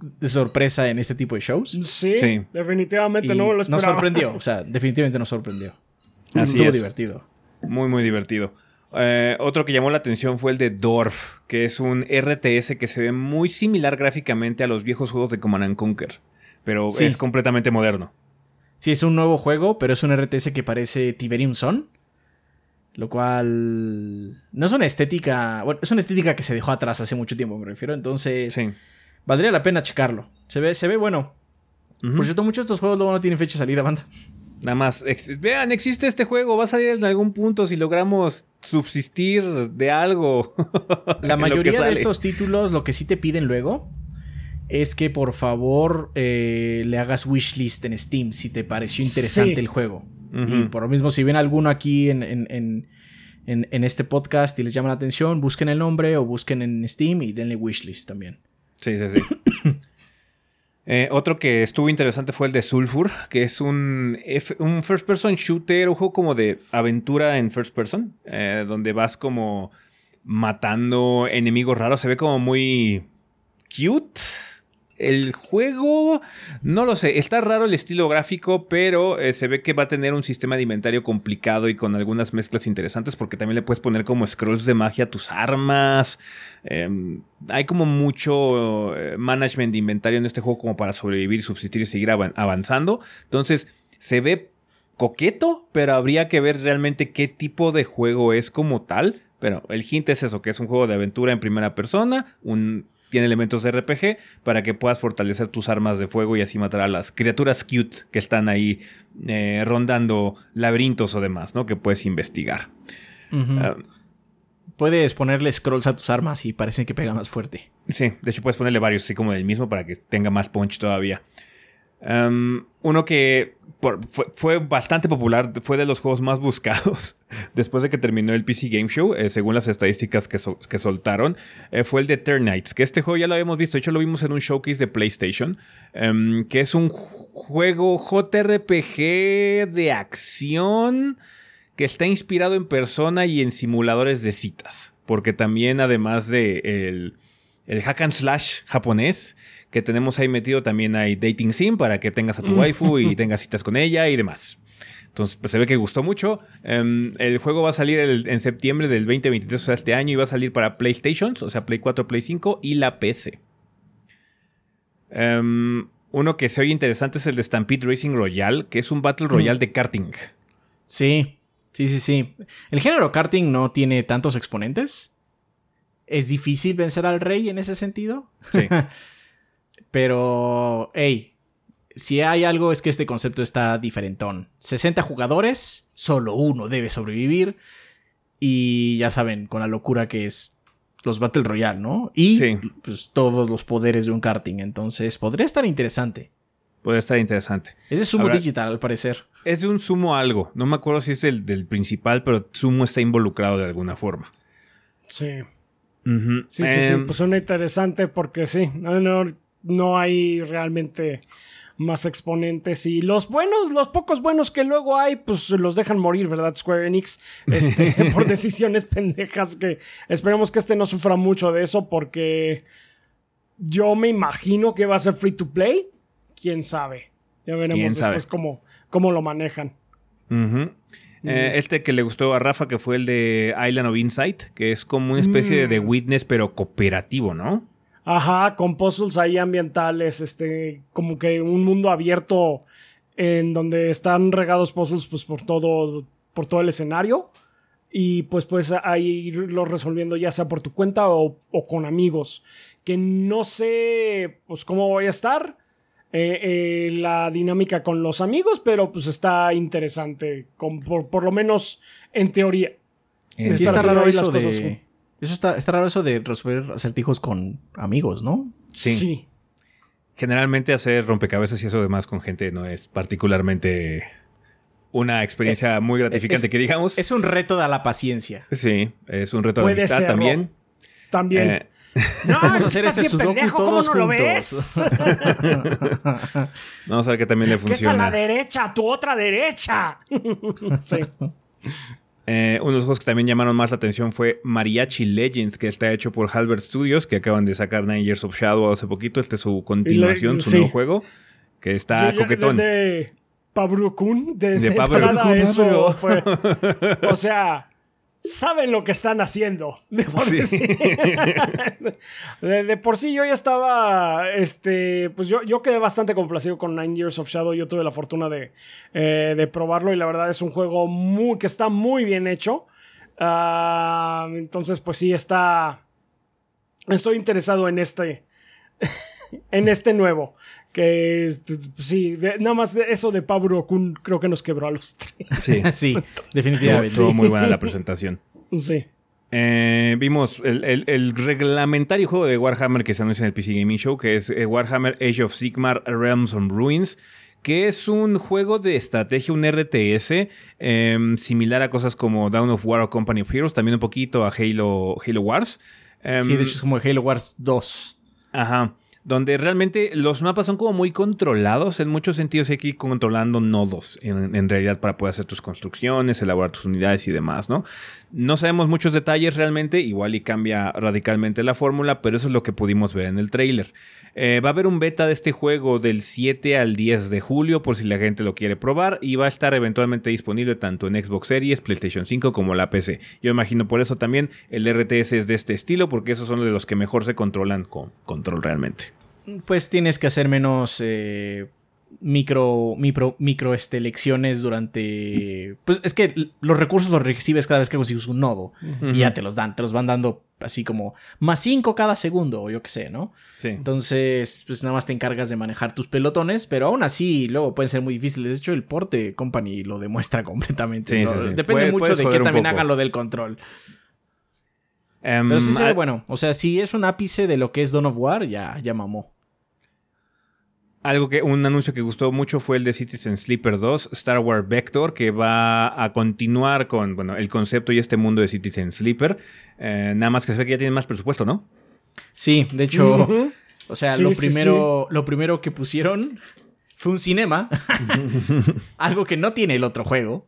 de sorpresa en este tipo de shows. Sí, definitivamente no lo esperaba. Nos sorprendió, o sea, definitivamente nos sorprendió. Así Estuvo divertido. Muy, muy divertido. Eh, otro que llamó la atención fue el de Dorf, que es un RTS que se ve muy similar gráficamente a los viejos juegos de Command Conquer, pero es completamente moderno. Sí, es un nuevo juego, pero es un RTS que parece Tiberium Sun. Lo cual. No es una estética. Bueno, es una estética que se dejó atrás hace mucho tiempo, me refiero. Entonces. Sí. Valdría la pena checarlo. Se ve, se ve bueno. Por cierto, muchos de estos juegos luego no tienen fecha de salida, banda. Nada más, vean, existe este juego, va a salir en algún punto si logramos subsistir de algo. La mayoría de estos títulos lo que sí te piden luego es que por favor eh, le hagas wishlist en Steam si te pareció interesante el juego. Y por lo mismo, si ven alguno aquí en, en, en, este podcast y les llama la atención, busquen el nombre o busquen en Steam y denle wishlist también. Sí, sí, sí. Eh, otro que estuvo interesante fue el de Sulfur, que es un, un first person shooter, un juego como de aventura en first person, eh, donde vas como matando enemigos raros. Se ve como muy cute. El juego, no lo sé, está raro el estilo gráfico, pero eh, se ve que va a tener un sistema de inventario complicado y con algunas mezclas interesantes porque también le puedes poner como scrolls de magia a tus armas. Em, hay como mucho eh, management de inventario en este juego como para sobrevivir, subsistir y seguir avanzando. Entonces, se ve coqueto, pero habría que ver realmente qué tipo de juego es como tal. Pero el hint es eso, que es un juego de aventura en primera persona, un tiene elementos de RPG para que puedas fortalecer tus armas de fuego y así matar a las criaturas cute que están ahí eh, rondando laberintos o demás, ¿no? Que puedes investigar. Ah, puedes ponerle scrolls a tus armas y parece que pega más fuerte. Sí, de hecho puedes ponerle varios así como del mismo para que tenga más punch todavía. Uno que fue, bastante popular, fue de los juegos más buscados después de que terminó el PC Game Show, eh, según las estadísticas que, soltaron, eh, fue el de Ternites, que este juego ya lo habíamos visto, de hecho lo vimos en un showcase de PlayStation, que es un juego JRPG de acción que está inspirado en persona y en simuladores de citas, porque también además de el el hack and slash japonés que tenemos ahí metido. También hay dating sim para que tengas a tu waifu y tengas citas con ella y demás. Entonces, pues se ve que gustó mucho. Em, el juego va a salir en septiembre del 2023, o sea, este año, y va a salir para PlayStations, o sea, Play 4, Play 5 y la PC. Em, uno que se oye interesante es el de Stampede Racing Royale, que es un Battle Royale de karting. Sí, sí, sí, sí. El género karting no tiene tantos exponentes. Es difícil vencer al rey en ese sentido. Sí. Pero, hey, si hay algo es que este concepto está diferentón. 60 jugadores, solo uno debe sobrevivir. Y ya saben, con la locura que es los Battle Royale, ¿no? Y pues, todos los poderes de un karting. Entonces, podría estar interesante. Podría estar interesante. Es de Sumo Digital, al parecer. Es de un Sumo algo. No me acuerdo si es el del principal, pero Sumo está involucrado de alguna forma. Sí. Sí, sí, sí. Em, pues suena interesante porque sí. No, no, no hay realmente más exponentes y los buenos, los pocos buenos que luego hay, pues los dejan morir, ¿verdad? Square Enix, este, por decisiones pendejas que esperemos que este no sufra mucho de eso porque yo me imagino que va a ser free to play, quién sabe. Ya veremos después cómo, cómo, lo manejan. Eh, este que le gustó a Rafa, que fue el de Island of Insight, que es como una especie de mm. Witness, pero cooperativo, ¿no? Ajá, con puzzles ahí ambientales, este, como que un mundo abierto en donde están regados puzzles pues por todo, por todo el escenario. Y pues pues ahí irlo resolviendo ya sea por tu cuenta o, con amigos. Que no sé pues cómo voy a estar eh, eh, la dinámica con los amigos pero pues está interesante por, lo menos en teoría. Está raro eso de, eso está, está raro eso de resolver acertijos con amigos, ¿no? Sí. Generalmente hacer rompecabezas y eso demás con gente no es particularmente una experiencia eh, muy gratificante, que digamos. Es un reto de la paciencia. Sí, es un reto de amistad también. También. Eh, no, vamos a hacer este sudoku todos juntos. Lo ves? vamos a ver que también le funciona. Que es a la derecha, tu otra derecha. sí. Eh, uno de los juegos que también llamaron más la atención fue Mariachi Legends, que está hecho por Halbert Studios, que acaban de sacar Nine Years of Shadow hace poquito. Este es su continuación, su nuevo juego, que está coquetón. De Pablo Kun, de, de, Pablo eso fue. O sea, saben lo que están haciendo. De por sí, de, por sí yo ya estaba, este, pues yo, yo quedé bastante complacido con Nine Years of Shadow. Yo tuve la fortuna de, eh, de probarlo y la verdad es un juego muy, que está muy bien hecho. Ah, entonces, pues sí, está... Estoy interesado en este... en este nuevo. Que sí, nada más de eso de Pablo Kun creo que nos quebró a los tres. Sí, sí definitivamente. Estuvo muy buena la presentación. Sí. Eh, vimos el, reglamentario juego de Warhammer que se anuncia en el PC Gaming Show, que es eh, Warhammer Age of Sigmar Realms on Ruins, que es un juego de estrategia, un RTS, em, similar a cosas como Down of War o Company of Heroes, también un poquito a Halo, Halo Wars. sí, de hecho es como Halo Wars 2. Ajá donde realmente los mapas son como muy controlados. En muchos sentidos ir controlando nodos en, realidad para poder hacer tus construcciones, elaborar tus unidades y demás, ¿no? No sabemos muchos detalles realmente, igual y cambia radicalmente la fórmula, pero eso es lo que pudimos ver en el trailer. Eh, va a haber un beta de este juego del 7 al 10 de julio por si la gente lo quiere probar y va a estar eventualmente disponible tanto en Xbox Series, PlayStation 5 como la PC. Yo imagino por eso también el RTS es de este estilo porque esos son de los que mejor se controlan con control realmente pues tienes que hacer menos eh, micro, micro, micro este, lecciones durante... Pues es que los recursos los recibes cada vez que consigues un nodo y ya te los dan, te los van dando así como más 5 cada segundo o yo qué sé, ¿no? Sí. Entonces, pues nada más te encargas de manejar tus pelotones, pero aún así luego pueden ser muy difíciles. De hecho, el porte company lo demuestra completamente. Depende mucho de que también hagan lo del control. Em, pero sí se ve bueno. O sea, si es un ápice de lo que es Dawn of War, ya, ya mamó. Algo que, un anuncio que gustó mucho fue el de Citizen Sleeper 2, Star Wars Vector, que va a continuar con bueno, el concepto y este mundo de Citizen Sleeper. Eh, nada más que se ve que ya tiene más presupuesto, ¿no? Sí, de hecho, o sea, lo, primero, lo primero que pusieron fue un cinema, algo que no tiene el otro juego.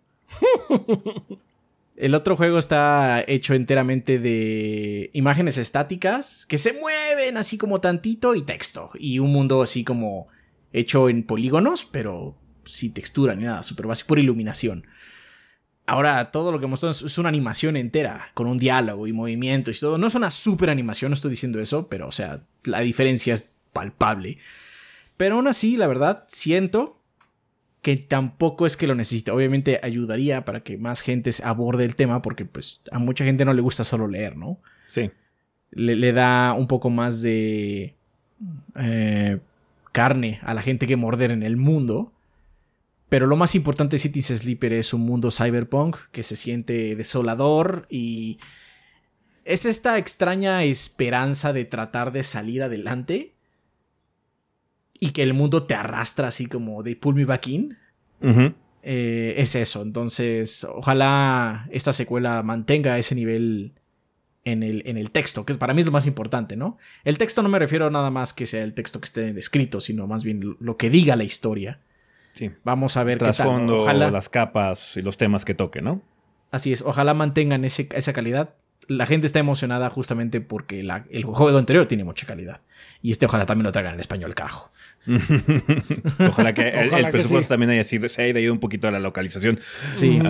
El otro juego está hecho enteramente de imágenes estáticas que se mueven así como tantito y texto. Y un mundo así como hecho en polígonos, pero sin textura ni nada, súper básico, por iluminación. Ahora, todo lo que mostramos es una animación entera, con un diálogo y movimientos y todo. No es una super animación, no estoy diciendo eso, pero o sea, la diferencia es palpable. Pero aún así, la verdad, siento que tampoco es que lo necesite. Obviamente ayudaría para que más gente aborde el tema, porque pues a mucha gente no le gusta solo leer, ¿no? Sí. Le, da un poco más de eh, carne a la gente que morder en el mundo. Pero lo más importante de Cities Sleeper es un mundo cyberpunk que se siente desolador y es esta extraña esperanza de tratar de salir adelante y que el mundo te arrastra así como de pull me back in. Eh, es eso. Entonces, ojalá esta secuela mantenga ese nivel en el, en el texto, que para mí es lo más importante, ¿no? El texto no me refiero a nada más que sea el texto que esté escrito, sino más bien lo que diga la historia. Sí. Vamos a ver qué tal. Ojalá, las capas y los temas que toque, ¿no? Así es, ojalá mantengan esa calidad. La gente está emocionada justamente porque el juego anterior tiene mucha calidad. Y este ojalá también lo traigan en español, carajo. Ojalá que el, presupuesto también haya sido, se haya ido un poquito a la localización. Sí.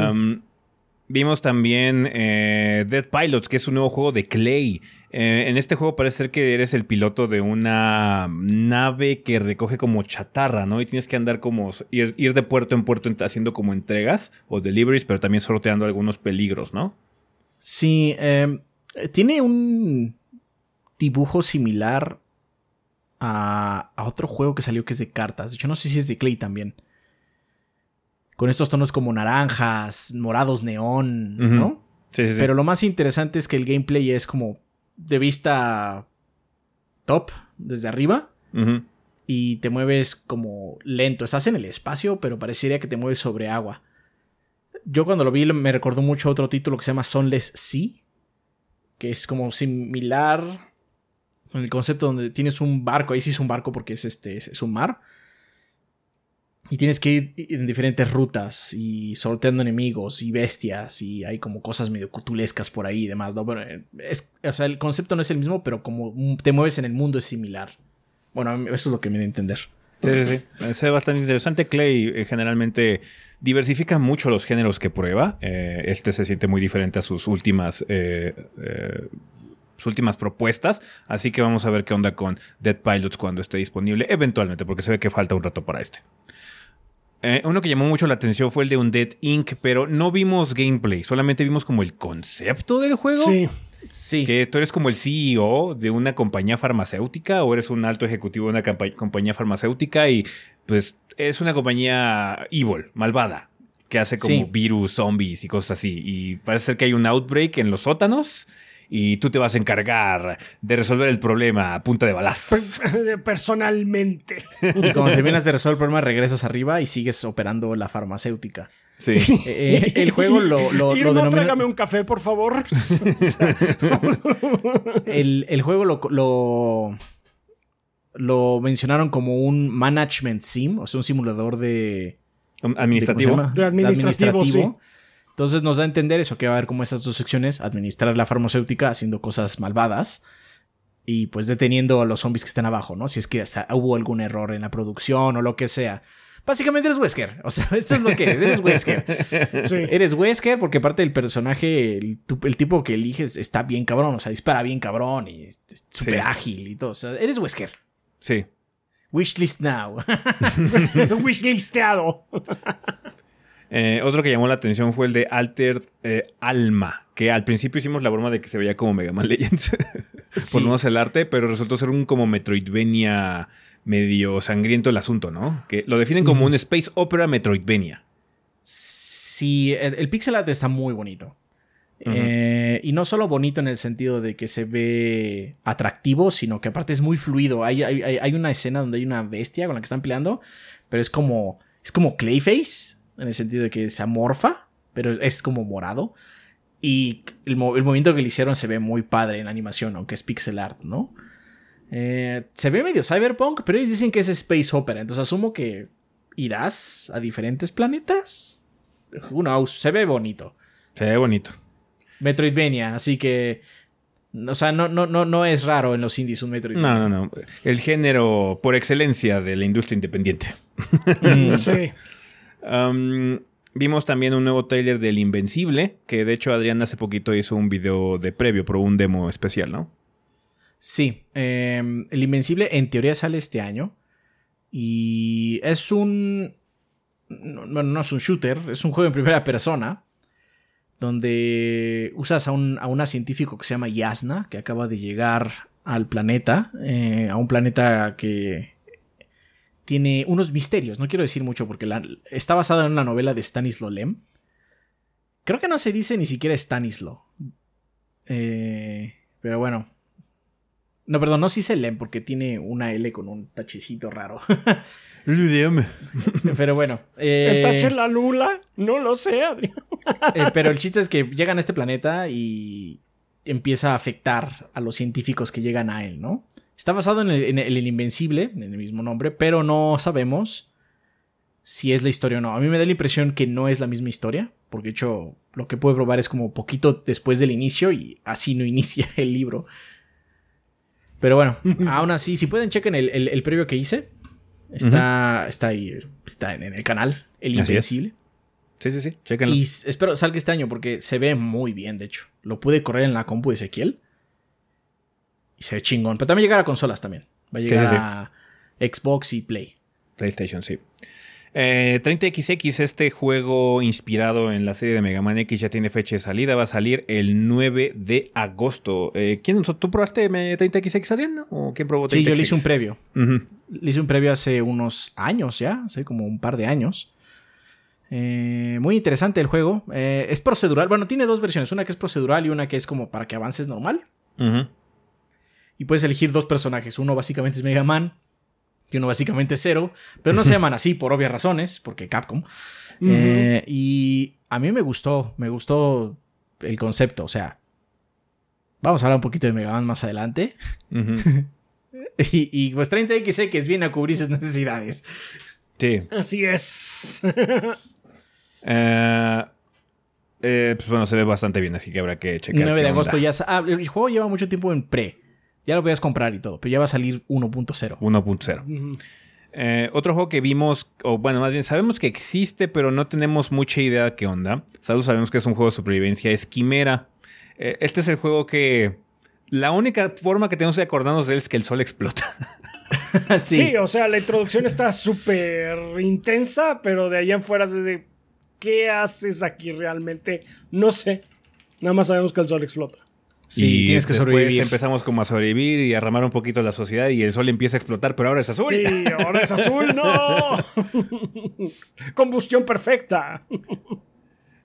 Vimos también eh, Dead Pilots, que es un nuevo juego de Clay. Eh, en este juego parece ser que eres el piloto de una nave que recoge como chatarra, ¿no? Y tienes que andar como ir, ir de puerto en puerto haciendo como entregas o deliveries, pero también sorteando algunos peligros, ¿no? Sí, em, tiene un dibujo similar a, otro juego que salió que es de cartas. De hecho, no sé si es de Clay también. Con estos tonos como naranjas, morados, neón, ¿no? Sí, sí, sí. Pero lo más interesante es que el gameplay es como de vista top, desde arriba. Y te mueves como lento. Estás en el espacio, pero parecería que te mueves sobre agua. Yo cuando lo vi me recordó mucho otro título que se llama Sunless Sea. Que es como similar en el concepto donde tienes un barco, ahí sí es un barco porque es, este, es un mar. Y tienes que ir en diferentes rutas y sorteando enemigos y bestias y hay como cosas medio cutulescas por ahí y demás. ¿no? es, o sea, el concepto no es el mismo, pero como te mueves en el mundo es similar. Bueno, eso es lo que me da a entender. Sí, sí, sí. Es bastante interesante. Clay eh, generalmente diversifica mucho los géneros que prueba. Eh, este se siente muy diferente a sus últimas eh, sus últimas propuestas. Así que vamos a ver qué onda con Dead Pilots cuando esté disponible, eventualmente, porque se ve que falta un rato para este. Eh, uno que llamó mucho la atención fue el de Undead Inc., pero no vimos gameplay, solamente vimos como el concepto del juego. Sí. Sí. Que tú eres como el CEO de una compañía farmacéutica o eres un alto ejecutivo de una compañía farmacéutica y pues es una compañía evil, malvada, que hace como virus, zombies y cosas así. Y parece ser que hay un outbreak en los sótanos y tú te vas a encargar de resolver el problema a punta de balazos. Personalmente. Y cuando terminas de resolver el problema, regresas arriba y sigues operando la farmacéutica. Sí. Eh, eh, el juego lo, lo, tráigame un café, por favor. el, juego lo, lo, lo mencionaron como un management sim, o sea, un simulador de... Administrativo. De, administrativo, entonces nos da a entender eso, que va a haber como esas dos secciones, administrar la farmacéutica haciendo cosas malvadas y pues deteniendo a los zombies que están abajo, ¿no? Si es que hubo algún error en la producción o lo que sea. Básicamente eres Wesker. O sea, eso es lo que eres. Eres Wesker. Eres Wesker porque parte del personaje, el, tipo que eliges está bien cabrón. O sea, dispara bien cabrón y es súper ágil y todo. O sea, eres Wesker. Sí. Wishlist now. Wishlisteado. Eh, otro que llamó la atención fue el de Altered eh, Alma, que al principio hicimos la broma de que se veía como Mega Man Legends. Ponemos el arte, pero resultó ser un como Metroidvania medio sangriento el asunto, ¿no? Que lo definen como un Space Opera Metroidvania. Sí, el, pixel art está muy bonito. Eh, y no solo bonito en el sentido de que se ve atractivo, sino que aparte es muy fluido. Hay, hay, hay, una escena donde hay una bestia con la que están peleando, pero es como, es como Clayface en el sentido de que se amorfa, pero es como morado. Y el, movimiento que le hicieron se ve muy padre en la animación, aunque es pixel art, ¿no? Eh, se ve medio cyberpunk, pero ellos dicen que es space opera, entonces asumo que irás a diferentes planetas. Who knows, se ve bonito. Se ve bonito. Metroidvania, así que. O sea, no, no, no, no es raro en los indies un Metroidvania. No, no, no. El género por excelencia de la industria independiente. Mm. Sí. Vimos también un nuevo trailer del Invencible, que de hecho Adrián hace poquito hizo un video de previo, pero un demo especial, ¿no? Sí, eh, el Invencible en teoría sale este año. Y es un. No, no, no es un shooter, es un juego en primera persona. Donde usas a un, a una científico que se llama Yasna, que acaba de llegar al planeta. eh, a un planeta que tiene unos misterios. No quiero decir mucho porque la- está basada en una novela de Stanislaw Lem. Creo que no se dice ni siquiera Stanislaw. Eh, pero bueno, no, perdón, no se Lem porque tiene una L con un tachecito raro. pero bueno. eh, ¿El tache la lula? No lo sé, Adrián. eh, pero el chiste es que llegan a este planeta y empieza a afectar a los científicos que llegan a él, ¿no? Está basado en el, en el Invencible, en el mismo nombre, pero no sabemos si es la historia o no. A mí me da la impresión que no es la misma historia, porque de hecho lo que puedo probar es como poquito después del inicio y así no inicia el libro. Pero bueno, aún así, si pueden chequen el, el- el previo que hice. Está, está ahí, está en, en el canal, El. Invencible. Sí, sí, sí. Chéquenlo. Y espero salga este año porque se ve muy bien, de hecho. Lo pude correr en la compu de Ezequiel. Y se ve chingón. Pero también llegará a consolas también. Va a llegar sí, sí. a Xbox y Play. PlayStation, sí. Eh, 30XX, este juego inspirado en la serie de Mega Man X, ya tiene fecha de salida. Va a salir el 9 de agosto. Eh, ¿quién, ¿Tú probaste eh, 30XX, Adrián? ¿O quién probó 30XX? Sí, yo le hice un previo. Le hice un previo hace unos años ya, hace como un par de años. Eh, muy interesante el juego. Eh, es procedural. Bueno, tiene dos versiones. Una que es procedural y una que es como para que avances normal. Ujú. Y puedes elegir dos personajes. Uno básicamente es Mega Man. Y uno básicamente es Zero. Pero no se llaman así por obvias razones. Porque Capcom. Eh, y a mí me gustó. Me gustó el concepto. O sea. Vamos a hablar un poquito de Mega Man más adelante. Y, y pues 30XX viene a cubrir sus necesidades. Sí. Así es. Eh, eh, pues bueno, se ve bastante bien, así que habrá que checar. 9 de agosto onda. ya. Ah, el juego lleva mucho tiempo en pre. Ya lo podías comprar y todo. Pero ya va a salir 1.0. 1.0. Eh, otro juego que vimos, o bueno, más bien sabemos que existe, pero no tenemos mucha idea de qué onda. Solo sabemos que es un juego de supervivencia, es Quimera. Eh, este es el juego que. La única forma que tenemos de acordarnos de él es que el sol explota. Sí. o sea, la introducción está súper intensa, pero de ahí en fuera es de ¿qué haces aquí realmente? No sé. Nada más sabemos que el sol explota. Sí, y tienes que después sobrevivir. empezamos como a sobrevivir y a ramar un poquito la sociedad y el sol empieza a explotar, pero ahora es azul. Sí, ahora es azul, no. Combustión perfecta.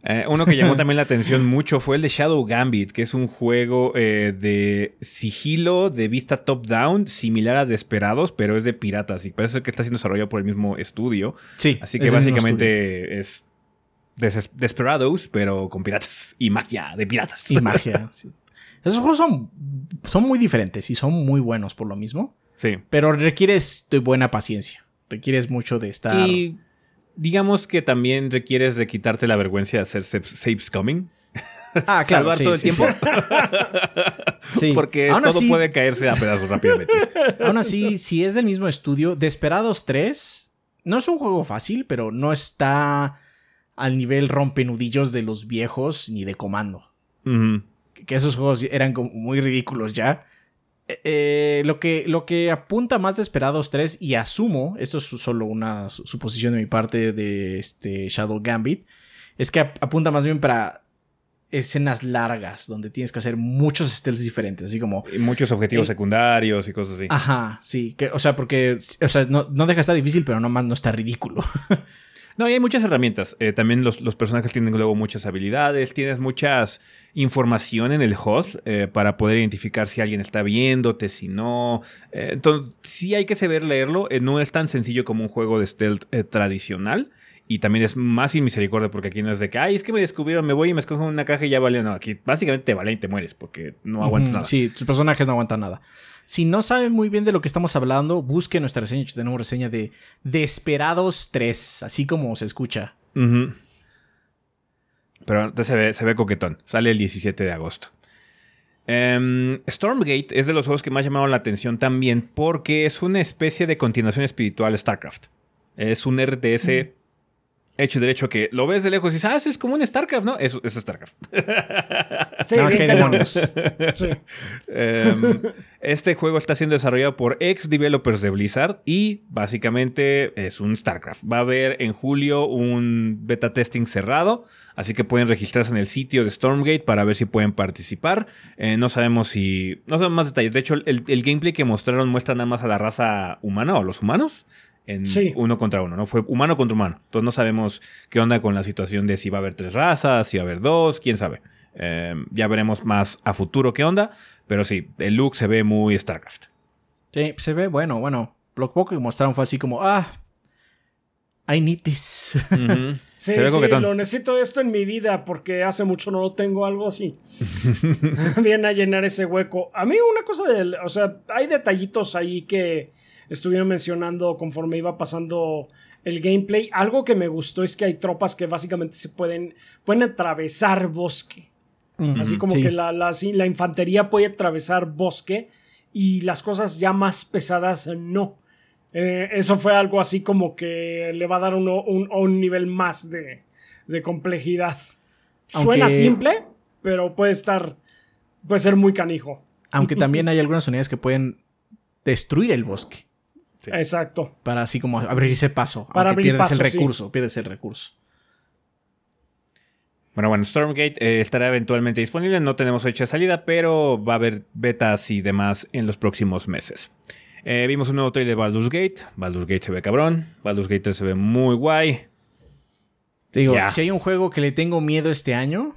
Eh, uno que llamó también la atención mucho fue el de Shadow Gambit, que es un juego eh, de sigilo de vista top-down, similar a Desperados, pero es de piratas y parece que está siendo desarrollado por el mismo estudio. Sí. Así que básicamente es Des- Desperados, pero con piratas y magia de piratas. Y magia. sí. Esos juegos son, son muy diferentes y son muy buenos por lo mismo. Sí. Pero requieres de buena paciencia. Requieres mucho de estar. Y digamos que también requieres de quitarte la vergüenza de hacer saves saves coming. ah, claro. salvar sí, todo el sí, tiempo. sí. Porque Aún todo así- puede caerse a pedazos rápidamente. Aún así, si es del mismo estudio, Desperados 3 no es un juego fácil, pero no está al nivel rompenudillos de los viejos ni de comando. Ujú. Que esos juegos eran como muy ridículos ya. Eh, lo, que, lo que apunta más Desperados 3, y asumo, esto es solo una su- suposición de mi parte de este Shadow Gambit, es que ap- apunta más bien para escenas largas donde tienes que hacer muchos stealths diferentes, así como Y muchos objetivos Eh, secundarios y cosas así. Ajá, sí. Que, o sea, porque. O sea, no, no deja de estar difícil, pero nomás no está ridículo. No, y hay muchas herramientas. Eh, también los, los personajes tienen luego muchas habilidades, tienes muchas información en el HUD eh, para poder identificar si alguien está viéndote, si no. Eh, entonces, sí hay que saber leerlo. No es tan sencillo como un juego de stealth tradicional. Y también es más sin misericordia porque aquí no es de que, ay, es que me descubrieron, me voy y me escojo una caja y ya vale. No, aquí básicamente te vale y te mueres porque no aguantas nada. Sí, tus personajes no aguantan nada. Si no saben muy bien de lo que estamos hablando, busquen nuestra reseña. Tenemos reseña de Desperados 3, así como se escucha. Pero se ve, se ve coquetón. Sale el 17 de agosto. Em, Stormgate es de los juegos que más llamaron la atención también porque es una especie de continuación espiritual de StarCraft. Es un RTS hecho y derecho que lo ves de lejos y dices, ah, eso es como un StarCraft, ¿no? Eso es StarCraft. Sí, Nada más que hay demonios. Sí. Em, este juego está siendo desarrollado por ex developers de Blizzard y básicamente es un StarCraft. Va a haber en julio un beta testing cerrado, así que pueden registrarse en el sitio de Stormgate para ver si pueden participar. Eh, no sabemos si. No sabemos más detalles. De hecho, el, el gameplay que mostraron muestra nada más a la raza humana o a los humanos. En Sí. uno contra uno, ¿no? Fue humano contra humano. Entonces no sabemos qué onda con la situación de si va a haber tres razas, si va a haber dos, quién sabe. Eh, ya veremos más a futuro qué onda. Pero sí, el look se ve muy StarCraft. Sí, se ve bueno, bueno. Lo poco que mostraron fue así como, ah, I need this. Ujú. Sí, se ve sí, lo necesito esto en mi vida porque hace mucho no lo tengo, algo así. Viene a llenar ese hueco. A mí una cosa del, o sea, hay detallitos ahí que estuvieron mencionando conforme iba pasando el gameplay. Algo que me gustó es que hay tropas que básicamente se pueden, pueden atravesar bosque. Así como sí. que la, la, sí, la infantería puede atravesar bosque y las cosas ya más pesadas no. Eh, eso fue algo así como que le va a dar uno, un, un nivel más de, de complejidad. Suena simple, pero puede estar. puede ser muy canijo. Aunque también hay algunas unidades que pueden destruir el bosque. Sí. Exacto. Para así como abrirse paso. Para aunque abrir pierdes el paso, sí. recurso, pierdes el recurso. Bueno, bueno, Stormgate eh, estará eventualmente disponible. No tenemos fecha de salida, pero va a haber betas y demás en los próximos meses. Eh, vimos un nuevo trailer de Baldur's Gate. Baldur's Gate se ve cabrón. Baldur's Gate 3 se ve muy guay. Te digo, si hay un juego que le tengo miedo este año,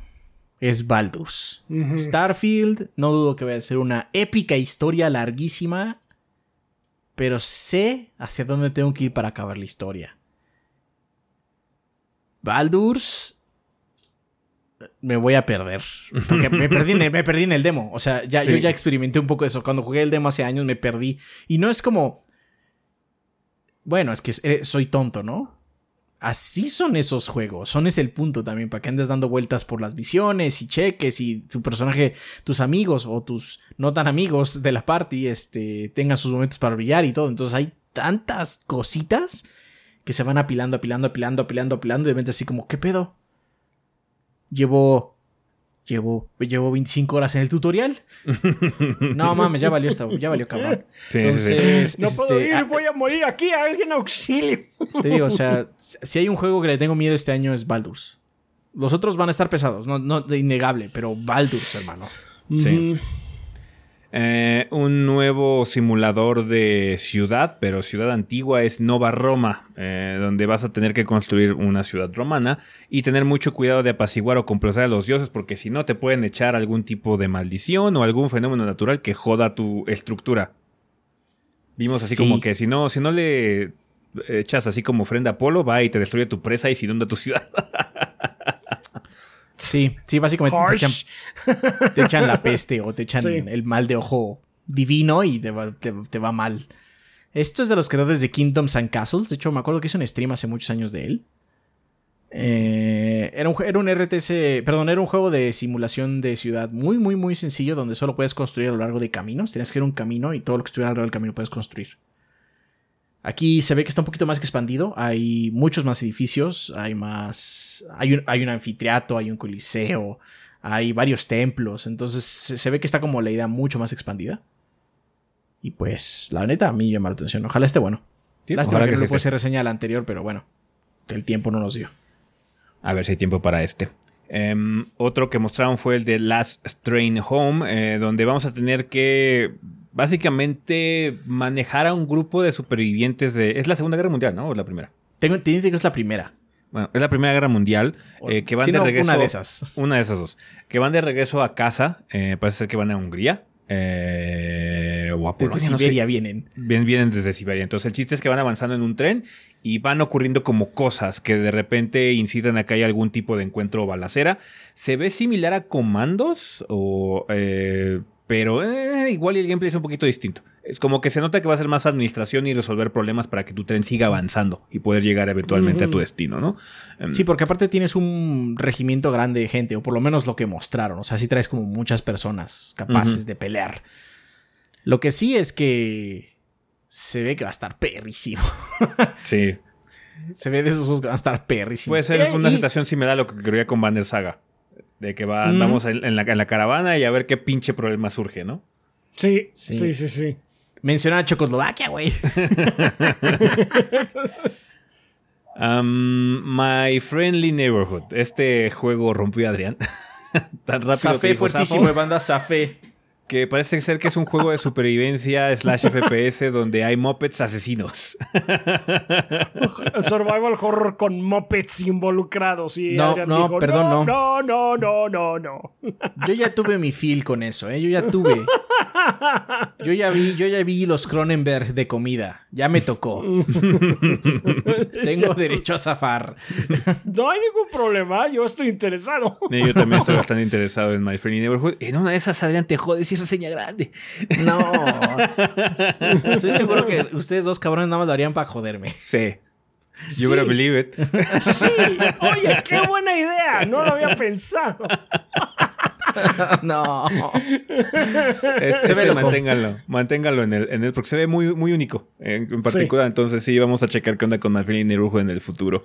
es Baldur's. Starfield, no dudo que vaya a ser una épica historia larguísima, pero sé hacia dónde tengo que ir para acabar la historia. Baldur's me voy a perder. Porque me perdí, en el, me perdí en el demo. O sea, ya, yo ya experimenté un poco eso. Cuando jugué el demo hace años me perdí. Y no es como... Bueno, es que eh, soy tonto, ¿no? Así son esos juegos. Son ese el punto también. Para que andes dando vueltas por las visiones y cheques y tu personaje, tus amigos o tus no tan amigos de la party, este, tengan sus momentos para brillar y todo. Entonces hay tantas cositas que se van apilando, apilando, apilando, apilando, apilando. Y de repente así como, ¿qué pedo? Llevo. Llevo. Llevo 25 horas en el tutorial. No mames, ya valió esta, ya valió cabrón. Sí, sí, sí. Entonces. No puedo este, ir, ah, voy a morir aquí, alguien auxilio. te digo, o sea, si hay un juego que le tengo miedo este año es Baldur's. Los otros van a estar pesados, no, no innegable, pero Baldur's, hermano. Sí. Eh, un nuevo simulador de ciudad, pero ciudad antigua es Nova Roma, eh, donde vas a tener que construir una ciudad romana y tener mucho cuidado de apaciguar o complacer a los dioses, porque si no te pueden echar algún tipo de maldición o algún fenómeno natural que joda tu estructura. Vimos así Sí. como que si no, si no le echas así como ofrenda a Apolo, va y te destruye tu presa y se inunda tu ciudad. Sí, sí, básicamente te echan, te echan la peste o te echan Sí. el mal de ojo divino y te va, te- te va mal. Esto es de los creadores de Kingdoms and Castles. De hecho, me acuerdo que hice un stream hace muchos años de él. Eh, era, un, era un RTC, perdón, era un juego de simulación de ciudad muy, muy, muy sencillo donde solo puedes construir a lo largo de caminos. Tienes que ir a un camino y todo lo que estuviera alrededor del camino puedes construir. Aquí se ve que está un poquito más expandido. Hay muchos más edificios. Hay más. Hay un, hay un anfiteatro, hay un coliseo. Hay varios templos. Entonces se, ve que está como la idea mucho más expandida. Y pues, la neta, a mí llama la atención. Ojalá esté bueno. Sí, Lástima que que no le ser reseña la anterior, pero bueno. El tiempo no nos dio. A ver si hay tiempo para este. Em, otro que mostraron fue el de Last Strain Home, eh, donde vamos a tener que básicamente manejar a un grupo de supervivientes de... Es la Segunda Guerra Mundial, ¿no? ¿O la primera? Tengo entendido que es la primera. Bueno, es la Primera Guerra Mundial, eh, que van de no, regreso... una de esas. Una de esas dos. Que van de regreso a casa, eh, parece ser que van a Hungría. eh, o a Desde Polonia, no sé. Siberia vienen. Bien, vienen desde Siberia. Entonces el chiste es que van avanzando en un tren y van ocurriendo como cosas que de repente incitan a que haya algún tipo de encuentro o balacera. Se ve similar a comandos o... eh, Pero eh, igual y el gameplay es un poquito distinto. Es como que se nota que va a ser más administración y resolver problemas para que tu tren siga avanzando y poder llegar eventualmente a tu destino, ¿no? Em, Sí, porque aparte tienes un regimiento grande de gente, o por lo menos lo que mostraron. O sea, sí traes como muchas personas capaces de pelear. Lo que sí es que se ve que va a estar perrísimo. sí. se ve de esos que van a estar perrísimos. Puede ser Eh, una y- situación similar a lo que ocurría con Banner Saga. De que va- Mm. vamos en, en la, en la caravana y a ver qué pinche problema surge, ¿no? Sí, Sí. sí, sí, sí. Menciona a Checoslovaquia, güey. Um, My Friendly Neighborhood. Este juego rompió a Adrián. Tan rápido dijo fuertísimo banda Zafé. Que parece ser que es un juego de supervivencia slash FPS donde hay mopeds asesinos. Survival horror con mopeds involucrados. Y No, no, dijo, perdón, no. No, no, no, no, no. Yo ya tuve mi feel con eso, ¿eh? Yo ya tuve. Yo ya vi, yo ya vi los Cronenberg de comida. Ya me tocó. Tengo derecho a zafar. No hay ningún problema. Yo estoy interesado. Y yo también estoy bastante interesado en My Friendly Neighborhood. En una de esas, Adrián, te jodes y seña grande. No. Estoy seguro que ustedes dos cabrones nada más lo harían para joderme. Sí. You better believe it. Sí. Oye, qué buena idea. No lo había pensado. No. Este, Se ve este, manténganlo, manténganlo en el, en el, porque se ve muy, muy único en, en particular. Entonces, sí, vamos a checar qué onda con My Friendly Neighborhood en el futuro.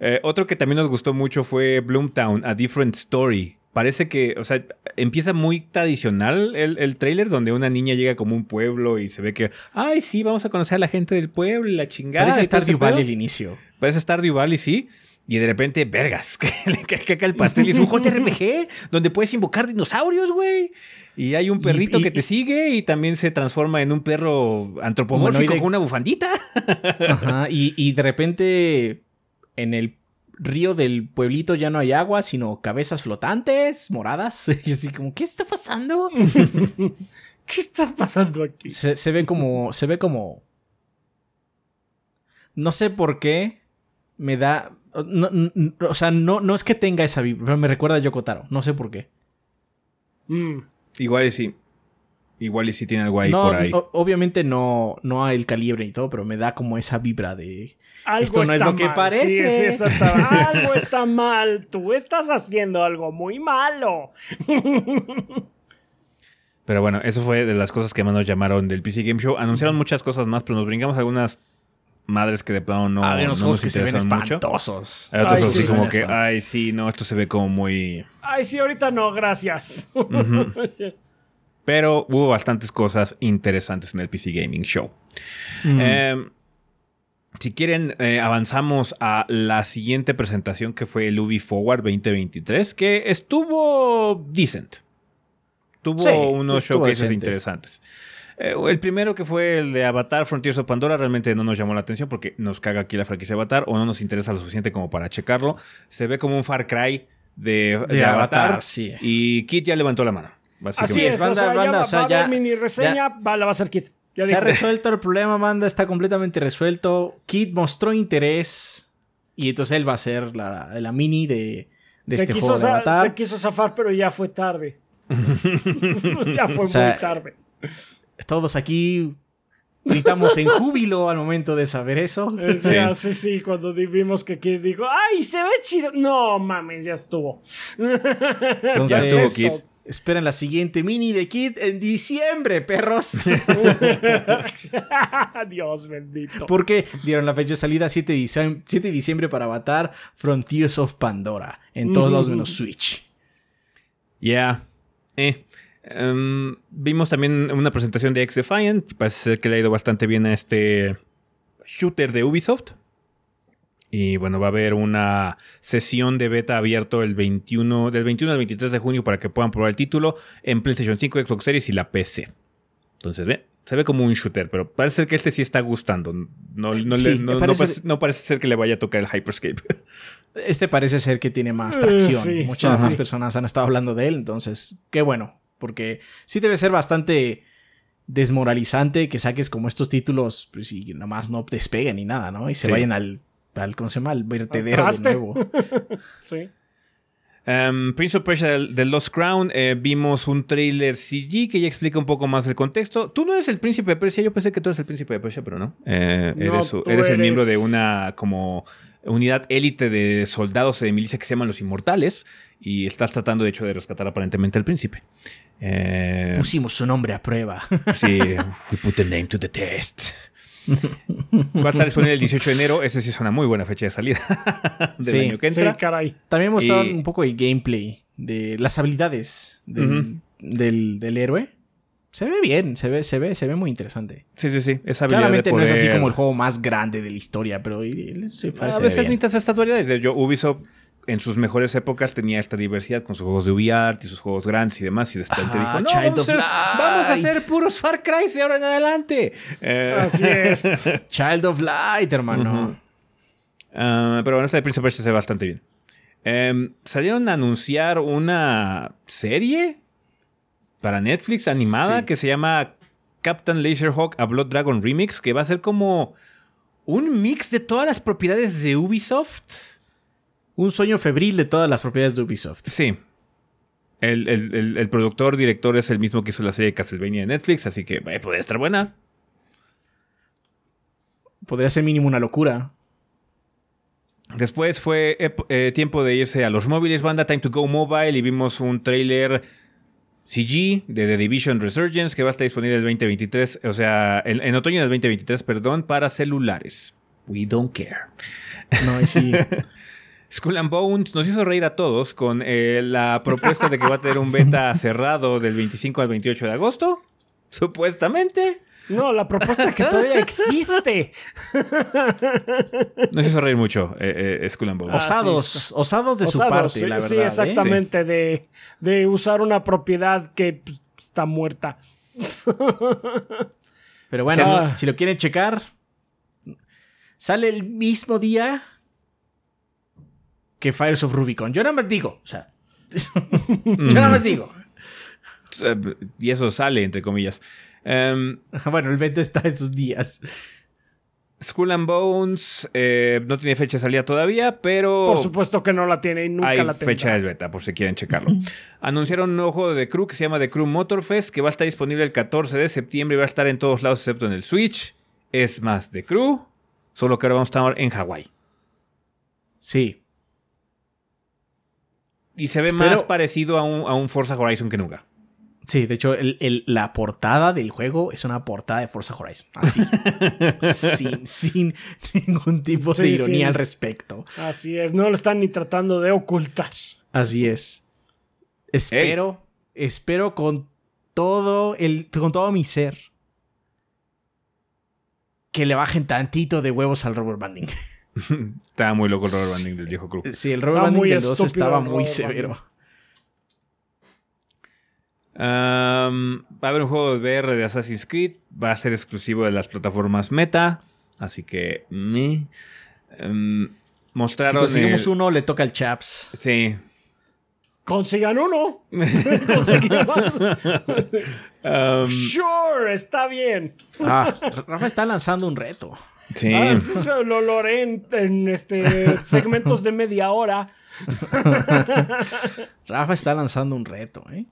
Eh, otro que también nos gustó mucho fue Bloomtown, A Different Story. Parece que, o sea, empieza muy tradicional el, el trailer, donde una niña llega como un pueblo y se ve que, ay, sí, vamos a conocer a la gente del pueblo la chingada. Parece Stardew Valley el inicio. Parece Stardew Valley, sí. Y de repente, vergas, que le cae caca el pastel y es un JRPG donde puedes invocar dinosaurios, güey. Y hay un perrito y- que te sigue y también se transforma en un perro antropomórfico Humanoide. con una bufandita. Ajá. Y, y de repente en el río del pueblito ya no hay agua, sino cabezas flotantes, moradas. Y así como, ¿qué está pasando? ¿Qué está pasando aquí? Se, se ve como. Se ve como. No sé por qué. Me da. no- no- o sea, no, no es que tenga esa vibra, pero me recuerda a Yokotaro. No sé por qué. Mm. Igual y sí. Igual y sí tiene algo ahí no, por ahí. obviamente no, no el calibre y todo, pero me da como esa vibra de. Algo Esto no es lo que parece. Sí, sí, exactamente. algo está mal. Tú estás haciendo algo muy malo. Pero bueno, eso fue de las cosas que más nos llamaron del PC Game Show. Anunciaron muchas cosas más, pero nos brincamos algunas madres que de plano no, Hay unos no juegos nos que se ven espantosos. Hay otros Ay, sí. como que, espantosos. ay, sí, no, esto se ve como muy... Ay, sí, ahorita no, gracias. Pero hubo bastantes cosas interesantes en el PC Gaming Show. Eh, si quieren, eh, avanzamos a la siguiente presentación que fue el Ubi Forward 2023, que estuvo decent. Tuvo Sí, unos estuvo showcases decente. interesantes. Eh, el primero que fue el de Avatar Frontiers of Pandora realmente no nos llamó la atención porque nos caga aquí la franquicia Avatar o no nos interesa lo suficiente como para checarlo. Se ve como un Far Cry de, de De Avatar, Avatar, sí. y Kit ya levantó la mano. Así es, Banda, o sea, banda, ya va, o sea, va a ya- haber mini reseña, va, la va a hacer Kid. Ya Se ha resuelto el problema, Manda, está completamente resuelto. Kid mostró interés y entonces él va a ser la, la mini de, de se, este quiso juego de za- Avatar. se quiso zafar, pero ya fue tarde. ya fue O sea, muy tarde. Todos aquí gritamos en júbilo al momento de saber eso. O sea, sí, sí, cuando vimos que Kid dijo, ¡ay, se ve chido! No mames, ya estuvo. Entonces, Ya estuvo, Kid. Esperen la siguiente mini de Kid en diciembre, perros. Dios bendito. Porque dieron la fecha de salida 7 de diciembre, 7 de diciembre para Avatar Frontiers of Pandora. En todos lados menos Switch. Ya. Eh. Em, vimos también una presentación de X-Defiant. Parece ser que le ha ido bastante bien a este shooter de Ubisoft. Y bueno, va a haber una sesión de beta abierto el 21, del 21 al 23 de junio para que puedan probar el título en PlayStation 5, Xbox Series y la PC. Entonces, ve, se ve como un shooter, pero parece ser que este sí está gustando. No, no, Sí, parece- parece, no parece ser que le vaya a tocar el Hyperscape. Este parece ser que tiene más Eh, tracción. sí, Muchas sí, más personas han estado hablando de él, entonces, qué bueno. Porque sí debe ser bastante desmoralizante que saques como estos títulos pues, y nada más no despeguen ni nada, ¿no? Y se Sí. vayan al, al, ¿cómo se llama? Al vertedero de nuevo. Sí. Um, Prince of Persia The Lost Crown, eh, vimos un trailer CG que ya explica un poco más el contexto. Tú no eres el príncipe de Persia, yo pensé que tú eres el príncipe de Persia, pero no. Eh, No, eres, eres el miembro de una como unidad élite de soldados de milicia que se llaman los Inmortales y estás tratando de hecho de rescatar aparentemente al príncipe. Eh, Pusimos su nombre a prueba. sí, we put the name to the test. Va a estar disponible el 18 de enero. Esa sí es una muy buena fecha de salida del Sí, año que Sí, entra. caray. También mostraron Y- un poco de gameplay de las habilidades del, del- del héroe. Se ve bien, se ve, se ve, se ve muy interesante. Sí, sí, sí. Esa habilidad Claramente de no es así poder- como el juego más grande de la historia, pero se- A veces necesitas estas variedades. Yo, Ubisoft en sus mejores épocas tenía esta diversidad con sus juegos de VR y sus juegos grandes y demás. Y después te Ah, dijo, no, Child vamos, a of hacer, Light". vamos a hacer puros Far Cry de ahora en adelante. Eh, Así es. Child of Light, hermano. ah, pero bueno, esta de Prince of Persia se ve bastante bien. Em, salieron a anunciar una serie para Netflix animada Sí. que se llama Captain Laserhawk A Blood Dragon Remix, que va a ser como un mix de todas las propiedades de Ubisoft. Un sueño febril de todas las propiedades de Ubisoft. Sí. El, el- el- el productor, director es el mismo que hizo la serie de Castlevania de Netflix, así que eh, puede estar buena. Podría ser mínimo una locura. Después fue ep- eh, tiempo de irse a los móviles, banda Time to Go Mobile, y vimos un trailer CG de The Division Resurgence que va a estar disponible el 2023, o sea, en, en otoño del 2023, perdón, para celulares. We don't care. No, sí. Skull and Bones nos hizo reír a todos con eh, la propuesta de que va a tener un beta cerrado del 25 al 28 de agosto. Supuestamente. No, la propuesta que todavía existe. Nos hizo reír mucho eh, eh, Skull and Bones. Ah, sí, osados, osados de su Osados, parte, sí, la verdad. Sí, ¿eh? exactamente. De, de usar una propiedad que pues, está muerta. Pero bueno, O sea- no, si lo quieren checar, sale el mismo día que Fires of Rubicon. Yo nada más digo, o sea, yo nada más digo. Y eso sale, entre comillas. Em, Bueno, el evento está en sus días. Skull and Bones eh, no tiene fecha de salida todavía, pero Por supuesto que no la tiene y nunca hay la tendrá. fecha del beta, por si quieren checarlo. Anunciaron un nuevo juego de The Crew que se llama The Crew Motorfest, que va a estar disponible el 14 de septiembre y va a estar en todos lados excepto en el Switch. Es más The Crew, solo que ahora vamos a estar en Hawái. Sí. Y se ve Espero- más parecido a un, a un Forza Horizon que nunca. Sí, de hecho, el- el- la portada del juego es una portada de Forza Horizon. Así. sin, sin ningún tipo de Sí, ironía sí. al respecto. Así es, no lo están ni tratando de ocultar. Así es. Espero, espero con todo el, con todo mi ser que le bajen tantito de huevos al rubber banding. Estaba muy loco el rubber banding del viejo Crew. Sí, el rubber Está banding del 2 estúpido estaba muy severo. Um, va a haber un juego de VR de Assassin's Creed. Va a ser exclusivo de las plataformas Meta. Así que. meh. Um, Si mostraron. conseguimos el- uno, le toca al Chaps. Sí. Consigan uno. Conseguimos. Um, Sure, está bien. Ah, Rafa está lanzando un reto. Sí. Ah, eso lo logré en, en, este segmentos de media hora. Rafa está lanzando un reto, ¿eh?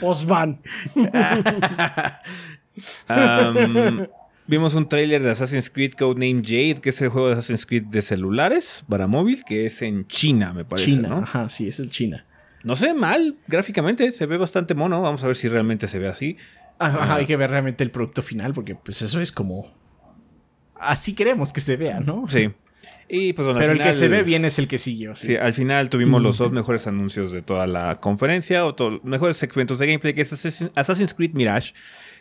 Pues van. Um, vimos un tráiler de Assassin's Creed Codename Jade, que es el juego de Assassin's Creed de celulares para móvil, que es en China, me parece. China. ¿no? Ajá, sí, es el China. No se ve mal gráficamente, se ve bastante mono. Vamos a ver si realmente se ve así. Ajá, hay que ver realmente el producto final porque pues eso es como... Así queremos que se vea, ¿no? Sí. Y pues bueno, al Pero el que se ve bien es el que siguió. Sí, al final tuvimos los dos mejores anuncios de toda la conferencia, o to- mejores segmentos de gameplay, que es Assassin- Assassin's Creed Mirage.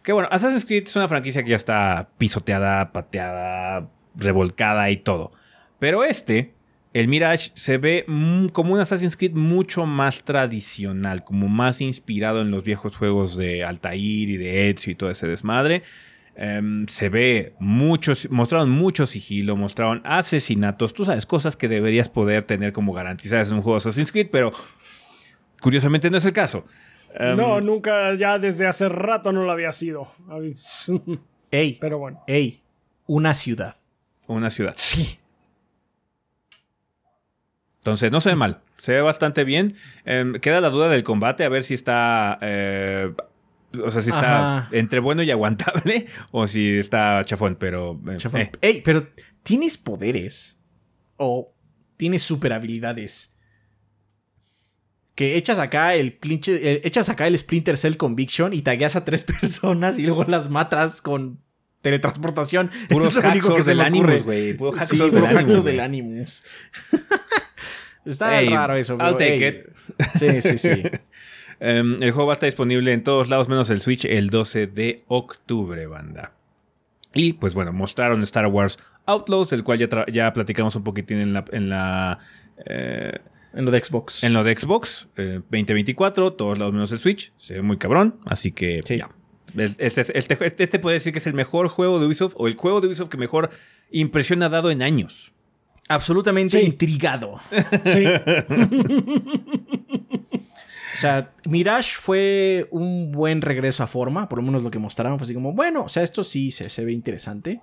Que bueno, Assassin's Creed es una franquicia que ya está pisoteada, pateada, revolcada y todo. Pero este, el Mirage, se ve mm, como un Assassin's Creed mucho más tradicional, como más inspirado en los viejos juegos de Altair y de Ezio y todo ese desmadre. Em, se ve mucho, mostraron mucho sigilo, mostraron asesinatos, tú sabes, cosas que deberías poder tener como garantizadas en un juego de Assassin's Creed, pero curiosamente no es el caso. Em, No, nunca, ya desde hace rato no lo había sido. Ey, Pero bueno. ey. una ciudad. Una ciudad. Sí. Entonces, no se ve mal. Se ve bastante bien. Em, queda la duda del combate, a ver si está. eh, o sea, si está Ajá. entre bueno y aguantable o si está chafón, pero. eh, Chafón. eh. Ey, pero ¿tienes poderes? ¿O tienes super habilidades? Que echas acá el pinche. echas acá el Splinter Cell Conviction y tagueas a tres personas y luego las matas con teletransportación. Puros Es lo único hacksaws se del. Animus, güey. Puro Sí, Animus, del Animus. Está raro eso, I'll take it. Sí, sí, sí. Em, el juego va a estar disponible en todos lados menos el Switch el 12 de octubre, banda. Y pues bueno, mostraron Star Wars Outlaws, del cual ya, ya platicamos un poquitín en la, en la eh, En lo de Xbox. en lo de Xbox eh, 2024, todos lados menos el Switch. Se ve muy cabrón, así que Sí. ya. Es- Este, este, este, este puede decir que es el mejor juego de Ubisoft o el juego de Ubisoft que mejor impresión ha dado en años. Absolutamente Sí. intrigado. Sí. O sea, Mirage fue un buen regreso a forma, por lo menos lo que mostraron fue así como, bueno, o sea, esto sí se, se ve interesante.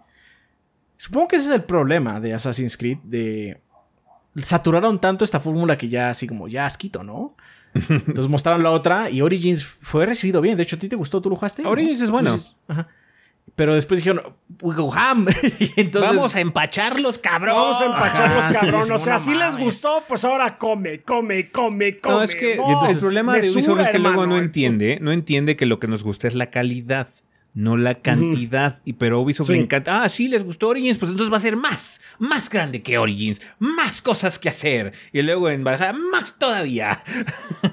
Supongo que ese es el problema de Assassin's Creed, de... Saturaron tanto esta fórmula que ya así como, ya asquito, ¿no? Entonces mostraron la otra y Origins fue recibido bien. De hecho, ¿a ti te gustó? ¿Tú lo jugaste? ¿no? Origins es bueno. Entonces, ajá. Pero después dijeron, we go ham. y entonces, Vamos a empacharlos, cabrón. Vamos a empacharlos, Ajá, cabrón. sí, o sea, si les gustó, pues ahora come, come, come, come. No, es que No, el problema de Ubisoft es que luego no entiende, no entiende que lo que nos gusta es la calidad, no la cantidad. Y pero Ubisoft Sí. le encanta. Ah, sí, les gustó Origins, pues entonces va a ser más, más grande que Origins, más cosas que hacer. Y luego en Valhalla, más todavía.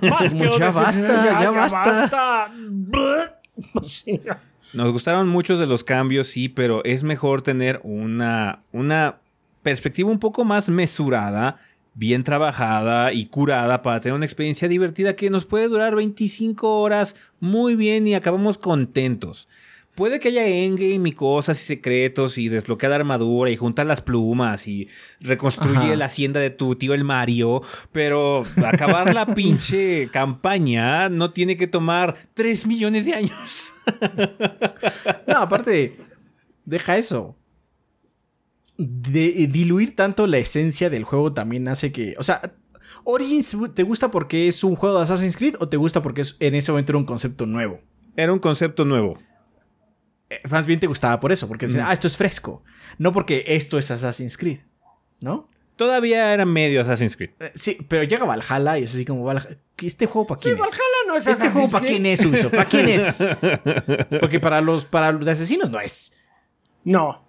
Más que ya otras, basta, ya basta. basta. Nos gustaron muchos de los cambios, sí, pero es mejor tener una, una perspectiva un poco más mesurada, bien trabajada y curada para tener una experiencia divertida que nos puede durar 25 horas muy bien y acabamos contentos. Puede que haya endgame y cosas y secretos y desbloquear la armadura y juntar las plumas y reconstruir Ajá. la hacienda de tu tío el Mario, pero acabar la pinche campaña no tiene que tomar 3 millones de años. No, aparte, deja eso. De, diluir tanto la esencia del juego también hace que. O sea, Origins te gusta porque es un juego de Assassin's Creed o te gusta porque es- en ese momento era un concepto nuevo. Era un concepto nuevo. Eh, Más bien te gustaba por eso, porque dices, ah, esto es fresco. No porque esto es Assassin's Creed, ¿no? Todavía era medio Assassin's Creed. Eh, Sí, pero llega Valhalla y es así como Valhalla. ¿Este juego para Sí, quién es? Valhalla no es ¿Este juego para quién es, Ubisoft? ¿Para quién es? Porque para los, para los asesinos no es. No.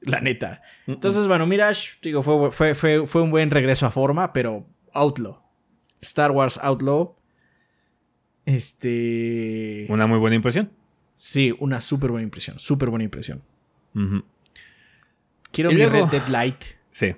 La neta. Entonces, bueno, Mirage, digo, fue, fue, fue, fue un buen regreso a forma, pero Outlaw. Star Wars Outlaw. Este. Una muy buena impresión. Sí, una súper buena impresión. Súper buena impresión. Quiero Y mi luego- Red Dead Light. Sí.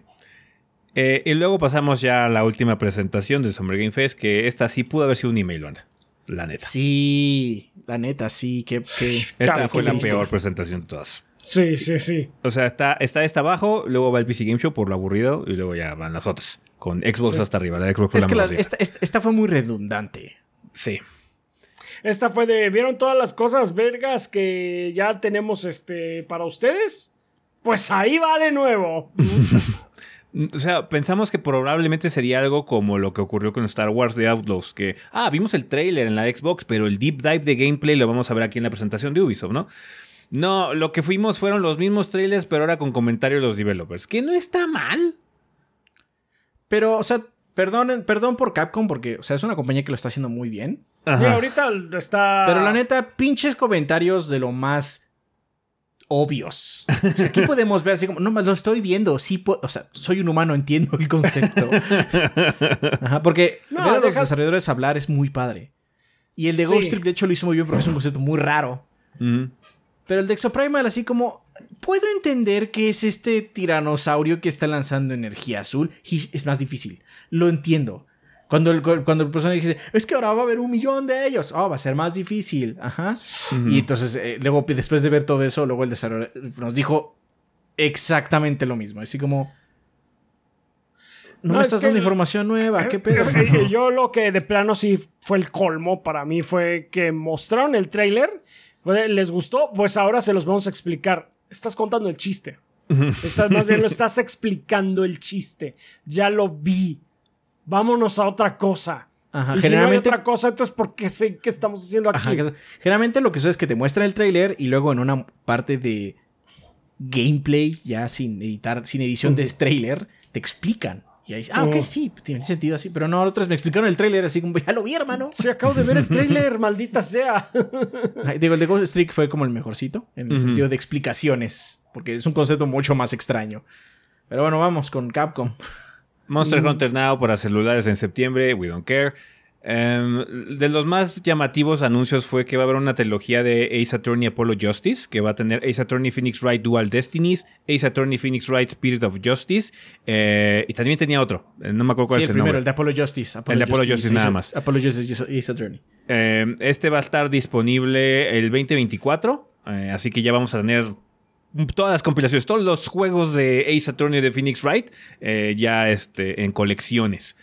Eh, y luego pasamos ya a la última presentación del Summer Game Fest, que esta sí pudo haber sido un email, banda. La neta. Sí, la neta, sí. Que, que- Esta fue la triste. peor presentación de todas. Sí, sí, sí. O sea, está, está esta abajo, luego va el PC Game Show por lo aburrido y luego ya van las otras. Con Xbox hasta arriba. La Xbox Es la que la- esta fue muy redundante. Sí. Esta fue de. ¿Vieron todas las cosas vergas que ya tenemos este para ustedes? Pues ahí va de nuevo. O sea, pensamos que probablemente sería algo como lo que ocurrió con Star Wars de Outlaws, que, ah, vimos el trailer en la Xbox, pero el deep dive de gameplay lo vamos a ver aquí en la presentación de Ubisoft, ¿no? No, lo que fuimos fueron los mismos trailers, pero ahora con comentarios de los developers, que no está mal. Pero, o sea, perdonen, perdón por Capcom, porque, o sea, es una compañía que lo está haciendo muy bien. Mira, ahorita está. Pero la neta, pinches comentarios de lo más obvios. O sea, aquí podemos ver así como, no, lo estoy viendo, sí, o sea, soy un humano, entiendo el concepto. Ajá, porque No, ver a los desarrolladores hablar es muy padre. Y el de Sí. Ghost Trick, de hecho, lo hizo muy bien porque es un concepto muy raro. Ujú. Pero el de Exoprimal, así como, puedo entender que es este tiranosaurio que está lanzando energía azul. es más difícil. Lo entiendo. Cuando el, cuando el personaje dice, es que ahora va a haber un millón de ellos. Oh, va a ser más difícil. Ajá. Y entonces, eh, luego, después de ver todo eso, luego el desarrollador nos dijo exactamente lo mismo. Así como, no, No, me es estás que dando el- información nueva. ¿Qué pedo? Eh, Yo lo que de plano sí fue el colmo para mí fue que mostraron el trailer. pues, Les gustó, pues ahora se los vamos a explicar. estás contando el chiste. Estás, más bien lo estás explicando el chiste. Ya lo vi. Vámonos a otra cosa. Ajá, y generalmente- si no hay otra cosa, entonces ¿por qué sé qué estamos haciendo aquí? Ajá, que- generalmente lo que sucede es que te muestran el tráiler y luego en una parte de gameplay, ya sin editar, sin edición de tráiler, te explican. Y ahí, ah, ok, Oh. sí, tiene sentido así, pero no, otros me explicaron el tráiler así como, ya lo vi, hermano. Sí, acabo de ver el trailer, maldita sea. Ay, Digo, el de Ghost Streak fue como el mejorcito, en el sentido de explicaciones, porque es un concepto mucho más extraño. Pero bueno, vamos con Capcom. Monster Hunter Now para celulares en septiembre, we don't care. Em, de los más llamativos anuncios fue que va a haber una trilogía de Ace Attorney Apollo Justice, que va a tener Ace Attorney Phoenix Wright Dual Destinies, Ace Attorney Phoenix Wright Spirit of Justice, eh, y también tenía otro, eh, no me acuerdo cuál Sí, es el primero, nombre. el de Apollo Justice. El de Apollo Justice, nada más. Apollo Justice Ace Attorney. Eh, este va a estar disponible el 2024, eh, así que ya vamos a tener todas las compilaciones, todos los juegos de Ace Attorney de Phoenix Wright eh, ya este, en colecciones.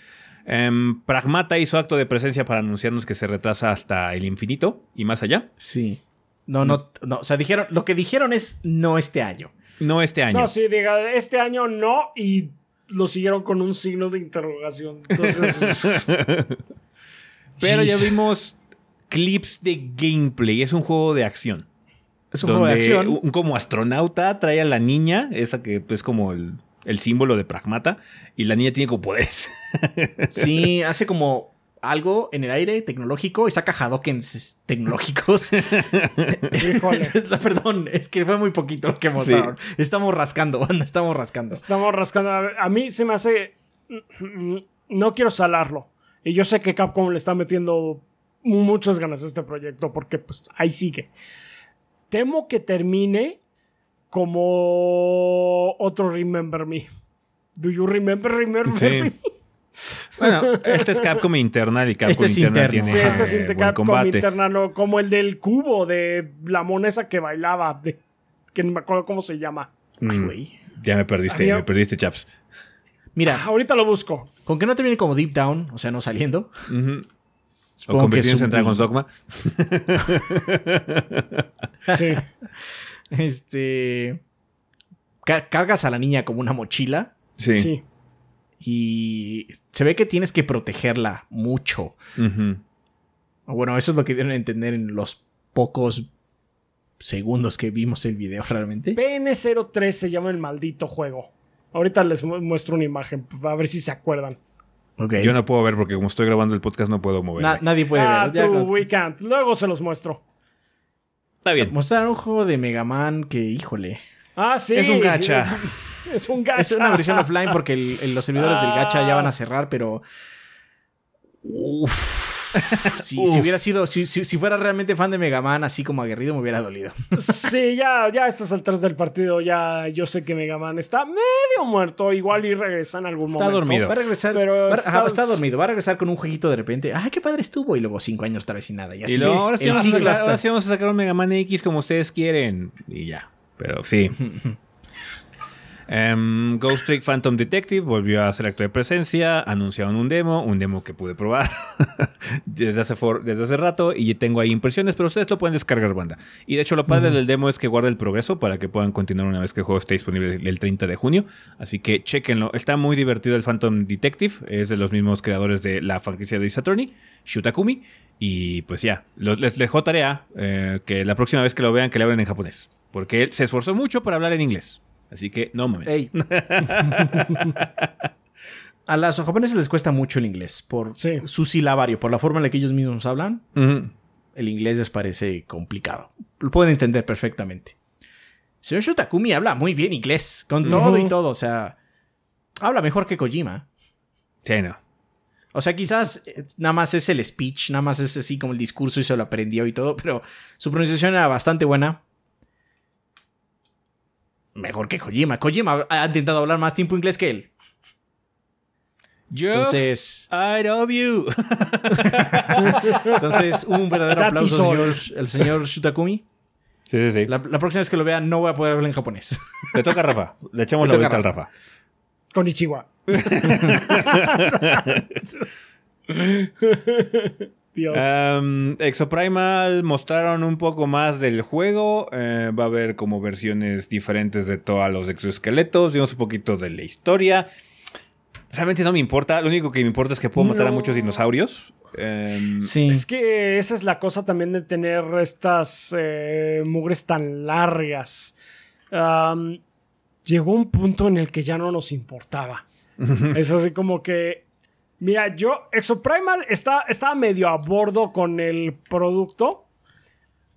Em, Pragmata hizo acto de presencia para anunciarnos que se retrasa hasta el infinito y más allá. Sí. No, no, no. O sea, dijeron, lo que dijeron es no este año. No este año. No, sí, diga, este año no, y lo siguieron con un signo de interrogación. Entonces, Pero ya vimos clips de gameplay. Es un juego de acción. Es un juego de donde acción. un como astronauta trae a la niña, esa que es como el, el símbolo de Pragmata, y la niña tiene como poderes. Sí, hace como algo en el aire tecnológico y saca Hadokens tecnológicos. híjole. Perdón, es que fue muy poquito lo que mostraron. Estamos rascando, banda, estamos rascando. Estamos rascando. A a mí se me hace. No quiero salarlo. Y yo sé que Capcom le está metiendo muchas ganas a este proyecto porque pues ahí sigue. Temo que termine como otro Remember Me. Do you remember Remember Sí. Me? Bueno, este es Capcom Internal y Capcom Este es Internal interno. tiene Sí, este es Capcom combate. Internal, como el del cubo de la monesa que bailaba, de, que no me acuerdo cómo se llama. Ay, Mm, güey. Ya me perdiste, Había- me perdiste, chaps. Mira, Ahorita lo busco. con que no te viene como Deep Down, o sea, no saliendo. O Supongo que convertirse en Dragon's. Dogma. Sí. Este. ca- cargas a la niña como una mochila Sí. sí. y se ve que tienes que protegerla mucho. O Bueno, eso es lo que dieron a entender en los pocos segundos que vimos el video realmente. PN03 se llama el maldito juego. Ahorita les mu- muestro una imagen, a ver si se acuerdan. Yo no puedo ver porque como estoy grabando el podcast no puedo moverme. Na- nadie puede ah, ver. Tú, we can't. Luego se los muestro. Está bien. Mostraron un juego de Mega Man que, híjole. Ah, sí. Es un gacha. Es un gacha. Es una versión offline porque el- el- los servidores del gacha ya van a cerrar, pero. Uf. Si, si hubiera sido. Si, si- si fuera realmente fan de Mega Man, así como aguerrido, me hubiera dolido. Sí, ya, ya a estas alturas del partido, ya yo sé que Mega Man está medio muerto. Igual y regresa en algún Está momento. dormido. Va a regresar. Pero va- está- ajá, está dormido. Va a regresar con un jueguito de repente. ¡Ay, qué padre estuvo! Y luego cinco años otra vez sin nada. Y así. Y luego, ahora sí, vamos a sacar, hasta- ahora sí vamos a sacar un Mega Man X como ustedes quieren. Y ya. Pero sí. Em, Ghost Trick Phantom Detective volvió a hacer acto de presencia. Anunciaron un demo, un demo que pude probar desde, hace for- desde hace rato. Y tengo ahí impresiones, pero ustedes lo pueden descargar, banda. Y de hecho, lo padre del demo es que guarda el progreso para que puedan continuar una vez que el juego esté disponible el 30 de junio. Así que chequenlo. Está muy divertido el Phantom Detective. Es de los mismos creadores de la franquicia de Ace Attorney, Shutakumi. Y pues ya, les dejó tarea eh, que la próxima vez que lo vean, que le hablen en japonés. Porque él se esforzó mucho para hablar en inglés. Así que no mames. Ey. A los japoneses les cuesta mucho el inglés por Sí. su silabario, por la forma en la que ellos mismos hablan. El inglés les parece complicado. Lo pueden entender perfectamente. Señor Shutakumi habla muy bien inglés, con todo y todo. O sea, habla mejor que Kojima. Sí, no. O sea, quizás eh, nada más es el speech, nada más es así como el discurso y se lo aprendió y todo, pero su pronunciación era bastante buena. Mejor que Kojima. Kojima ha intentado hablar más tiempo inglés que él. Yo, Entonces, I love you. entonces un verdadero That aplauso señor, al señor Shutakumi. Sí, sí, sí. La, la próxima vez que lo vea no voy a poder hablar en japonés. Le toca a Rafa. Le echamos la toca bolita a al Rafa. Con Ichiwa. Dios. Um, Exoprimal mostraron un poco más del juego. eh, va a haber como versiones diferentes de todos los exoesqueletos. Vimos un poquito de la historia. Realmente no me importa. Lo único que me importa es que puedo matar a muchos dinosaurios. Em, Sí. Es que esa es la cosa también de tener estas eh, mugres tan largas. Llegó un punto en el que ya no nos importaba. es así como que. Mira, yo. Exoprimal está, está medio a bordo con el producto.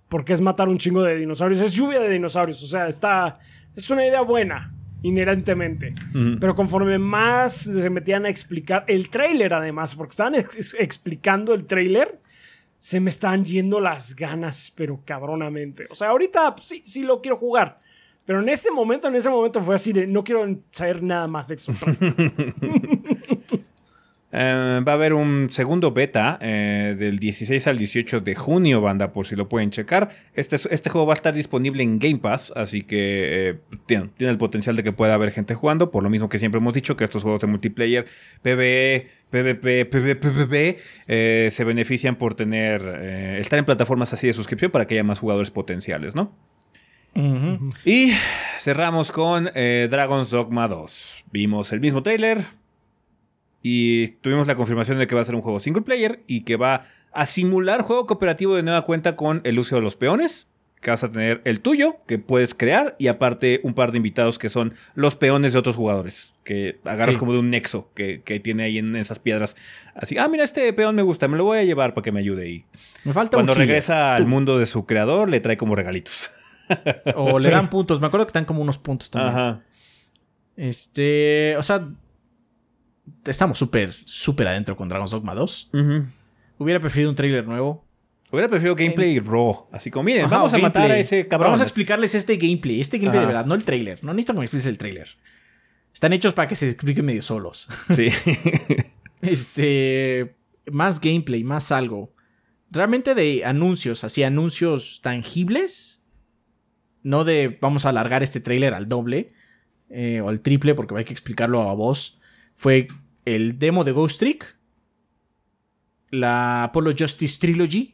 Porque es matar un chingo de dinosaurios. Es lluvia de dinosaurios. O sea, está. Es una idea buena. Inherentemente. Pero conforme más se metían a explicar. El trailer, además. Porque estaban ex- explicando el trailer se me están yendo las ganas, pero cabronamente. O sea, ahorita pues, sí, sí lo quiero jugar. Pero en ese momento, en ese momento fue así de no quiero saber nada más de Exoprimal. Eh, va a haber un segundo beta eh, del 16 al 18 de junio, banda, por si lo pueden checar. Este, este juego va a estar disponible en Game Pass, así que eh, tiene, tiene el potencial de que pueda haber gente jugando, por lo mismo que siempre hemos dicho que estos juegos de multiplayer, PvE, PvP, PvP, PvP, eh, se benefician por tener, estar en plataformas así de suscripción para que haya más jugadores potenciales, ¿no? Y cerramos con Dragon's Dogma 2. Vimos el mismo trailer y tuvimos la confirmación de que va a ser un juego single player y que va a simular juego cooperativo de nueva cuenta con el uso de los peones. Que vas a tener el tuyo, que puedes crear, y aparte un par de invitados que son los peones de otros jugadores. Que agarras Sí. como de un nexo que, que tiene ahí en esas piedras. Así, ah, mira, este peón me gusta, me lo voy a llevar para que me ayude. Y Me falta cuando un regresa al mundo de su creador, le trae como regalitos. O le Sí. dan puntos. Me acuerdo que están como unos puntos también. Ajá. Este. O sea. Estamos súper, súper adentro con Dragon's Dogma 2. Ujú. Hubiera preferido un trailer nuevo. Hubiera preferido gameplay raw. Así como, miren, Ajá, vamos a matar a ese cabrón. Vamos a explicarles este gameplay. Este gameplay Ajá. de verdad, no el trailer. No necesito que me expliques el trailer. Están hechos para que se expliquen medio solos. Sí. Este. Más gameplay, más algo. Realmente de anuncios, así anuncios tangibles. No de vamos a alargar este trailer al doble eh, o al triple porque hay que explicarlo a voz. Fue el demo de Ghost Trick, la Apollo Justice Trilogy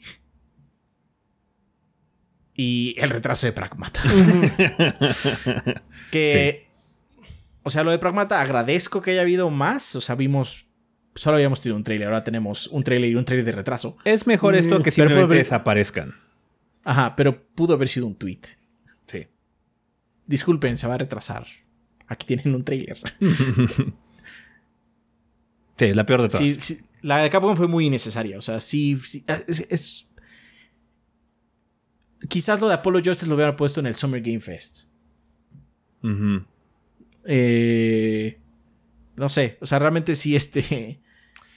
y el retraso de Pragmata. que, o sea, lo de Pragmata agradezco que haya habido más. O sea, vimos, solo habíamos tenido un trailer, ahora tenemos un trailer y un trailer de retraso. es mejor esto que simplemente haber- desaparezcan. Ajá, pero pudo haber sido un tweet. Sí. Disculpen, se va a retrasar. Aquí tienen un trailer. Sí, la peor de todas. Sí, sí, la de Capcom fue muy innecesaria. O sea, sí. sí, es, es- Quizás lo de Apollo Justice lo hubiera puesto en el Summer Game Fest. Eh, no sé. O sea, realmente sí, este.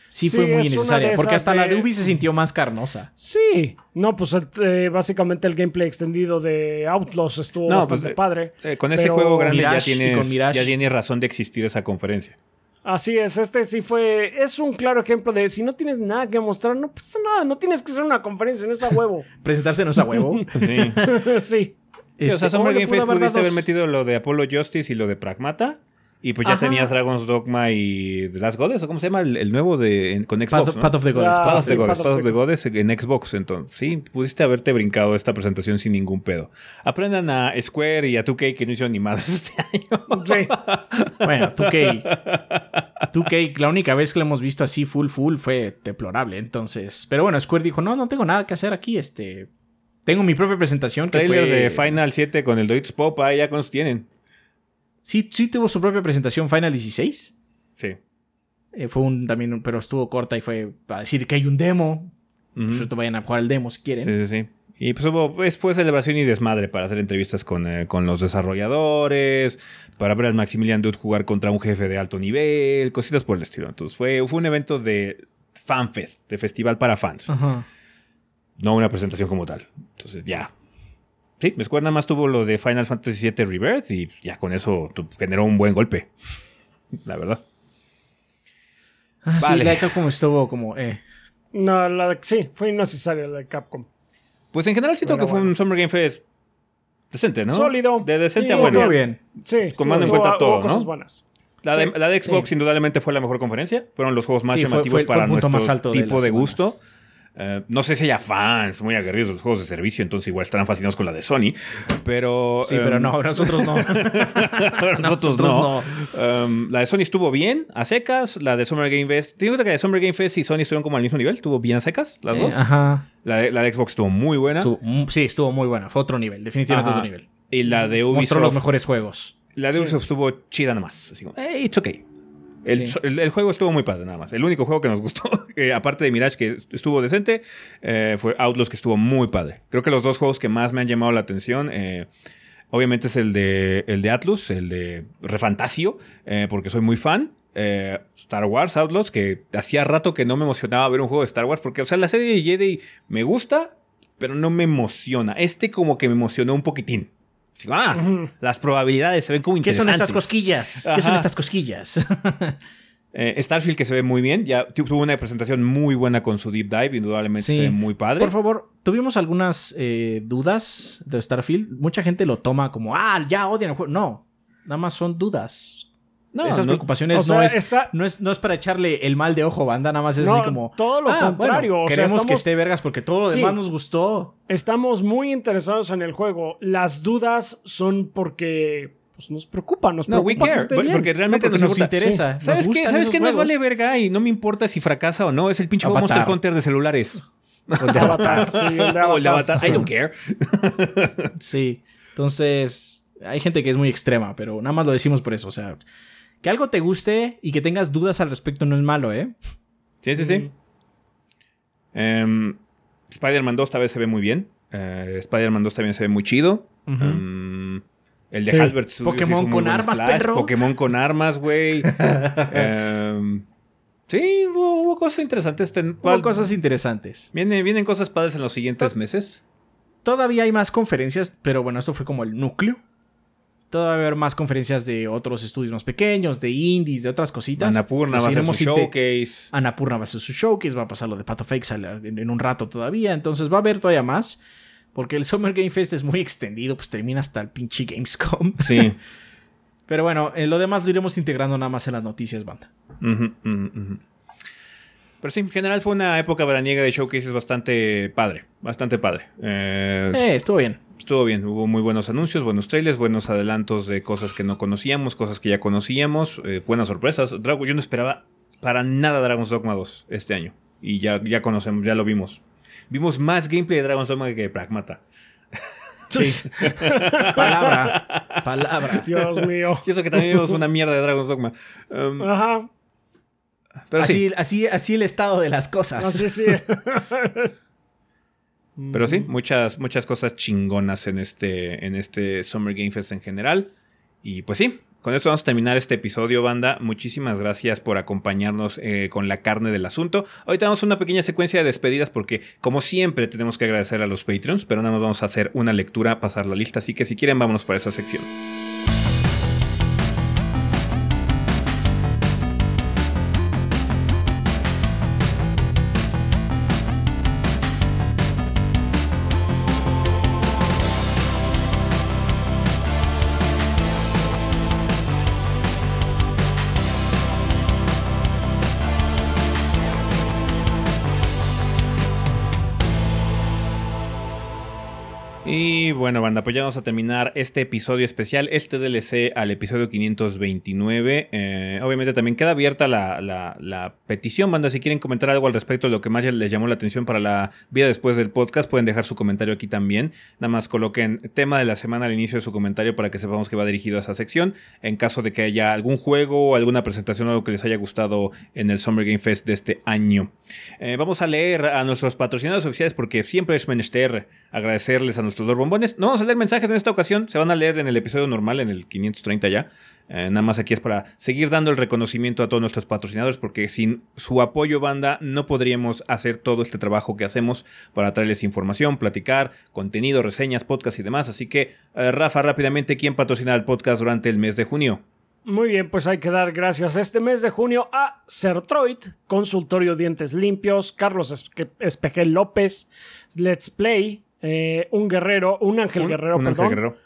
Sí, Sí, fue muy innecesaria. Porque hasta la de Ubi se sintió más carnosa. Sí, no, pues el, eh, básicamente el gameplay extendido de Outlaws estuvo No, bastante pues, eh, padre. Eh, con ese pero- juego grande Mirage ya, tienes, ya tiene razón de existir esa conferencia. Así es, este sí fue. Es un claro ejemplo de si no tienes nada que mostrar, no pasa nada, no tienes que hacer una conferencia, no es a huevo. Presentarse no es a huevo. Sí. sí. Sí, o sea, Este, Summer Game Fest haber pudiste haber metido lo de Apollo Justice y lo de Pragmata. Y pues ya Ajá. tenías Dragon's Dogma y The Last Goddess, ¿o cómo se llama? El, el nuevo de en- con Xbox. Path, ¿no? Path of the Goddess. Ah, Path of sí, the Goddess, Path of the Goddess en Xbox. Entonces, sí, pudiste haberte brincado esta presentación sin ningún pedo. Aprendan a Square y a 2K que no hicieron ni madres este año. Sí. Bueno, 2K. 2K, la única vez que lo hemos visto así full full fue deplorable. Entonces, pero bueno, Square dijo, no, no tengo nada que hacer aquí. Este, tengo mi propia presentación. Que Trailer fue- de Final 7 con el Doritos Pop, ahí ya nos tienen. Sí, sí tuvo su propia presentación Final 16. Sí. Eh, fue un también, pero estuvo corta y fue para decir que hay un demo. Por cierto, vayan a jugar el demo si quieren. Sí, sí, sí. Y pues hubo, pues, fue celebración y desmadre para hacer entrevistas con, eh, con los desarrolladores, para ver al Maximilian Dude jugar contra un jefe de alto nivel, cositas por el estilo. Entonces fue, fue un evento de fanfest, de festival para fans, Ajá. no una presentación como tal. Entonces ya. Sí, Square nada más tuvo lo de Final Fantasy VII Rebirth y ya con eso generó un buen golpe. La verdad. Ah, Vale. Sí, la de Capcom estuvo como, eh. No, la de- sí, fue innecesaria la de Capcom. Pues en general siento que fue bueno. un Summer Game Fest decente, ¿no? Sólido. De decente Sí, a bueno. Estuvo bien. Sí, Tomando en cuenta hubo todo, ¿no? cosas buenas. La de, Sí, la de Xbox sí. indudablemente fue la mejor conferencia. Fueron los juegos más Sí, fue- llamativos fue- fue para el punto nuestro más alto de tipo de, semanas. gusto. Eh, no sé si haya fans muy aguerridos de los juegos de servicio, entonces igual estarán fascinados con la de Sony. Pero. Sí, pero em, no, nosotros no. Nosotros, no. Um, la de Sony estuvo bien, a secas. La de Summer Game Fest. Tengo que la de Summer Game Fest y Sony estuvieron como al mismo nivel. Estuvo bien a secas, las Eh, dos. Ajá. La de, la de Xbox estuvo muy buena. Estuvo- mm, sí, estuvo muy buena. Fue otro nivel, definitivamente Ajá. otro nivel. Y la de Mostró los Ubisoft. mejores juegos. La de Ubisoft estuvo chida nada más. Así como, eh, it's okay. El, Sí. el- el juego estuvo muy padre nada más. El único juego que nos gustó, eh, aparte de Mirage que estuvo decente, eh, fue Outlaws que estuvo muy padre. Creo que los dos juegos que más me han llamado la atención, eh, obviamente es el de, el de Atlus, el de Refantasio, eh, porque soy muy fan. Eh, Star Wars Outlaws, que hacía rato que no me emocionaba ver un juego de Star Wars, porque, o sea, la serie de Jedi me gusta, pero no me emociona. Este como que me emocionó un poquitín. Ah, las probabilidades se ven como ¿Qué son interesantes. estas cosquillas? ¿Qué son estas cosquillas? Eh, Starfield que se ve muy bien, ya tu- tuvo una presentación muy buena con su deep dive, indudablemente Sí. se ve muy padre. Por favor, tuvimos algunas eh, dudas de Starfield. Mucha gente lo toma como, ah, ya odian el juego. No, nada más son dudas. No, Esas no- preocupaciones o sea, no, es, está- no, es, no es para echarle el mal de ojo, banda. Nada más es No, así como. todo lo "Ah, bueno, contrario, o sea, queremos que esté vergas porque todo lo Sí. demás nos gustó. Estamos muy interesados en el juego. Las dudas son porque pues, nos preocupa, nos No, we preocupa que care, esté por- bien. porque realmente No, porque nos, nos interesa, Sí. nos ¿Sabes qué? ¿Sabes qué nos vale verga? Y no me importa si fracasa o no. Es el pinche. Monster Hunter de celulares. O de Avatar. Sí, el de O el de. Avatar. I don't care. Sí. Entonces, hay gente que es muy extrema, pero nada más lo decimos por eso. O sea, que algo te guste y que tengas dudas al respecto no es malo, ¿eh? Sí, sí, sí. Em, Spider-Man 2 esta vez se ve muy bien. Eh, Spider-Man 2 también se ve muy chido. Em, el de Sí. Halbert Studios Pokémon con armas, splash. perro. Pokémon con armas, güey. Em, sí, hubo, hubo cosas interesantes. Ten- Hubo cosas interesantes. Vienen, vienen cosas padres en los siguientes meses. Todavía hay más conferencias, pero bueno, esto fue como el núcleo. Todavía va a haber más conferencias de otros estudios más pequeños, de indies, de otras cositas. Annapurna Pues va a hacer su showcase. Annapurna va a hacer su showcase, va a pasar lo de Path of Exile en, en un rato todavía. Entonces va a haber todavía más. Porque el Summer Game Fest es muy extendido, pues termina hasta el pinche Gamescom. Sí. Pero bueno, lo demás lo iremos integrando nada más en las noticias, banda. Pero sí, en general fue una época veraniega de showcases bastante padre. Bastante padre. Eh, Eh, estuvo bien. Estuvo bien, hubo muy buenos anuncios, buenos trailers, buenos adelantos de cosas que no conocíamos, cosas que ya conocíamos, eh, buenas sorpresas. Drago, yo no esperaba para nada Dragon's Dogma 2 este año. Y ya, ya conocemos, ya lo vimos. Vimos más gameplay de Dragon's Dogma que de Pragmata. Sí. palabra. Palabra. Dios mío. Y eso que también vimos una mierda de Dragon's Dogma. Um, Ajá. pero sí, Así, así, así el estado de las cosas. Así sí. pero sí, muchas, muchas cosas chingonas en este, en este Summer Game Fest en general. Y pues sí, con esto vamos a terminar este episodio, banda. Muchísimas gracias por acompañarnos eh, con la carne del asunto. Ahorita vamos a una pequeña secuencia de despedidas porque, como siempre, tenemos que agradecer a los Patreons, pero nada más vamos a hacer una lectura, pasar la lista. Así que si quieren, vámonos para esa sección. Bueno, banda, pues ya vamos a terminar este episodio especial, este DLC al episodio 529. Eh, obviamente también queda abierta la, petición, banda. Si quieren comentar algo al respecto de lo que más les llamó la atención para la vida después del podcast, pueden dejar su comentario aquí también. Nada más coloquen tema de la semana al inicio de su comentario para que sepamos que va dirigido a esa sección. En caso de que haya algún juego o alguna presentación o algo que les haya gustado en el Summer Game Fest de este año. Eh, vamos a leer a nuestros patrocinadores oficiales porque siempre es menester agradecerles a nuestros dos bombones. No vamos a leer mensajes en esta ocasión, se van a leer en el episodio normal, en el 530 ya. Eh, nada más aquí es para seguir dando el reconocimiento a todos nuestros patrocinadores porque sin su apoyo banda no podríamos hacer todo este trabajo que hacemos para traerles información, platicar, contenido, reseñas, podcast y demás. Así que, eh, Rafa, rápidamente, ¿quién patrocina el podcast durante el mes de junio? Muy bien, pues hay que dar gracias este mes de junio a Sertroid, Consultorio Dientes Limpios, Carlos Espe- Espejel López, Let's Play, eh, un guerrero, un ángel Un- guerrero, un Ángel perdón, Guerrero.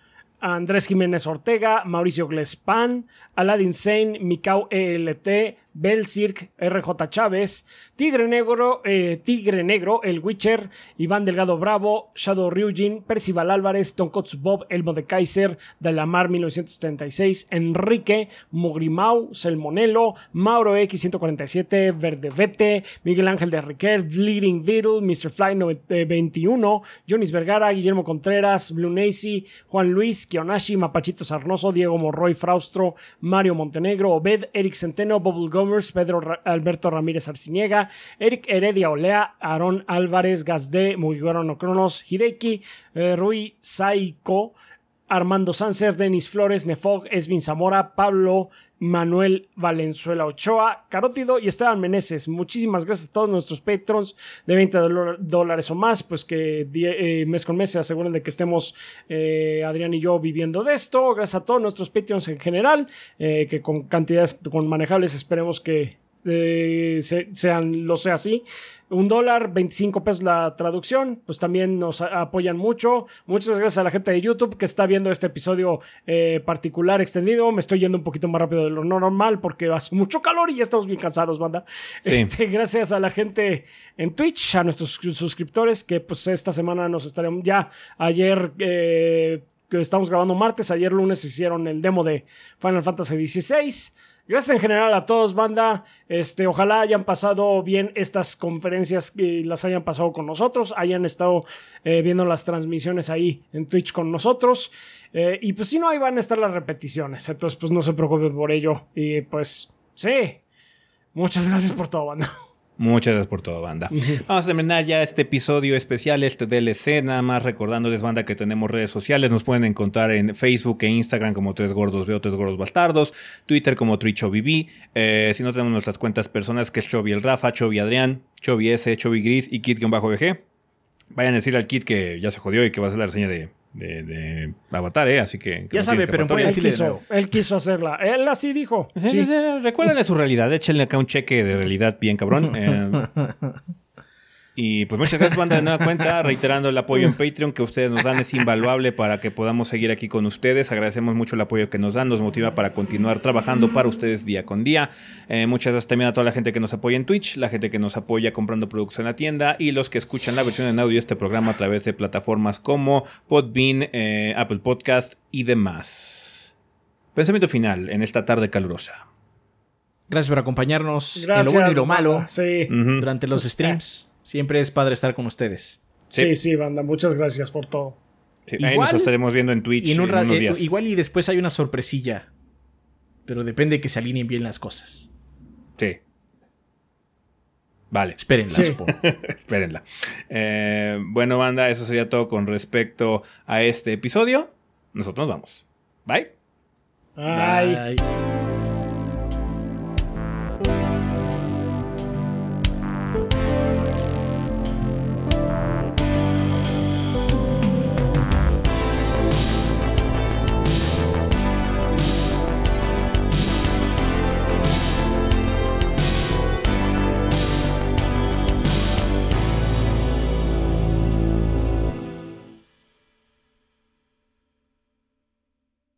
Andrés Jiménez Ortega, Mauricio Glespan, Aladdin Sane, Mikau ELT, Bel Cirque, RJ Chávez, Tigre Negro, eh, Tigre Negro, El Witcher, Iván Delgado Bravo, Shadow Ryujin, Percival Álvarez, Tonkotsu Bob, Elmo de Kaiser, Dalamar 1976, Enrique, Mogrimau, Selmonelo, Mauro X147, Verdevete, Miguel Ángel de Riquet, Bleeding Beetle, Mr. Fly 21, Jonis Vergara, Guillermo Contreras, Blue Nacy, Juan Luis, Kionashi, Mapachito Sarnoso, Diego Morroy Fraustro, Mario Montenegro, Obed, Eric Centeno, Bubble Pedro Alberto Ramírez Arciniega, Eric Heredia Olea, Aaron Álvarez, Gazde, Mugigoro No Cronos, Hideki, eh, Rui Saiko, Armando Sanser, Denis Flores, Nefog, Esvin Zamora, Pablo Manuel Valenzuela Ochoa, Carótido y Esteban Meneses. Muchísimas gracias a todos nuestros patrons de 20 dólares o más, pues que eh, mes con mes se aseguren de que estemos eh, Adrián y yo viviendo de esto. Gracias a todos nuestros patrons en general, eh, que con cantidades con manejables esperemos que sean, lo sea así un dólar, 25 pesos la traducción, pues también nos apoyan mucho. Muchas gracias a la gente de YouTube que está viendo este episodio eh, particular extendido. Me estoy yendo un poquito más rápido de lo normal porque hace mucho calor y ya estamos bien cansados, banda. Este, gracias a la gente en Twitch, a nuestros suscriptores que pues esta semana nos estaremos ya ayer... Eh, que estamos grabando martes, ayer lunes hicieron el demo de Final Fantasy XVI. Gracias en general a todos, banda. Este, ojalá hayan pasado bien estas conferencias y las hayan pasado con nosotros, hayan estado eh, viendo las transmisiones ahí en Twitch con nosotros. Eh, y pues si no, ahí van a estar las repeticiones. Entonces, pues no se preocupen por ello. Y pues, sí. Muchas gracias por todo, banda. Muchas gracias por todo, banda. Vamos a terminar ya este episodio especial, este DLC. Nada más recordándoles, banda, que tenemos redes sociales. Nos pueden encontrar en Facebook e Instagram como Tres Gordos Veo, Tres Gordos Bastardos. Twitter como TriChoviV. Eh, si no, tenemos nuestras cuentas personas, que es Chovy el Rafa, Chovy Adrián, Chovy S, Chovy Gris y Kit-BG. Vayan a decir al Kit que ya se jodió y que va a hacer la reseña de de, Avatar, ¿eh? Así que. ya sabe, pero puede decirle. Él quiso, él quiso hacerla. Él así dijo. Sí, Recuérdenle su realidad. Échenle acá un cheque de realidad bien cabrón. Eh, y pues muchas gracias, banda, de nueva cuenta. Reiterando el apoyo en Patreon que ustedes nos dan es invaluable para que podamos seguir aquí con ustedes. Agradecemos mucho el apoyo que nos dan, nos motiva para continuar trabajando para ustedes día con día. Eh, muchas gracias también a toda la gente que nos apoya en Twitch, la gente que nos apoya comprando productos en la tienda y los que escuchan la versión en audio de este programa a través de plataformas como Podbean, eh, Apple Podcast y demás. Pensamiento final en esta tarde calurosa. Gracias por acompañarnos en lo bueno y lo malo durante los streams. Siempre es padre estar con ustedes. Sí, sí, banda. Muchas gracias por todo. igual, ahí nos estaremos viendo en Twitch. en, unos eh, días. igual y después hay una sorpresilla. Pero depende de que se alineen bien las cosas. Sí. Vale. Espérenla, Espérenla. Eh, bueno, banda, eso sería todo con respecto a este episodio. Nosotros nos vamos. Bye. Bye. Bye.